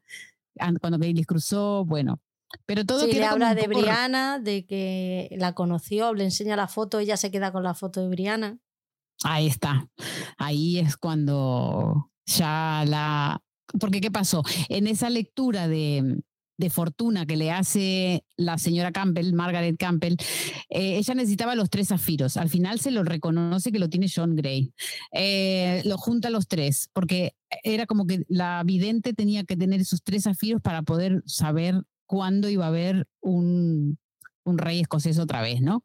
cuando Kaylee cruzó. Bueno, pero todo sí, le habla de Briana, de que la conoció, le enseña la foto, ella se queda con la foto de Briana. Ahí está. Ahí es cuando ya la. Porque, ¿qué pasó? En esa lectura de, de fortuna que le hace la señora Campbell, Margaret Campbell, eh, ella necesitaba los tres zafiros. Al final se lo reconoce que lo tiene John Gray. Eh, lo junta los tres, porque era como que la vidente tenía que tener esos tres zafiros para poder saber cuándo iba a haber un, un rey escocés otra vez, ¿no?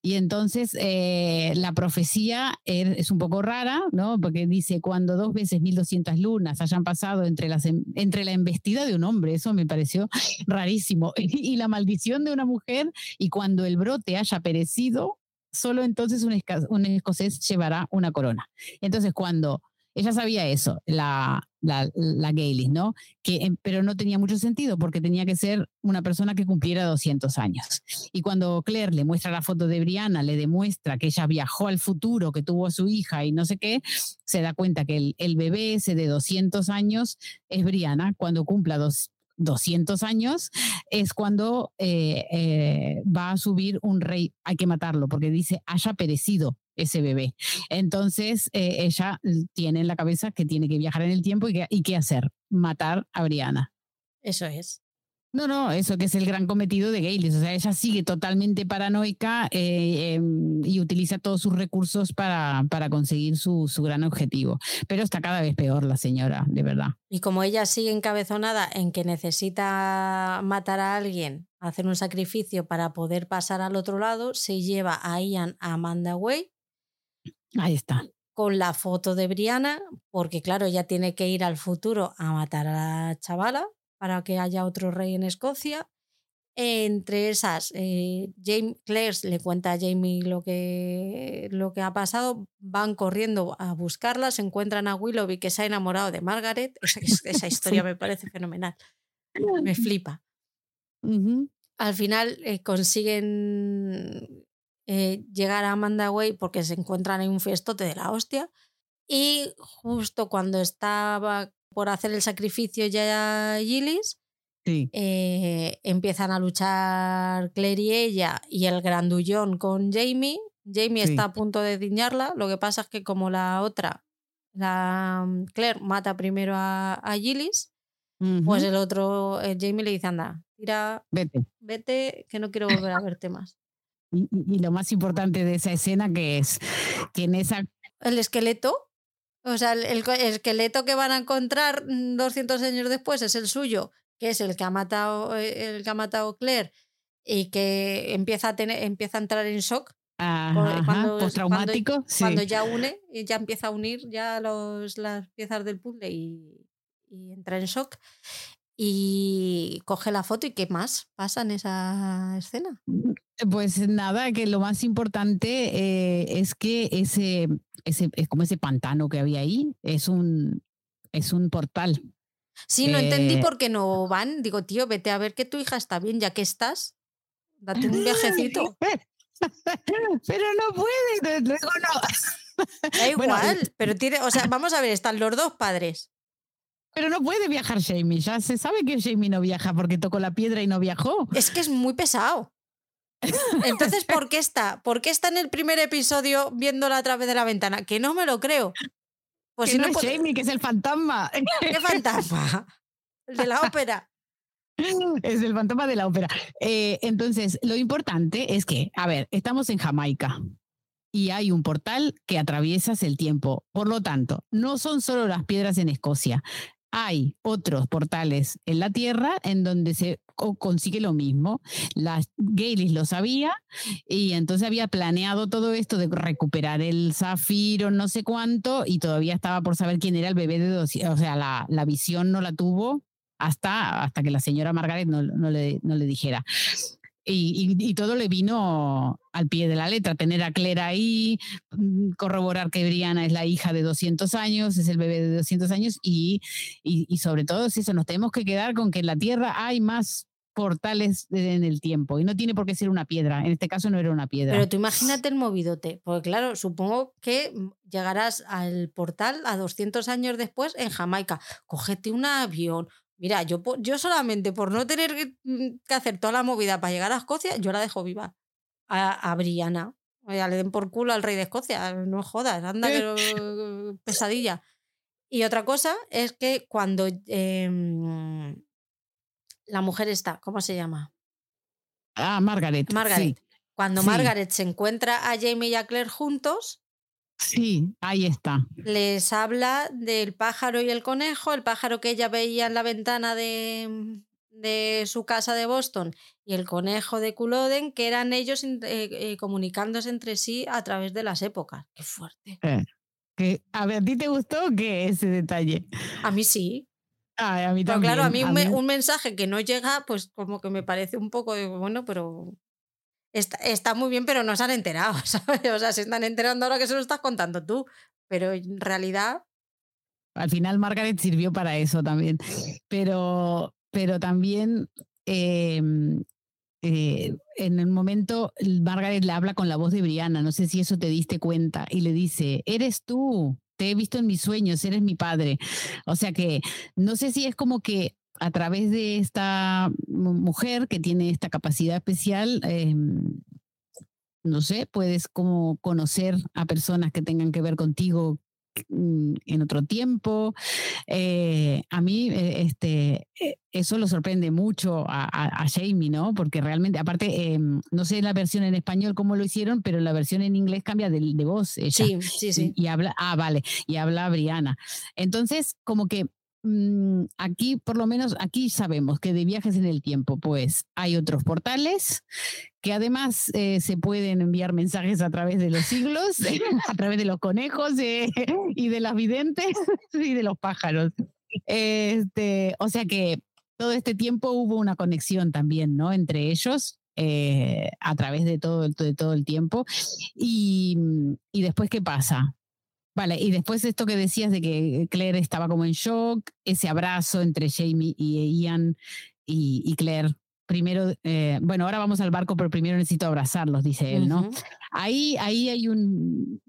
Y entonces eh, la profecía er, es un poco rara, ¿no? Porque dice, cuando dos veces 1200 lunas hayan pasado entre, las, em, entre la embestida de un hombre, eso me pareció rarísimo, y la maldición de una mujer, y cuando el brote haya perecido, solo entonces un, un escocés llevará una corona. Entonces, cuando ella sabía eso, la, la, la ¿no? Que, pero no tenía mucho sentido porque tenía que ser una persona que cumpliera 200 años. Y cuando Claire le muestra la foto de Brianna, le demuestra que ella viajó al futuro, que tuvo a su hija y no sé qué, se da cuenta que el, el bebé ese de 200 años es Brianna cuando cumpla dos, 200 años, es cuando eh, eh, va a subir un rey, hay que matarlo, porque dice, haya perecido ese bebé. Entonces, eh, ella tiene en la cabeza que tiene que viajar en el tiempo y, qué hacer, matar a Brianna. Eso es. No, no, eso que es el gran cometido de Gaylis. O sea, ella sigue totalmente paranoica eh, em, y utiliza todos sus recursos para, para conseguir su, su, gran objetivo. Pero está cada vez peor la señora, de verdad. Y como ella sigue encabezonada en que necesita matar a alguien, hacer un sacrificio para poder pasar al otro lado, se lleva a Ian a Amanda Way. Ahí está con la foto de Brianna, porque claro, ella tiene que ir al futuro a matar a la chavala para que haya otro rey en Escocia. Entre esas, eh, Claire le cuenta a Jamie lo que, lo que ha pasado, van corriendo a buscarla, se encuentran a Willoughby que se ha enamorado de Margaret. Esa, esa historia me parece fenomenal, me flipa. Al final eh, consiguen eh, llegar a Amanda Way porque se encuentran en un fiestote de la hostia. Y justo cuando estaba por hacer el sacrificio ya Gillis. Eh, empiezan a luchar Claire y ella y el grandullón con Jamie. Jamie está a punto de diñarla. Lo que pasa es que como la otra, la mm, Claire mata primero a, a Gillis, pues el otro, eh, Jamie le dice, anda, tira, vete. vete, que no quiero volver a verte más. Y, y, lo más importante de esa escena que es que en esa... El esqueleto o sea, el, esqueleto que van a encontrar 200 años después es el suyo, que es el que ha matado, eh, el que ha matado Claire y que empieza a, tener, empieza a entrar en shock. cuando, postraumático. Cuando, ya une, ya empieza a unir ya los, las piezas del puzzle y, y entra en shock y coge la foto y qué más pasa en esa escena. Mm, pues nada, que lo más importante eh, es que ese, ese, es como ese pantano que había ahí, es un, es un portal. Sí, no entendí eh, por qué no van. Digo, tío, vete a ver que tu hija está bien, ya que estás. Date un viajecito. pero no puede, luego no. Da igual, pero tiene, o sea, vamos a ver, están los dos padres. Pero no puede viajar Jamie. Ya se sabe que Jamie no viaja porque tocó la piedra y no viajó. Es que es muy pesado. Entonces, ¿por qué está? ¿Por qué está en el primer episodio viéndola a través de la ventana? Que no me lo creo. Pues si no, es Jamie, que es el fantasma. ¿Qué fantasma? El de la ópera. Es el fantasma de la ópera. Eh, entonces, lo importante es que, a ver, estamos en Jamaica y hay un portal que atraviesas el tiempo. Por lo tanto, no son solo las piedras en Escocia hay otros portales en la Tierra en donde se consigue lo mismo. La Gaylis lo sabía y entonces había planeado todo esto de recuperar el zafiro, no sé cuánto, y todavía estaba por saber quién era el bebé de dos. O sea, la, la visión no la tuvo hasta, hasta que la señora Margaret no, no, le, no le dijera. Y, todo le vino al pie de la letra, tener a Claire ahí, mm, corroborar que Brianna es la hija de 200 años, es el bebé de 200 años y, sobre todo eso, nos tenemos que quedar con que en la Tierra hay más portales en el tiempo y no tiene por qué ser una piedra, en este caso no era una piedra. Pero tú imagínate el movidote, porque claro, supongo que llegarás al portal a 200 años después en Jamaica, cógete un avión, Mira, yo, yo solamente por no tener mm, que, hacer toda la movida para llegar a Escocia, yo la dejo viva. A, a Brianna. le den por culo al rey de Escocia. No jodas, anda, que pesadilla. Y otra cosa es que cuando em, la mujer está, ¿cómo se llama? Ah, Margaret. Margaret. Cuando Margaret se encuentra a Jamie y a Claire juntos, Sí, ahí está. Les habla del pájaro y el conejo, el pájaro que ella veía en la ventana de, de su casa de Boston y el conejo de Culloden, que eran ellos eh, eh, comunicándose entre sí a través de las épocas. Qué fuerte. Eh, que, a ver, ¿a ti te gustó qué ese detalle? A mí sí. a mí pero también. claro, a mí, un, mensaje que no llega, pues como que me parece un poco de, bueno, pero está, muy bien, pero no se han enterado, ¿sabes? O sea, se están enterando ahora que se lo estás contando tú, pero en realidad... Al final Margaret sirvió para eso también, pero, pero también em, eh, en el momento Margaret le habla con la voz de Brianna, no sé si eso te diste cuenta, y le dice, eres tú, te he visto en mis sueños, eres mi padre. O sea que no sé si es como que a través de esta mujer que tiene esta capacidad especial, em, no sé, puedes como conocer a personas que tengan que ver contigo mm, en otro tiempo. Eh, a mí eh, este, eh, eso lo sorprende mucho a, Jamie, ¿no? Porque realmente, aparte, em, no sé la versión en español cómo lo hicieron, pero la versión en inglés cambia de, de voz. Sí, sí, sí. Y, y, habla, ah, vale, y habla Briana. Entonces, como que Mm, aquí, por lo menos, aquí sabemos que de viajes en el tiempo, pues hay otros portales que además eh, se pueden enviar mensajes a través de los siglos, a través de los conejos eh, y de las videntes y de los pájaros. Este, o sea que todo este tiempo hubo una conexión también, ¿no? Entre ellos. Eh, a través de todo, de todo el tiempo. Y, y después, ¿qué pasa? Vale, y después esto que decías de que Claire estaba como en shock, ese abrazo entre Jamie y Ian y, Claire. Primero, eh, bueno, ahora vamos al barco, pero primero necesito abrazarlos, dice él, ¿no? Ahí, ahí hay un,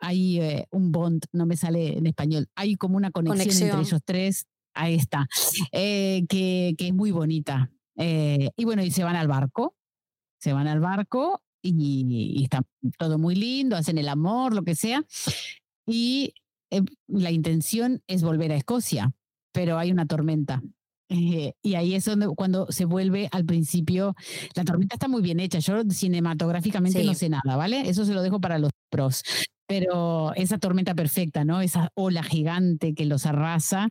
hay eh, un bond, no me sale en español, hay como una conexión, entre ellos tres, ahí está, eh, que, que, es muy bonita. y bueno, y se van al barco, se van al barco y, y, está todo muy lindo, hacen el amor, lo que sea y eh, la intención es volver a Escocia, pero hay una tormenta. Eh, y ahí es donde cuando se vuelve al principio, la tormenta está muy bien hecha. Yo cinematográficamente no sé nada, ¿vale? Eso se lo dejo para los pros. Pero esa tormenta perfecta, ¿no? Esa ola gigante que los arrasa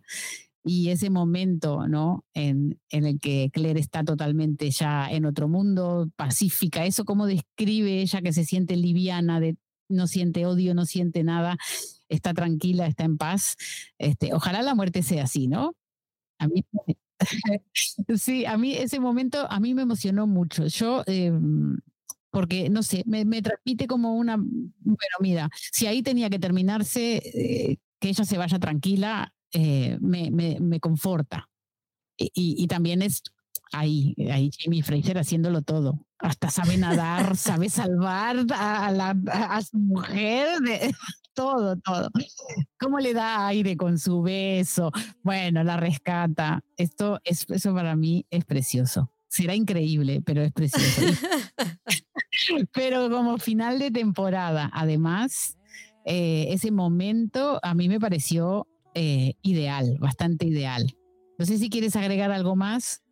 y ese momento, ¿no? En, en, el que Claire está totalmente ya en otro mundo, pacífica, eso como describe ella que se siente liviana de no siente odio, no siente nada, está tranquila, está en paz. Este, ojalá la muerte sea así, ¿no? A mí, sí, a mí ese momento a mí me emocionó mucho. Yo, em, porque no sé, me, transmite como una, bueno, mira, si ahí tenía que terminarse, eh, que ella se vaya tranquila, eh, me, me, conforta. Y, y, también es ahí, ahí Jamie Fraser haciéndolo todo. Hasta sabe nadar, sabe salvar a, la, a su mujer, de, todo, todo. ¿Cómo le da aire con su beso? Bueno, la rescata. Esto es, eso para mí es precioso. Será increíble, pero es precioso. pero como final de temporada, además, eh, ese momento a mí me pareció eh, ideal, bastante ideal. No sé si quieres agregar algo más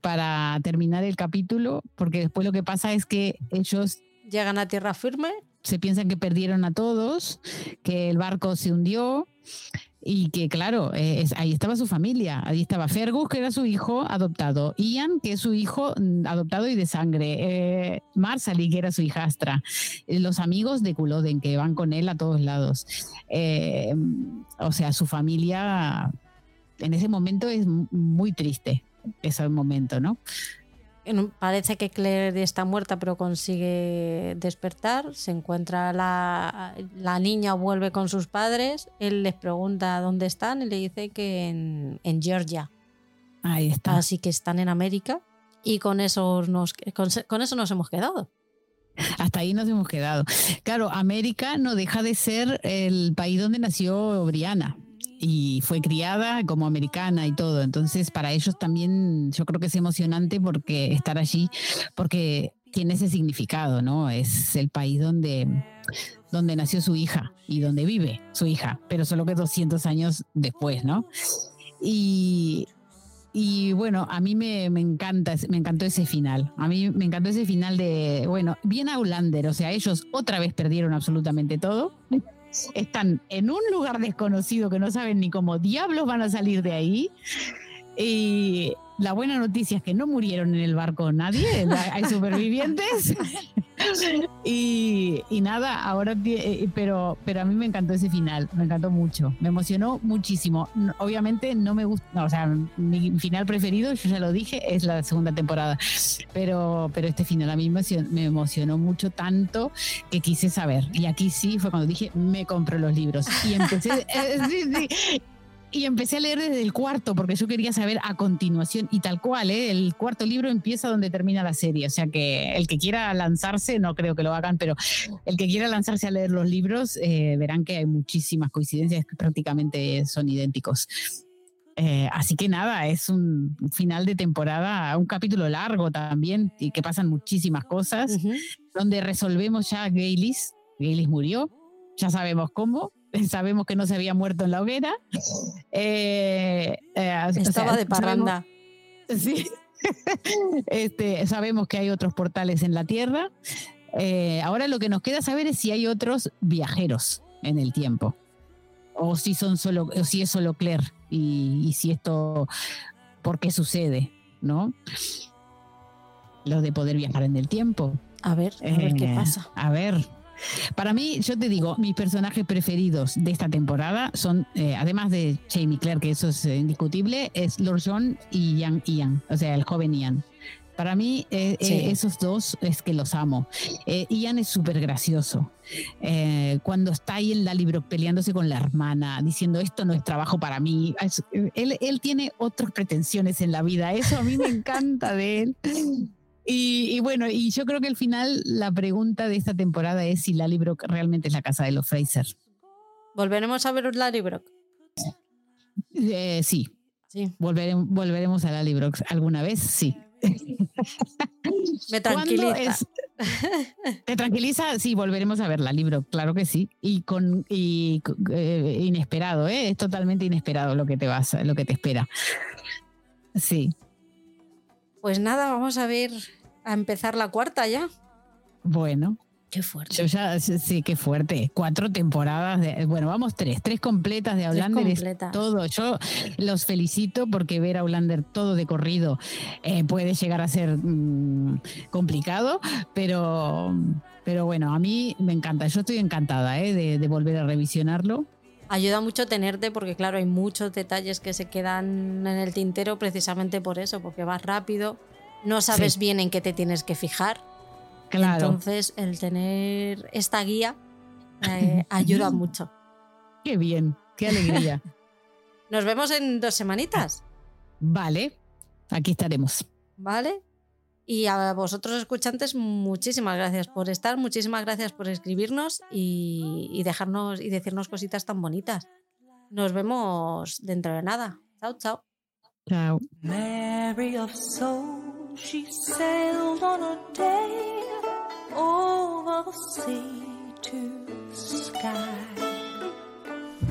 para terminar el capítulo, porque después lo que pasa es que ellos llegan a tierra firme. Se piensan que perdieron a todos, que el barco se hundió y que, claro, eh, ahí estaba su familia. Ahí estaba Fergus, que era su hijo adoptado. Ian, que es su hijo mm, adoptado y de sangre. Eh, Marsali, que era su hijastra. Eh, los amigos de Culloden, que van con él a todos lados. Eh, o sea, su familia en ese momento es muy triste ese momento, ¿no? Parece que Claire está muerta, pero consigue despertar. Se encuentra la, la, niña, vuelve con sus padres. Él les pregunta dónde están y le dice que en, en Georgia. Ahí está. Así que están en América y con eso nos, con eso nos hemos quedado. Hasta ahí nos hemos quedado. Claro, América no deja de ser el país donde nació Briana y fue criada como americana y todo. Entonces, para ellos también yo creo que es emocionante porque estar allí, porque tiene ese significado, ¿no? Es el país donde, donde nació su hija y donde vive su hija, pero solo que 200 años después, ¿no? Y, y bueno, a mí me, me, encanta, me encantó ese final. A mí me encantó ese final de, bueno, bien a Hollander, o sea, ellos otra vez perdieron absolutamente todo están en un lugar desconocido que no saben ni cómo diablos van a salir de ahí. Y, la buena noticia es que no murieron en el barco nadie, hay supervivientes. y, nada, ahora, eh, pero, pero a mí me encantó ese final, me encantó mucho, me emocionó muchísimo. Obviamente no me gusta, o sea, mi final preferido, yo ya lo dije, es la segunda temporada, pero, pero este final a mí me emocionó, mucho tanto que quise saber. Y aquí sí fue cuando dije, me compro los libros. Y empecé, eh, y empecé a leer desde el cuarto porque yo quería saber a continuación y tal cual, ¿eh? el cuarto libro empieza donde termina la serie, o sea que el que quiera lanzarse, no creo que lo hagan, pero el que quiera lanzarse a leer los libros, eh, verán que hay muchísimas coincidencias que prácticamente son idénticos. Eh, así que nada, es un final de temporada, un capítulo largo también, y que pasan muchísimas cosas, donde resolvemos ya a Gaylis. Gaylis murió, ya sabemos cómo, sabemos que no se había muerto en la hoguera. Eh, eh, Estaba de parranda. sí. este, sabemos que hay otros portales en la Tierra. Eh, ahora lo que nos queda saber es si hay otros viajeros en el tiempo. O si son solo, o si es solo Claire. Y, si esto, ¿por qué sucede? ¿No? Lo de poder viajar en el tiempo. A ver, a ver qué pasa. A ver, para mí, yo te digo, mis personajes preferidos de esta temporada son, eh, además de Jamie Claire, que eso es indiscutible, es Lord John y Ian Ian, o sea, el joven Ian. Para mí, eh, eh, esos dos es que los amo. Ian es súper gracioso. cuando está ahí en la libro peleándose con la hermana, diciendo esto no es trabajo para mí, él, él tiene otras pretensiones en la vida. Eso a mí me encanta de él. Y, bueno, y yo creo que al final la pregunta de esta temporada es si Lallybrook realmente es la casa de los Fraser. ¿Volveremos a ver Lallybrook? Eh, sí. sí. Volveremos, volveremos a Lallybrook alguna vez, sí. Me tranquiliza. ¿Te tranquiliza? Sí, volveremos a ver la libro, claro que sí. Y con y, eh, inesperado, ¿eh? es totalmente inesperado lo que te vas, lo que te espera. Sí. Pues nada, vamos a ver, a empezar la cuarta ya. Bueno. Qué fuerte. Yo ya, sí, qué fuerte. Cuatro temporadas, de, bueno, vamos tres, tres completas de Outlander. todo. Yo los felicito porque ver a Outlander todo de corrido eh, puede llegar a ser mm, complicado, pero, pero bueno, a mí me encanta. Yo estoy encantada eh, de volver a revisionarlo ayuda mucho tenerte porque claro, hay muchos detalles que se quedan en el tintero precisamente por eso, porque vas rápido, no sabes bien en qué te tienes que fijar. Claro. Entonces, el tener esta guía eh, ayuda mucho. Qué bien, qué alegría. Nos vemos en dos semanitas. Vale, aquí estaremos. Vale. Y a vosotros escuchantes, muchísimas gracias por estar, muchísimas gracias por escribirnos y, dejarnos y decirnos cositas tan bonitas. Nos vemos dentro de nada. Chao, chao. Chao. Mary of soul, she sailed on a day over the sea to the sky.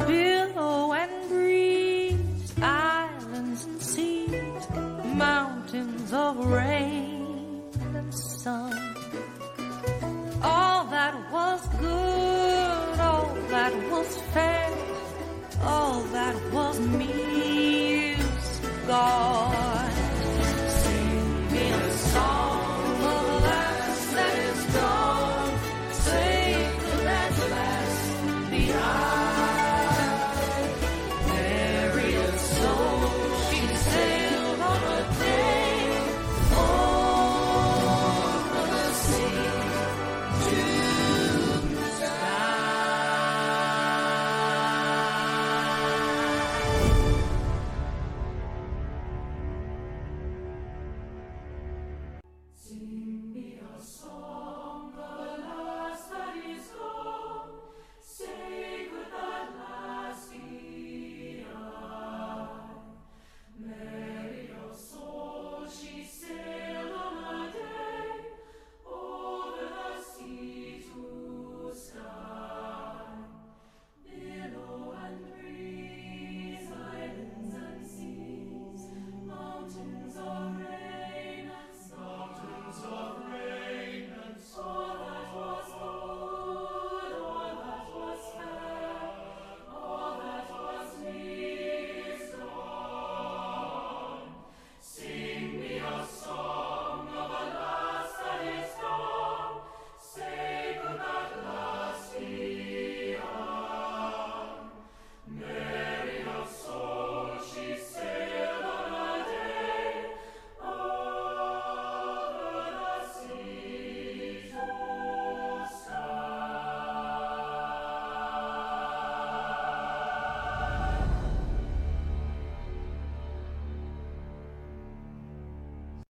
Billow and breeze, islands and seas, mountains of rain. sun. All that was good, all that was fair, all that was me is gone. Sing me a song.